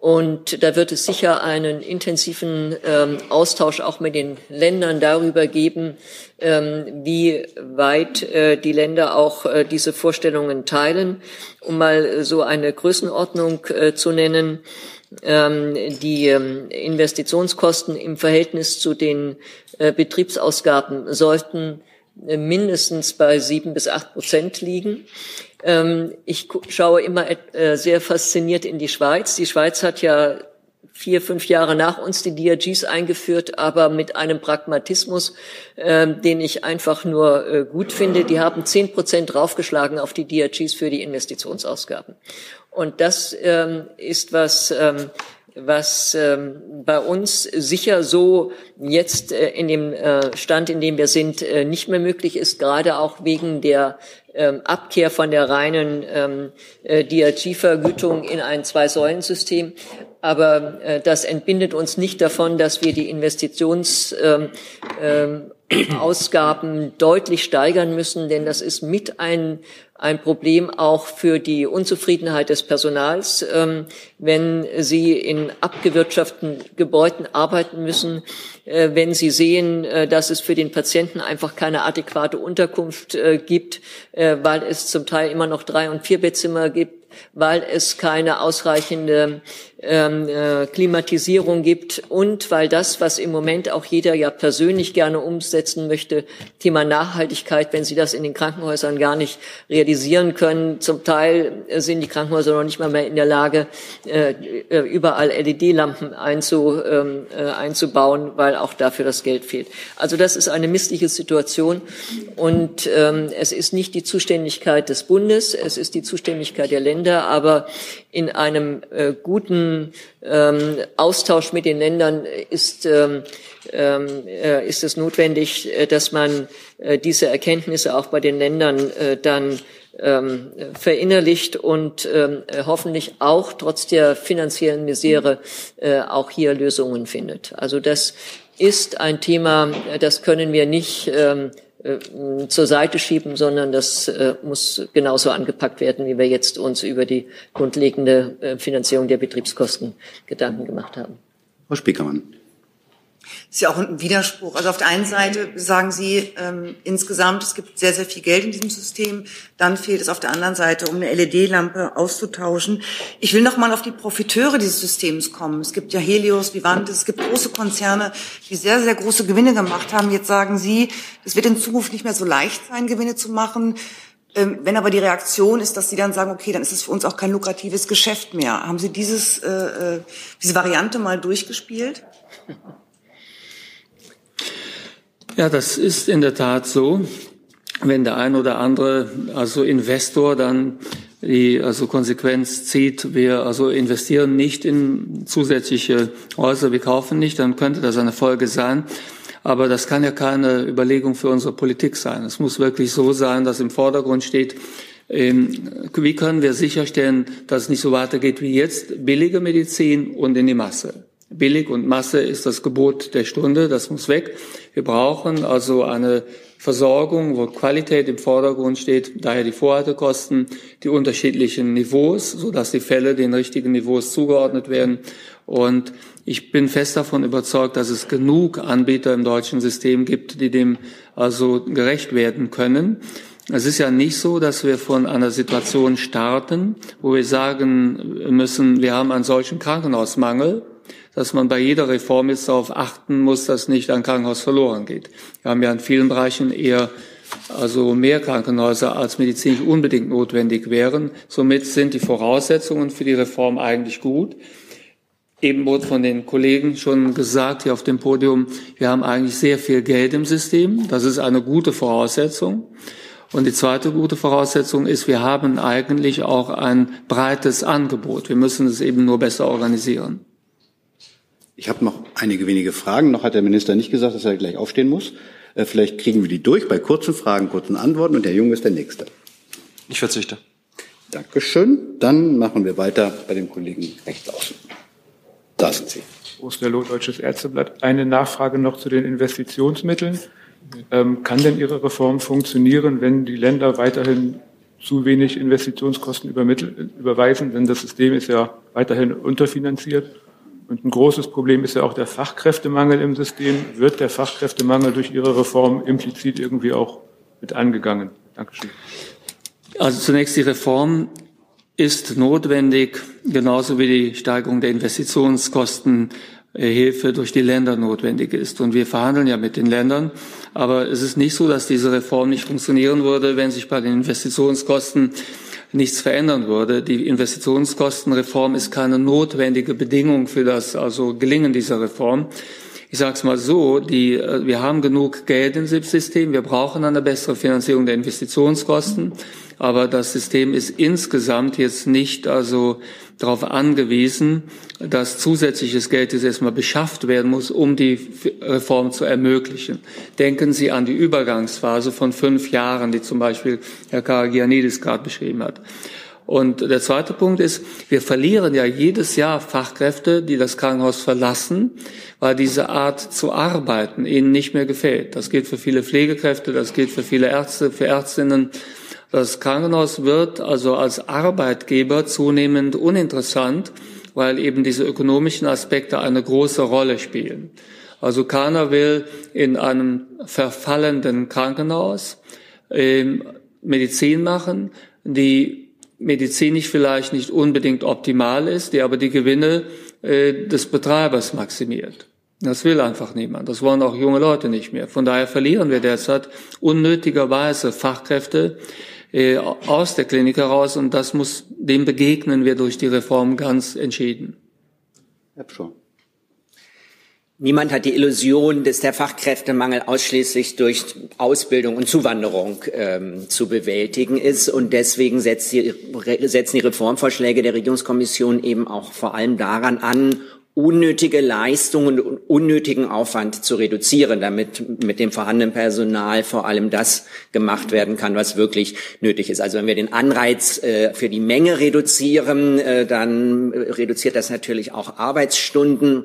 E: und da wird es sicher einen intensiven ähm, Austausch auch mit den Ländern darüber geben, ähm, wie weit äh, die Länder auch äh, diese Vorstellungen teilen. Um mal so eine Größenordnung äh, zu nennen, ähm, die ähm, Investitionskosten im Verhältnis zu den äh, Betriebsausgaben sollten äh, mindestens bei sieben bis acht Prozent liegen. Ähm, ich schaue immer äh, sehr fasziniert in die Schweiz. Die Schweiz hat ja vier, fünf Jahre nach uns die DRGs eingeführt, aber mit einem Pragmatismus, äh, den ich einfach nur äh, gut finde. Die haben zehn Prozent draufgeschlagen auf die DRGs für die Investitionsausgaben. Und das ähm, ist was, ähm, was ähm, bei uns sicher so jetzt äh, in dem äh, Stand, in dem wir sind, äh, nicht mehr möglich ist, gerade auch wegen der ähm, Abkehr von der reinen ähm, äh, DRG-Vergütung in ein Zwei-Säulen-System. Aber äh, das entbindet uns nicht davon, dass wir die Investitionsausgaben ähm, deutlich steigern müssen, denn das ist mit ein ein Problem auch für die Unzufriedenheit des Personals, ähm, wenn sie in abgewirtschafteten Gebäuden arbeiten müssen, äh, wenn sie sehen, äh, dass es für den Patienten einfach keine adäquate Unterkunft äh, gibt, weil es zum Teil immer noch drei und vier Bettzimmer gibt, weil es keine ausreichende ähm, äh, Klimatisierung gibt und weil das, was im Moment auch jeder ja persönlich gerne umsetzen möchte, Thema Nachhaltigkeit, wenn Sie das in den Krankenhäusern gar nicht realisieren können. Zum Teil sind die Krankenhäuser noch nicht mal mehr in der Lage, äh, äh überall LED-Lampen einzu, ähm, äh, einzubauen, weil auch dafür das Geld fehlt. Also das ist eine missliche Situation und ähm, es ist nicht die Zuständigkeit des Bundes, es ist die Zuständigkeit der Länder, aber in einem äh, guten ähm, Austausch mit den Ländern ist, ähm, ähm, äh, ist es notwendig, äh, dass man äh, diese Erkenntnisse auch bei den Ländern äh, dann ähm, verinnerlicht und ähm, hoffentlich auch trotz der finanziellen Misere äh, auch hier Lösungen findet. Also das ist ein Thema, das können wir nicht ähm, äh, zur Seite schieben, sondern das äh, muss genauso angepackt werden, wie wir jetzt uns über die grundlegende äh, Finanzierung der Betriebskosten Gedanken gemacht haben.
A: Frau Spiekermann
G: ist ja auch ein Widerspruch. Also auf der einen Seite sagen Sie ähm, insgesamt, es gibt sehr, sehr viel Geld in diesem System. Dann fehlt es auf der anderen Seite, um eine LED-Lampe auszutauschen. Ich will noch mal auf die Profiteure dieses Systems kommen. Es gibt ja Helios, Vivantes, es gibt große Konzerne, die sehr, sehr große Gewinne gemacht haben. Jetzt sagen Sie, es wird in Zukunft nicht mehr so leicht sein, Gewinne zu machen. Ähm, wenn aber die Reaktion ist, dass Sie dann sagen, okay, dann ist es für uns auch kein lukratives Geschäft mehr. Haben Sie dieses, äh, äh diese Variante mal durchgespielt?
B: Ja, das ist in der Tat so. Wenn der ein oder andere, also Investor, dann die also Konsequenz zieht, wir also investieren nicht in zusätzliche Häuser, wir kaufen nicht, dann könnte das eine Folge sein. Aber das kann ja keine Überlegung für unsere Politik sein. Es muss wirklich so sein, dass im Vordergrund steht, ähm, wie können wir sicherstellen, dass es nicht so weitergeht wie jetzt, billige Medizin und in die Masse. Billig und Masse ist das Gebot der Stunde, das muss weg. Wir brauchen also eine Versorgung, wo Qualität im Vordergrund steht, daher die Vorhaltekosten, die unterschiedlichen Niveaus, so dass die Fälle den richtigen Niveaus zugeordnet werden. Und ich bin fest davon überzeugt, dass es genug Anbieter im deutschen System gibt, die dem also gerecht werden können. Es ist ja nicht so, dass wir von einer Situation starten, wo wir sagen müssen, wir haben einen solchen Krankenhausmangel, dass man bei jeder Reform jetzt darauf achten muss, dass nicht ein Krankenhaus verloren geht. Wir haben ja in vielen Bereichen eher also mehr Krankenhäuser als medizinisch unbedingt notwendig wären. Somit sind die Voraussetzungen für die Reform eigentlich gut. Eben wurde von den Kollegen schon gesagt hier auf dem Podium, wir haben eigentlich sehr viel Geld im System. Das ist eine gute Voraussetzung. Und die zweite gute Voraussetzung ist, wir haben eigentlich auch ein breites Angebot. Wir müssen es eben nur besser organisieren.
A: Ich habe noch einige wenige Fragen. Noch hat der Minister nicht gesagt, dass er gleich aufstehen muss. Äh, vielleicht kriegen wir die durch bei kurzen Fragen, kurzen Antworten. Und der Junge ist der Nächste.
S: Ich verzichte.
A: Dankeschön. Dann machen wir weiter bei dem Kollegen rechts außen. Da sind Sie.
T: Osterloh, Deutsches Ärzteblatt. Eine Nachfrage noch zu den Investitionsmitteln. Ähm, kann denn Ihre Reform funktionieren, wenn die Länder weiterhin zu wenig Investitionskosten überweisen? Denn das System ist ja weiterhin unterfinanziert. Und ein großes Problem ist ja auch der Fachkräftemangel im System. Wird der Fachkräftemangel durch Ihre Reform implizit irgendwie auch mit angegangen? Dankeschön.
B: Also zunächst die Reform ist notwendig, genauso wie die Steigerung der Investitionskosten Hilfe durch die Länder notwendig ist. Und wir verhandeln ja mit den Ländern. Aber es ist nicht so, dass diese Reform nicht funktionieren würde, wenn sich bei den Investitionskosten nichts verändern würde. Die Investitionskostenreform ist keine notwendige Bedingung für das also Gelingen dieser Reform. Ich sage es mal so, die, äh, wir haben genug Geld im System, wir brauchen eine bessere Finanzierung der Investitionskosten, aber das System ist insgesamt jetzt nicht also darauf angewiesen, dass zusätzliches Geld jetzt erstmal beschafft werden muss, um die Reform zu ermöglichen. Denken Sie an die Übergangsphase von fünf Jahren, die zum Beispiel Herr Karagianidis gerade beschrieben hat. Und der zweite Punkt ist, wir verlieren ja jedes Jahr Fachkräfte, die das Krankenhaus verlassen, weil diese Art zu arbeiten ihnen nicht mehr gefällt. Das gilt für viele Pflegekräfte, das gilt für viele Ärzte, für Ärztinnen. Das Krankenhaus wird also als Arbeitgeber zunehmend uninteressant, weil eben diese ökonomischen Aspekte eine große Rolle spielen. Also keiner will in einem verfallenden Krankenhaus äh, Medizin machen, die medizinisch vielleicht nicht unbedingt optimal ist, die aber die Gewinne äh, des Betreibers maximiert. Das will einfach niemand. Das wollen auch junge Leute nicht mehr. Von daher verlieren wir derzeit unnötigerweise Fachkräfte, äh, aus der Klinik heraus und das muss, dem begegnen wir durch die Reform ganz entschieden.
A: Herr Pschor.
C: Niemand hat die Illusion, dass der Fachkräftemangel ausschließlich durch Ausbildung und Zuwanderung ähm, zu bewältigen ist. Und deswegen setzt die, setzen die Reformvorschläge der Regierungskommission eben auch vor allem daran an, unnötige Leistungen und unnötigen Aufwand zu reduzieren, damit mit dem vorhandenen Personal vor allem das gemacht werden kann, was wirklich nötig ist. Also wenn wir den Anreiz äh, für die Menge reduzieren, äh, dann reduziert das natürlich auch Arbeitsstunden.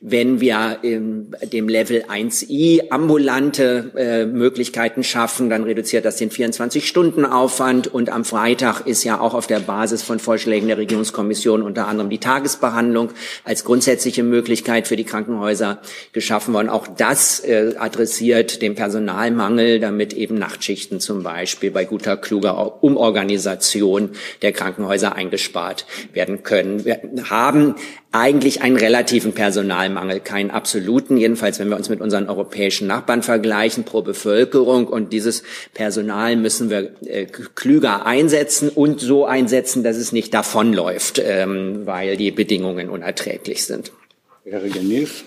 C: Wenn wir ähm, dem Level 1i ambulante äh, Möglichkeiten schaffen, dann reduziert das den 24-Stunden-Aufwand. Und am Freitag ist ja auch auf der Basis von Vorschlägen der Regierungskommission unter anderem die Tagesbehandlung als grundsätzliche Möglichkeit für die Krankenhäuser geschaffen worden. Auch das äh, adressiert den Personalmangel, damit eben Nachtschichten zum Beispiel bei guter, kluger Umorganisation der Krankenhäuser eingespart werden können. Wir haben eigentlich einen relativen Personalmangel, keinen absoluten, jedenfalls wenn wir uns mit unseren europäischen Nachbarn vergleichen pro Bevölkerung. Und dieses Personal müssen wir äh, klüger einsetzen und so einsetzen, dass es nicht davonläuft, ähm, weil die Bedingungen unerträglich sind.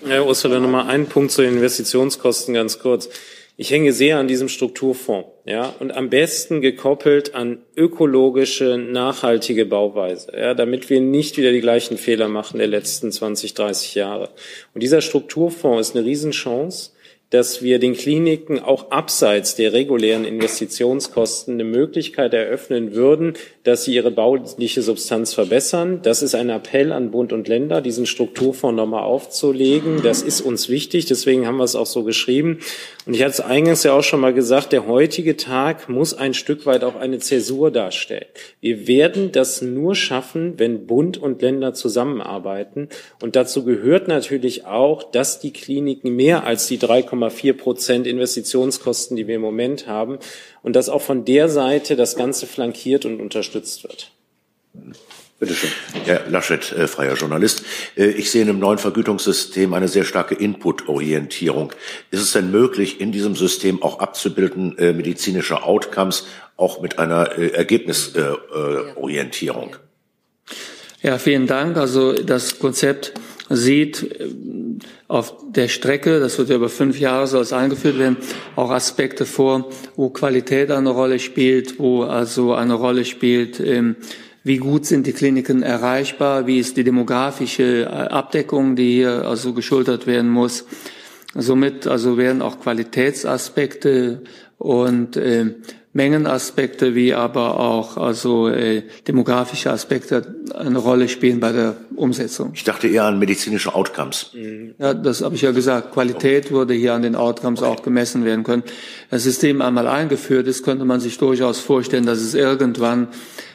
D: Herr Ursula, noch mal einen Punkt zu den Investitionskosten ganz kurz. Ich hänge sehr an diesem Strukturfonds, ja, und am besten gekoppelt an ökologische, nachhaltige Bauweise, ja, damit wir nicht wieder die gleichen Fehler machen der letzten 20, 30 Jahre. Und dieser Strukturfonds ist eine Riesenchance, dass wir den Kliniken auch abseits der regulären Investitionskosten eine Möglichkeit eröffnen würden, dass sie ihre bauliche Substanz verbessern. Das ist ein Appell an Bund und Länder, diesen Strukturfonds nochmal aufzulegen. Das ist uns wichtig, deswegen haben wir es auch so geschrieben. Und ich hatte es eingangs ja auch schon mal gesagt, der heutige Tag muss ein Stück weit auch eine Zäsur darstellen. Wir werden das nur schaffen, wenn Bund und Länder zusammenarbeiten. Und dazu gehört natürlich auch, dass die Kliniken mehr als die 3,4 Prozent Investitionskosten, die wir im Moment haben, und dass auch von der Seite das Ganze flankiert und unterstützt wird.
S: Bitte schön. Herr Laschet, äh, freier Journalist. Äh, ich sehe in dem neuen Vergütungssystem eine sehr starke Input-Orientierung. Ist es denn möglich, in diesem System auch abzubilden, äh, medizinische Outcomes auch mit einer äh, Ergebnisorientierung?
B: Ja, vielen Dank. Also das Konzept sieht äh, auf der Strecke, das wird ja über fünf Jahre soll es eingeführt werden, auch Aspekte vor, wo Qualität eine Rolle spielt, wo also eine Rolle spielt, ähm, wie gut sind die Kliniken erreichbar, wie ist die demografische äh, Abdeckung, die hier also geschultert werden muss. Somit also werden auch Qualitätsaspekte und äh, Mengenaspekte wie aber auch also äh, demografische Aspekte eine Rolle spielen bei der Umsetzung.
S: Ich dachte eher an medizinische Outcomes.
B: Ja, das habe ich ja gesagt. Qualität würde hier an den Outcomes auch gemessen werden können. Das System einmal eingeführt ist, könnte man sich durchaus vorstellen, dass es irgendwann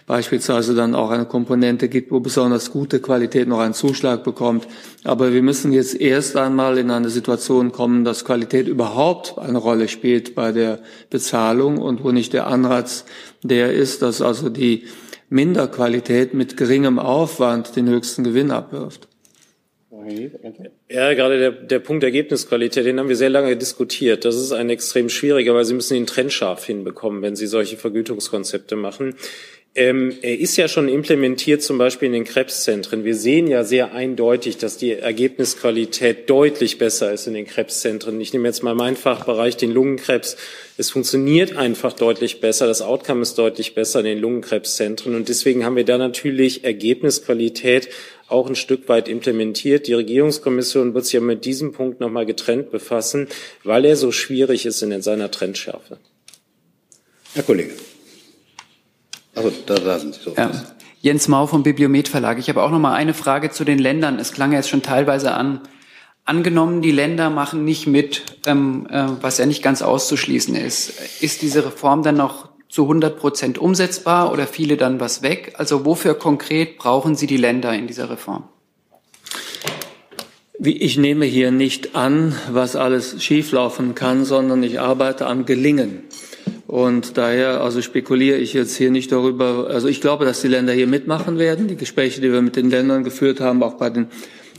B: beispielsweise dann auch eine Komponente gibt, wo besonders gute Qualität noch einen Zuschlag bekommt. Aber wir müssen jetzt erst einmal in eine Situation kommen, dass Qualität überhaupt eine Rolle spielt bei der Bezahlung und wo nicht der Anreiz der ist, dass also die Minderqualität mit geringem Aufwand den höchsten Gewinn abwirft.
D: Ja, gerade der, der Punkt Ergebnisqualität, den haben wir sehr lange diskutiert. Das ist ein extrem schwieriger, weil Sie müssen den Trend scharf hinbekommen, wenn Sie solche Vergütungskonzepte machen. Ähm, er ist ja schon implementiert, zum Beispiel in den Krebszentren. Wir sehen ja sehr eindeutig, dass die Ergebnisqualität deutlich besser ist in den Krebszentren. Ich nehme jetzt mal meinen Fachbereich, den Lungenkrebs. Es funktioniert einfach deutlich besser. Das Outcome ist deutlich besser in den Lungenkrebszentren. Und deswegen haben wir da natürlich Ergebnisqualität auch ein Stück weit implementiert. Die Regierungskommission wird sich ja mit diesem Punkt nochmal getrennt befassen, weil er so schwierig ist in seiner Trendschärfe.
A: Herr Kollege. Also da, da sind Sie so.
U: Ja. Jens Mau vom Bibliomet Verlag. Ich habe auch noch mal eine Frage zu den Ländern. Es klang ja jetzt schon teilweise an. Angenommen, die Länder machen nicht mit, ähm, äh, was ja nicht ganz auszuschließen ist. Ist diese Reform dann noch zu 100 Prozent umsetzbar oder fiele dann was weg? Also wofür konkret brauchen Sie die Länder in dieser Reform?
B: Ich nehme hier nicht an, was alles schieflaufen kann, sondern ich arbeite am Gelingen. Und daher, also spekuliere ich jetzt hier nicht darüber. Also ich glaube, dass die Länder hier mitmachen werden. Die Gespräche, die wir mit den Ländern geführt haben, auch bei den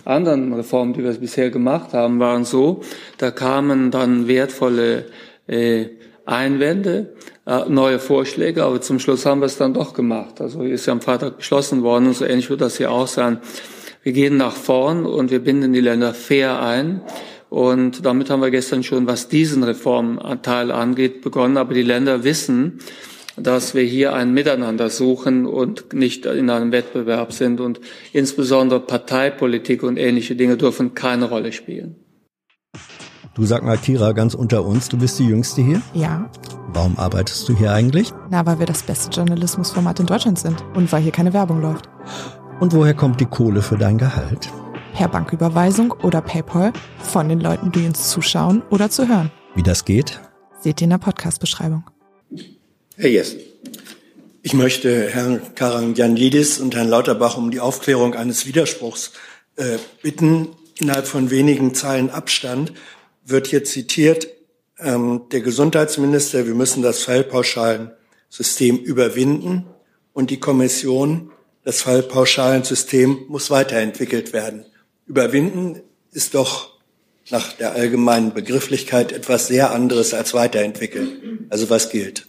B: anderen Reformen, die wir bisher gemacht haben, waren so. Da kamen dann wertvolle äh, Einwände, äh, neue Vorschläge, aber zum Schluss haben wir es dann doch gemacht. Also ist ja am Freitag beschlossen worden und so ähnlich wird das hier auch sein. Wir gehen nach vorn und wir binden die Länder fair ein. Und damit haben wir gestern schon, was diesen Reformteil angeht, begonnen. Aber die Länder wissen, dass wir hier ein Miteinander suchen und nicht in einem Wettbewerb sind. Und insbesondere Parteipolitik und ähnliche Dinge dürfen keine Rolle spielen.
V: Du sag mal, Kira, ganz unter uns, du bist die Jüngste hier?
W: Ja.
V: Warum arbeitest du hier eigentlich?
W: Na, weil wir das beste Journalismusformat in Deutschland sind und weil hier keine Werbung läuft.
V: Und woher kommt die Kohle für dein Gehalt?
W: Per Banküberweisung oder PayPal von den Leuten, die uns zuschauen oder zu hören.
V: Wie das geht?
W: Seht ihr in der Podcast-Beschreibung.
A: Herr Jessen.
X: Ich möchte Herrn Karangyanidis und Herrn Lauterbach um die Aufklärung eines Widerspruchs äh, bitten. Innerhalb von wenigen Zeilen Abstand wird hier zitiert, ähm, der Gesundheitsminister, wir müssen das Fallpauschalensystem überwinden und die Kommission, das Fallpauschalensystem muss weiterentwickelt werden. Überwinden ist doch nach der allgemeinen Begrifflichkeit etwas sehr anderes als weiterentwickeln. Also was gilt?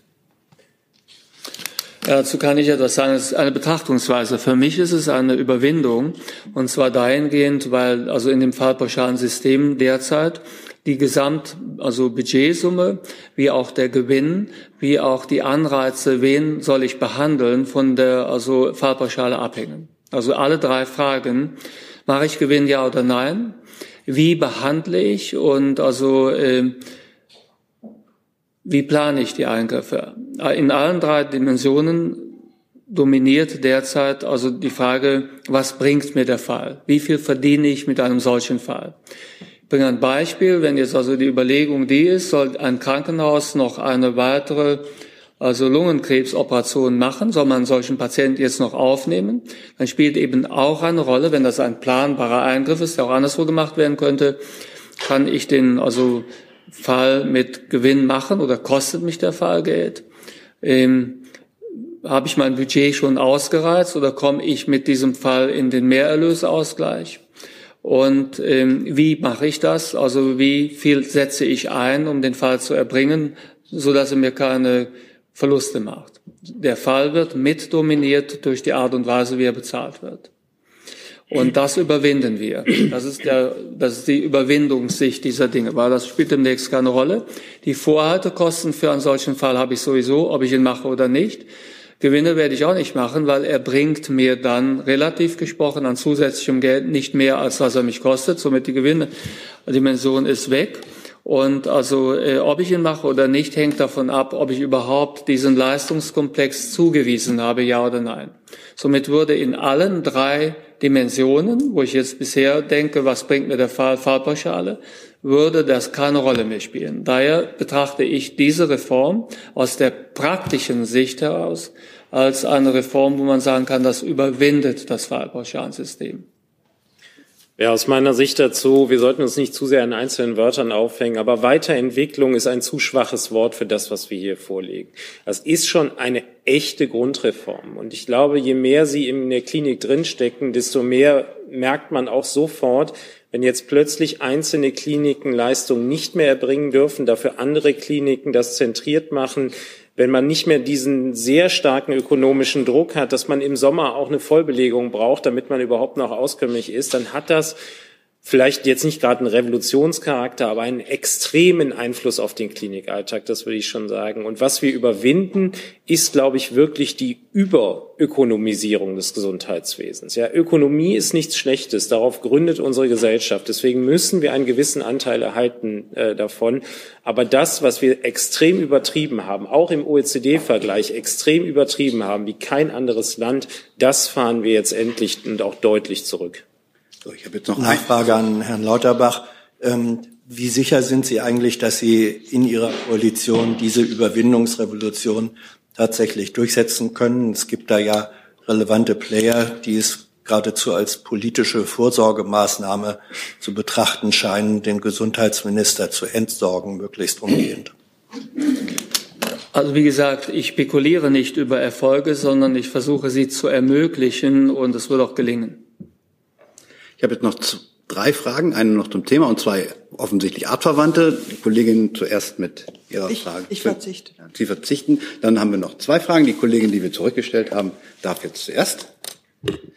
B: Ja, dazu kann ich etwas sagen. Es ist eine Betrachtungsweise. Für mich ist es eine Überwindung. Und zwar dahingehend, weil also in dem fallpauschalen System derzeit die Gesamt, also Budgetsumme, wie auch der Gewinn, wie auch die Anreize, wen soll ich behandeln, von der also Fallpauschale abhängen. Also alle drei Fragen Mache ich Gewinn, ja oder nein? wie behandle ich und also äh, wie plane ich die Eingriffe? In allen drei Dimensionen dominiert derzeit also die Frage, was bringt mir der Fall? Wie viel verdiene ich mit einem solchen Fall? Ich bringe ein Beispiel. Wenn jetzt also die Überlegung die ist, soll ein Krankenhaus noch eine weitere also Lungenkrebsoperation machen, soll man solchen Patienten jetzt noch aufnehmen, dann spielt eben auch eine Rolle, wenn das ein planbarer Eingriff ist, der auch anderswo gemacht werden könnte, kann ich den also Fall mit Gewinn machen oder kostet mich der Fall Geld? Ähm, Habe ich mein Budget schon ausgereizt oder komme ich mit diesem Fall in den Mehrerlösausgleich? Und ähm, wie mache ich das? Also wie viel setze ich ein, um den Fall zu erbringen, so dass er mir keine Verluste macht? Der Fall wird mit dominiert durch die Art und Weise, wie er bezahlt wird. Und das überwinden wir. Das ist, der, das ist die Überwindungssicht dieser Dinge, weil das spielt demnächst keine Rolle. Die Vorhaltekosten für einen solchen Fall habe ich sowieso, ob ich ihn mache oder nicht. Gewinne werde ich auch nicht machen, weil er bringt mir dann relativ gesprochen an zusätzlichem Geld nicht mehr, als was er mich kostet. Somit die Gewinndimension ist weg. Und also, äh, ob ich ihn mache oder nicht, hängt davon ab, ob ich überhaupt diesen Leistungskomplex zugewiesen habe, ja oder nein. Somit würde in allen drei Dimensionen, wo ich jetzt bisher denke, was bringt mir der Fall Fallpauschale, würde das keine Rolle mehr spielen. Daher betrachte ich diese Reform aus der praktischen Sicht heraus als eine Reform, wo man sagen kann, das überwindet das Fallpauschalensystem.
D: Ja, aus meiner Sicht dazu, wir sollten uns nicht zu sehr an einzelnen Wörtern aufhängen, aber Weiterentwicklung ist ein zu schwaches Wort für das, was wir hier vorlegen. Das ist schon eine echte Grundreform. Und ich glaube, je mehr Sie in der Klinik drinstecken, desto mehr merkt man auch sofort, wenn jetzt plötzlich einzelne Kliniken Leistungen nicht mehr erbringen dürfen, dafür andere Kliniken das zentriert machen, wenn man nicht mehr diesen sehr starken ökonomischen Druck hat, dass man im Sommer auch eine Vollbelegung braucht, damit man überhaupt noch auskömmlich ist, dann hat das vielleicht jetzt nicht gerade einen Revolutionscharakter, aber einen extremen Einfluss auf den Klinikalltag, das würde ich schon sagen. Und was wir überwinden, ist, glaube ich, wirklich die Überökonomisierung des Gesundheitswesens. Ja, Ökonomie ist nichts Schlechtes, darauf gründet unsere Gesellschaft. Deswegen müssen wir einen gewissen Anteil erhalten äh, davon. Aber das, was wir extrem übertrieben haben, auch im OECD-Vergleich extrem übertrieben haben, wie kein anderes Land, das fahren wir jetzt endlich und auch deutlich zurück.
X: So, ich habe jetzt noch eine Frage an Herrn Lauterbach. Ähm, wie sicher sind Sie eigentlich, dass Sie in Ihrer Koalition diese Überwindungsrevolution tatsächlich durchsetzen können? Es gibt da ja relevante Player, die es geradezu als politische Vorsorgemaßnahme zu betrachten scheinen, den Gesundheitsminister zu entsorgen, möglichst umgehend.
B: Also wie gesagt, ich spekuliere nicht über Erfolge, sondern ich versuche sie zu ermöglichen und es wird auch gelingen.
A: Ich habe jetzt noch drei Fragen, eine noch zum Thema und zwei offensichtlich artverwandte. Die Kollegin zuerst mit ihrer
G: ich,
A: Frage.
G: Ich verzichte.
A: Dann. Sie verzichten. Dann haben wir noch zwei Fragen. Die Kollegin, die wir zurückgestellt haben, darf jetzt zuerst.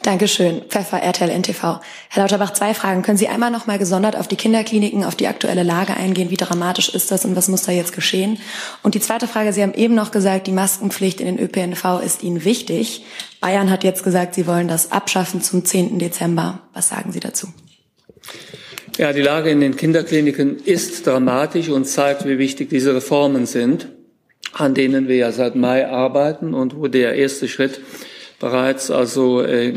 Y: Dankeschön. Pfeffer, RTL NTV. Herr Lauterbach, zwei Fragen. Können Sie einmal noch mal gesondert auf die Kinderkliniken, auf die aktuelle Lage eingehen? Wie dramatisch ist das und was muss da jetzt geschehen? Und die zweite Frage, Sie haben eben noch gesagt, die Maskenpflicht in den ÖPNV ist Ihnen wichtig. Bayern hat jetzt gesagt, Sie wollen das abschaffen zum 10. Dezember. Was sagen Sie dazu?
B: Ja, die Lage in den Kinderkliniken ist dramatisch und zeigt, wie wichtig diese Reformen sind, an denen wir ja seit Mai arbeiten und wo der erste Schritt bereits also äh,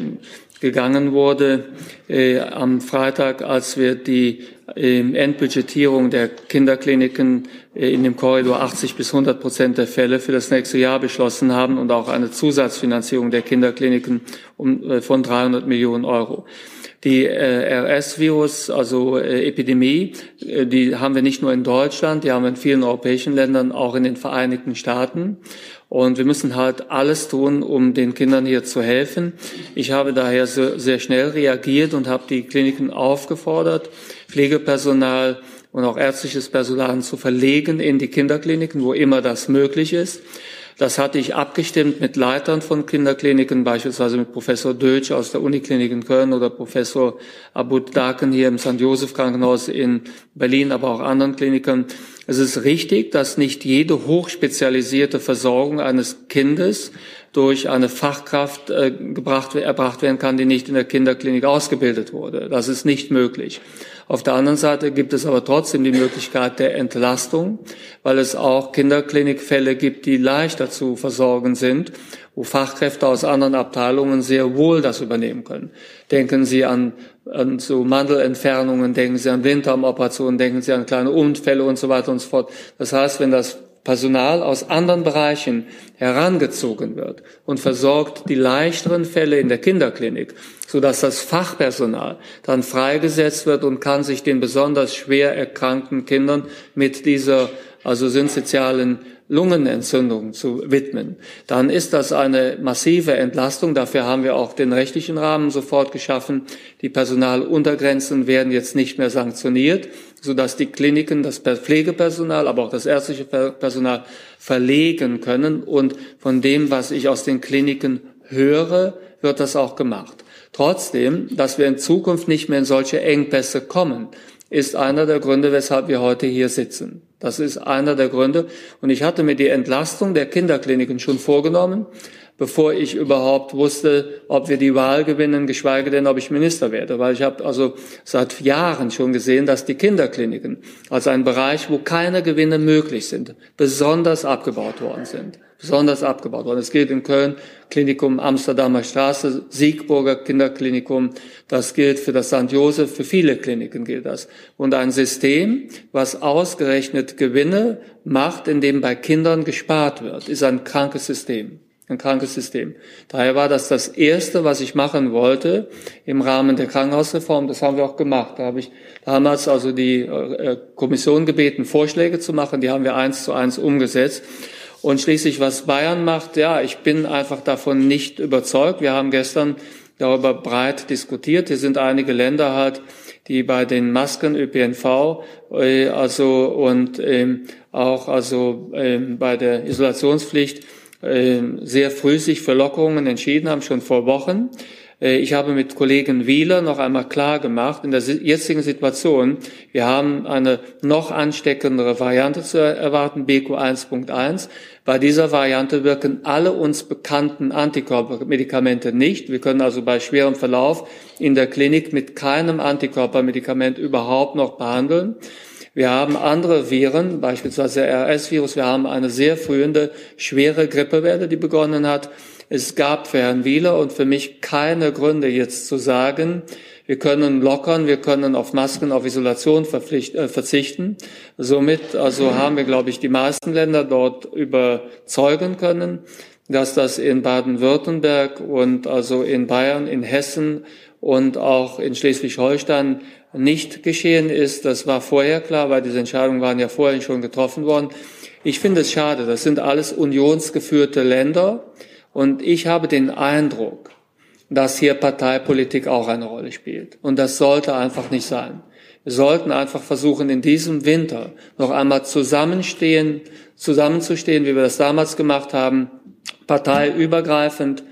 B: gegangen wurde äh, am Freitag, als wir die äh, Endbudgetierung der Kinderkliniken äh, in dem Korridor 80 bis 100 Prozent der Fälle für das nächste Jahr beschlossen haben und auch eine Zusatzfinanzierung der Kinderkliniken um, äh, von 300 Millionen Euro. Die äh, RS-Virus, also äh, Epidemie, die haben wir nicht nur in Deutschland, die haben wir in vielen europäischen Ländern, auch in den Vereinigten Staaten. Und wir müssen halt alles tun, um den Kindern hier zu helfen. Ich habe daher sehr, schnell reagiert und habe die Kliniken aufgefordert, Pflegepersonal und auch ärztliches Personal zu verlegen in die Kinderkliniken, wo immer das möglich ist. Das hatte ich abgestimmt mit Leitern von Kinderkliniken, beispielsweise mit Professor Dötsch aus der Uniklinik in Köln oder Professor Abud Daken hier im St. Joseph Krankenhaus in Berlin, aber auch anderen Kliniken. Es ist richtig, dass nicht jede hochspezialisierte Versorgung eines Kindes durch eine Fachkraft äh, gebracht, erbracht werden kann, die nicht in der Kinderklinik ausgebildet wurde. Das ist nicht möglich. Auf der anderen Seite gibt es aber trotzdem die Möglichkeit der Entlastung, weil es auch Kinderklinikfälle gibt, die leichter zu versorgen sind, wo Fachkräfte aus anderen Abteilungen sehr wohl das übernehmen können. Denken Sie an, an so Mandelentfernungen, denken Sie an Blinddarmoperationen, denken Sie an kleine Unfälle und so weiter und so fort. Das heißt, wenn das Personal aus anderen Bereichen herangezogen wird und versorgt die leichteren Fälle in der Kinderklinik, sodass das Fachpersonal dann freigesetzt wird und kann sich den besonders schwer erkrankten Kindern mit dieser also synsozialen Lungenentzündung zu widmen, dann ist das eine massive Entlastung. Dafür haben wir auch den rechtlichen Rahmen sofort geschaffen. Die Personaluntergrenzen werden jetzt nicht mehr sanktioniert, sodass die Kliniken das Pflegepersonal, aber auch das ärztliche Personal verlegen können. Und von dem, was ich aus den Kliniken höre, wird das auch gemacht. Trotzdem, dass wir in Zukunft nicht mehr in solche Engpässe kommen, ist einer der Gründe, weshalb wir heute hier sitzen. Das ist einer der Gründe. Und ich hatte mir die Entlastung der Kinderkliniken schon vorgenommen, bevor ich überhaupt wusste, ob wir die Wahl gewinnen, geschweige denn, ob ich Minister werde. Weil ich habe also seit Jahren schon gesehen, dass die Kinderkliniken als ein Bereich, wo keine Gewinne möglich sind, besonders abgebaut worden sind besonders abgebaut worden. Es gilt in Köln, Klinikum Amsterdamer Straße, Siegburger Kinderklinikum. Das gilt für das St. Josef, für viele Kliniken gilt das. Und ein System, was ausgerechnet Gewinne macht, indem bei Kindern gespart wird, ist ein krankes System. Ein krankes System. Daher war das das Erste, was ich machen wollte im Rahmen der Krankenhausreform. Das haben wir auch gemacht. Da habe ich damals also die äh, Kommission gebeten, Vorschläge zu machen. Die haben wir eins zu eins umgesetzt. Und schließlich, was Bayern macht, ja, ich bin einfach davon nicht überzeugt. Wir haben gestern darüber breit diskutiert. Hier sind einige Länder halt, die bei den Masken ÖPNV, äh, also und ähm, auch also ähm, bei der Isolationspflicht äh, sehr früh sich für Lockerungen entschieden haben, schon vor Wochen. Äh, ich habe mit Kollegen Wieler noch einmal klar gemacht, in der jetzigen Situation, wir haben eine noch ansteckendere Variante zu erwarten, BQ 1.1. Bei dieser Variante wirken alle uns bekannten Antikörpermedikamente nicht. Wir können also bei schwerem Verlauf in der Klinik mit keinem Antikörpermedikament überhaupt noch behandeln. Wir haben andere Viren, beispielsweise RS-Virus. Wir haben eine sehr frühende schwere Grippewelle, die begonnen hat. Es gab für Herrn Wieler und für mich keine Gründe jetzt zu sagen, wir können lockern, wir können auf Masken, auf Isolation äh, verzichten. Somit also haben wir, glaube ich, die meisten Länder dort überzeugen können, dass das in Baden-Württemberg und also in Bayern, in Hessen und auch in Schleswig-Holstein nicht geschehen ist. Das war vorher klar, weil diese Entscheidungen waren ja vorher schon getroffen worden. Ich finde es schade. Das sind alles unionsgeführte Länder. Und ich habe den Eindruck, dass hier Parteipolitik auch eine Rolle spielt. Und das sollte einfach nicht sein. Wir sollten einfach versuchen, in diesem Winter noch einmal zusammenstehen, zusammenzustehen, wie wir das damals gemacht haben, parteiübergreifend.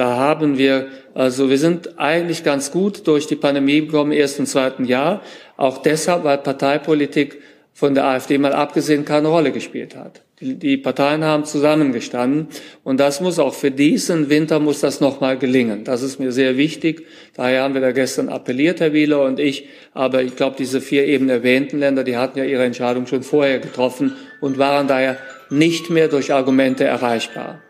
B: Da haben wir, also wir sind eigentlich ganz gut durch die Pandemie gekommen, im ersten und zweiten Jahr. Auch deshalb, weil Parteipolitik von der AfD mal abgesehen keine Rolle gespielt hat. Die, Parteien haben zusammengestanden und das muss auch für diesen Winter muss das nochmal gelingen. Das ist mir sehr wichtig. Daher haben wir da gestern appelliert, Herr Wieler und ich. Aber ich glaube, diese vier eben erwähnten Länder, die hatten ja ihre Entscheidung schon vorher getroffen und waren daher nicht mehr durch Argumente erreichbar.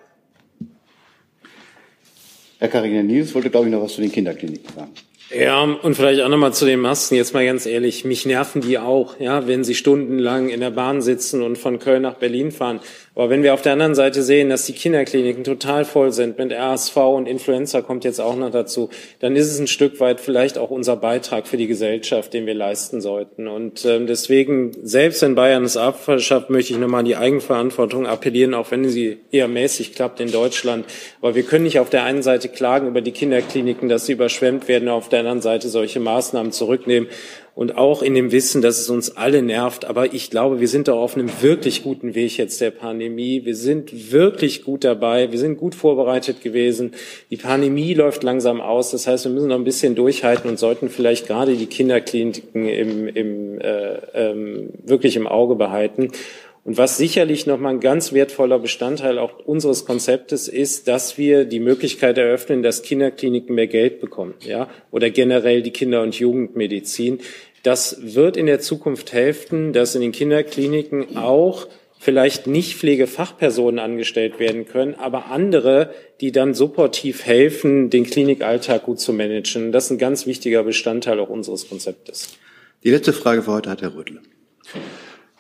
A: Herr Karina Niels wollte, glaube ich, noch was zu den Kinderkliniken sagen.
D: Ja, und vielleicht auch nochmal zu den Masken. Jetzt mal ganz ehrlich, mich nerven die auch, ja, wenn sie stundenlang in der Bahn sitzen und von Köln nach Berlin fahren. Aber wenn wir auf der anderen Seite sehen, dass die Kinderkliniken total voll sind mit RSV und Influenza kommt jetzt auch noch dazu, dann ist es ein Stück weit vielleicht auch unser Beitrag für die Gesellschaft, den wir leisten sollten. Und ähm, deswegen, selbst wenn Bayern es abschafft, möchte ich nochmal an die Eigenverantwortung appellieren, auch wenn sie eher mäßig klappt in Deutschland. Aber wir können nicht auf der einen Seite klagen über die Kinderkliniken, dass sie überschwemmt werden, auf der anderen Seite solche Maßnahmen zurücknehmen und auch in dem Wissen, dass es uns alle nervt. Aber ich glaube, wir sind da auf einem wirklich guten Weg jetzt der Pandemie. Wir sind wirklich gut dabei. Wir sind gut vorbereitet gewesen. Die Pandemie läuft langsam aus. Das heißt, wir müssen noch ein bisschen durchhalten und sollten vielleicht gerade die Kinderkliniken im, im, äh, ähm, wirklich im Auge behalten. Und was sicherlich nochmal ein ganz wertvoller Bestandteil auch unseres Konzeptes ist, dass wir die Möglichkeit eröffnen, dass Kinderkliniken mehr Geld bekommen, ja, oder generell die Kinder- und Jugendmedizin. Das wird in der Zukunft helfen, dass in den Kinderkliniken auch vielleicht nicht Pflegefachpersonen angestellt werden können, aber andere, die dann supportiv helfen, den Klinikalltag gut zu managen. Das ist ein ganz wichtiger Bestandteil auch unseres Konzeptes.
A: Die letzte Frage für heute hat Herr Rödle.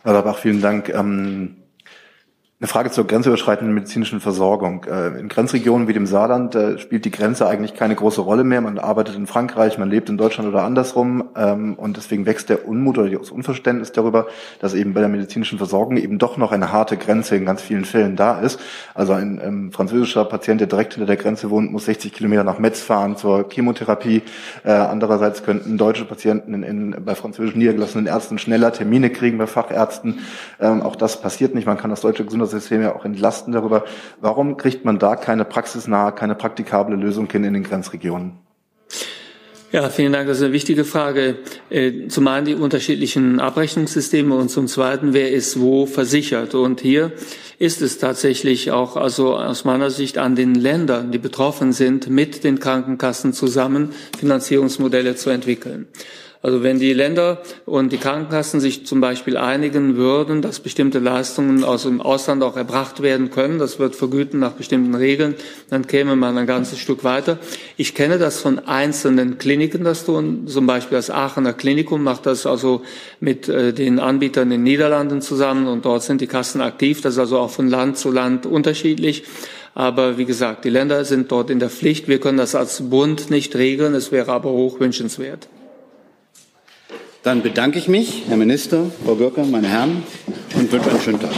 Z: Herr Labach, vielen Dank. Ähm eine Frage zur grenzüberschreitenden medizinischen Versorgung. Äh, in Grenzregionen wie dem Saarland äh, spielt die Grenze eigentlich keine große Rolle mehr. Man arbeitet in Frankreich, man lebt in Deutschland oder andersrum. Ähm, und deswegen wächst der Unmut oder das Unverständnis darüber, dass eben bei der medizinischen Versorgung eben doch noch eine harte Grenze in ganz vielen Fällen da ist. Also ein ähm, französischer Patient, der direkt hinter der Grenze wohnt, muss 60 Kilometer nach Metz fahren zur Chemotherapie. Äh, andererseits könnten deutsche Patienten in, in, bei französisch niedergelassenen Ärzten schneller Termine kriegen bei Fachärzten. Ähm, auch das passiert nicht. Man kann das deutsche Gesundheits System ja auch entlasten darüber. Warum kriegt man da keine praxisnahe, keine praktikable Lösung hin in den Grenzregionen?
B: Ja, vielen Dank. Das ist eine wichtige Frage. Äh, zum einen die unterschiedlichen Abrechnungssysteme und zum zweiten, wer ist wo versichert. Und hier ist es tatsächlich auch, also aus meiner Sicht an den Ländern, die betroffen sind, mit den Krankenkassen zusammen Finanzierungsmodelle zu entwickeln. Also wenn die Länder und die Krankenkassen sich zum Beispiel einigen würden, dass bestimmte Leistungen aus dem Ausland auch erbracht werden können, das wird vergüten nach bestimmten Regeln, dann käme man ein ganzes Stück weiter. Ich kenne das von einzelnen Kliniken, das tun. Zum Beispiel das Aachener Klinikum macht das also mit äh, den Anbietern in den Niederlanden zusammen und dort sind die Kassen aktiv. Das ist also auch von Land zu Land unterschiedlich. Aber wie gesagt, die Länder sind dort in der Pflicht. Wir können das als Bund nicht regeln. Es wäre aber hoch wünschenswert.
A: Dann bedanke ich mich, Herr Minister, Frau Görker, meine Herren, und wünsche einen schönen Tag.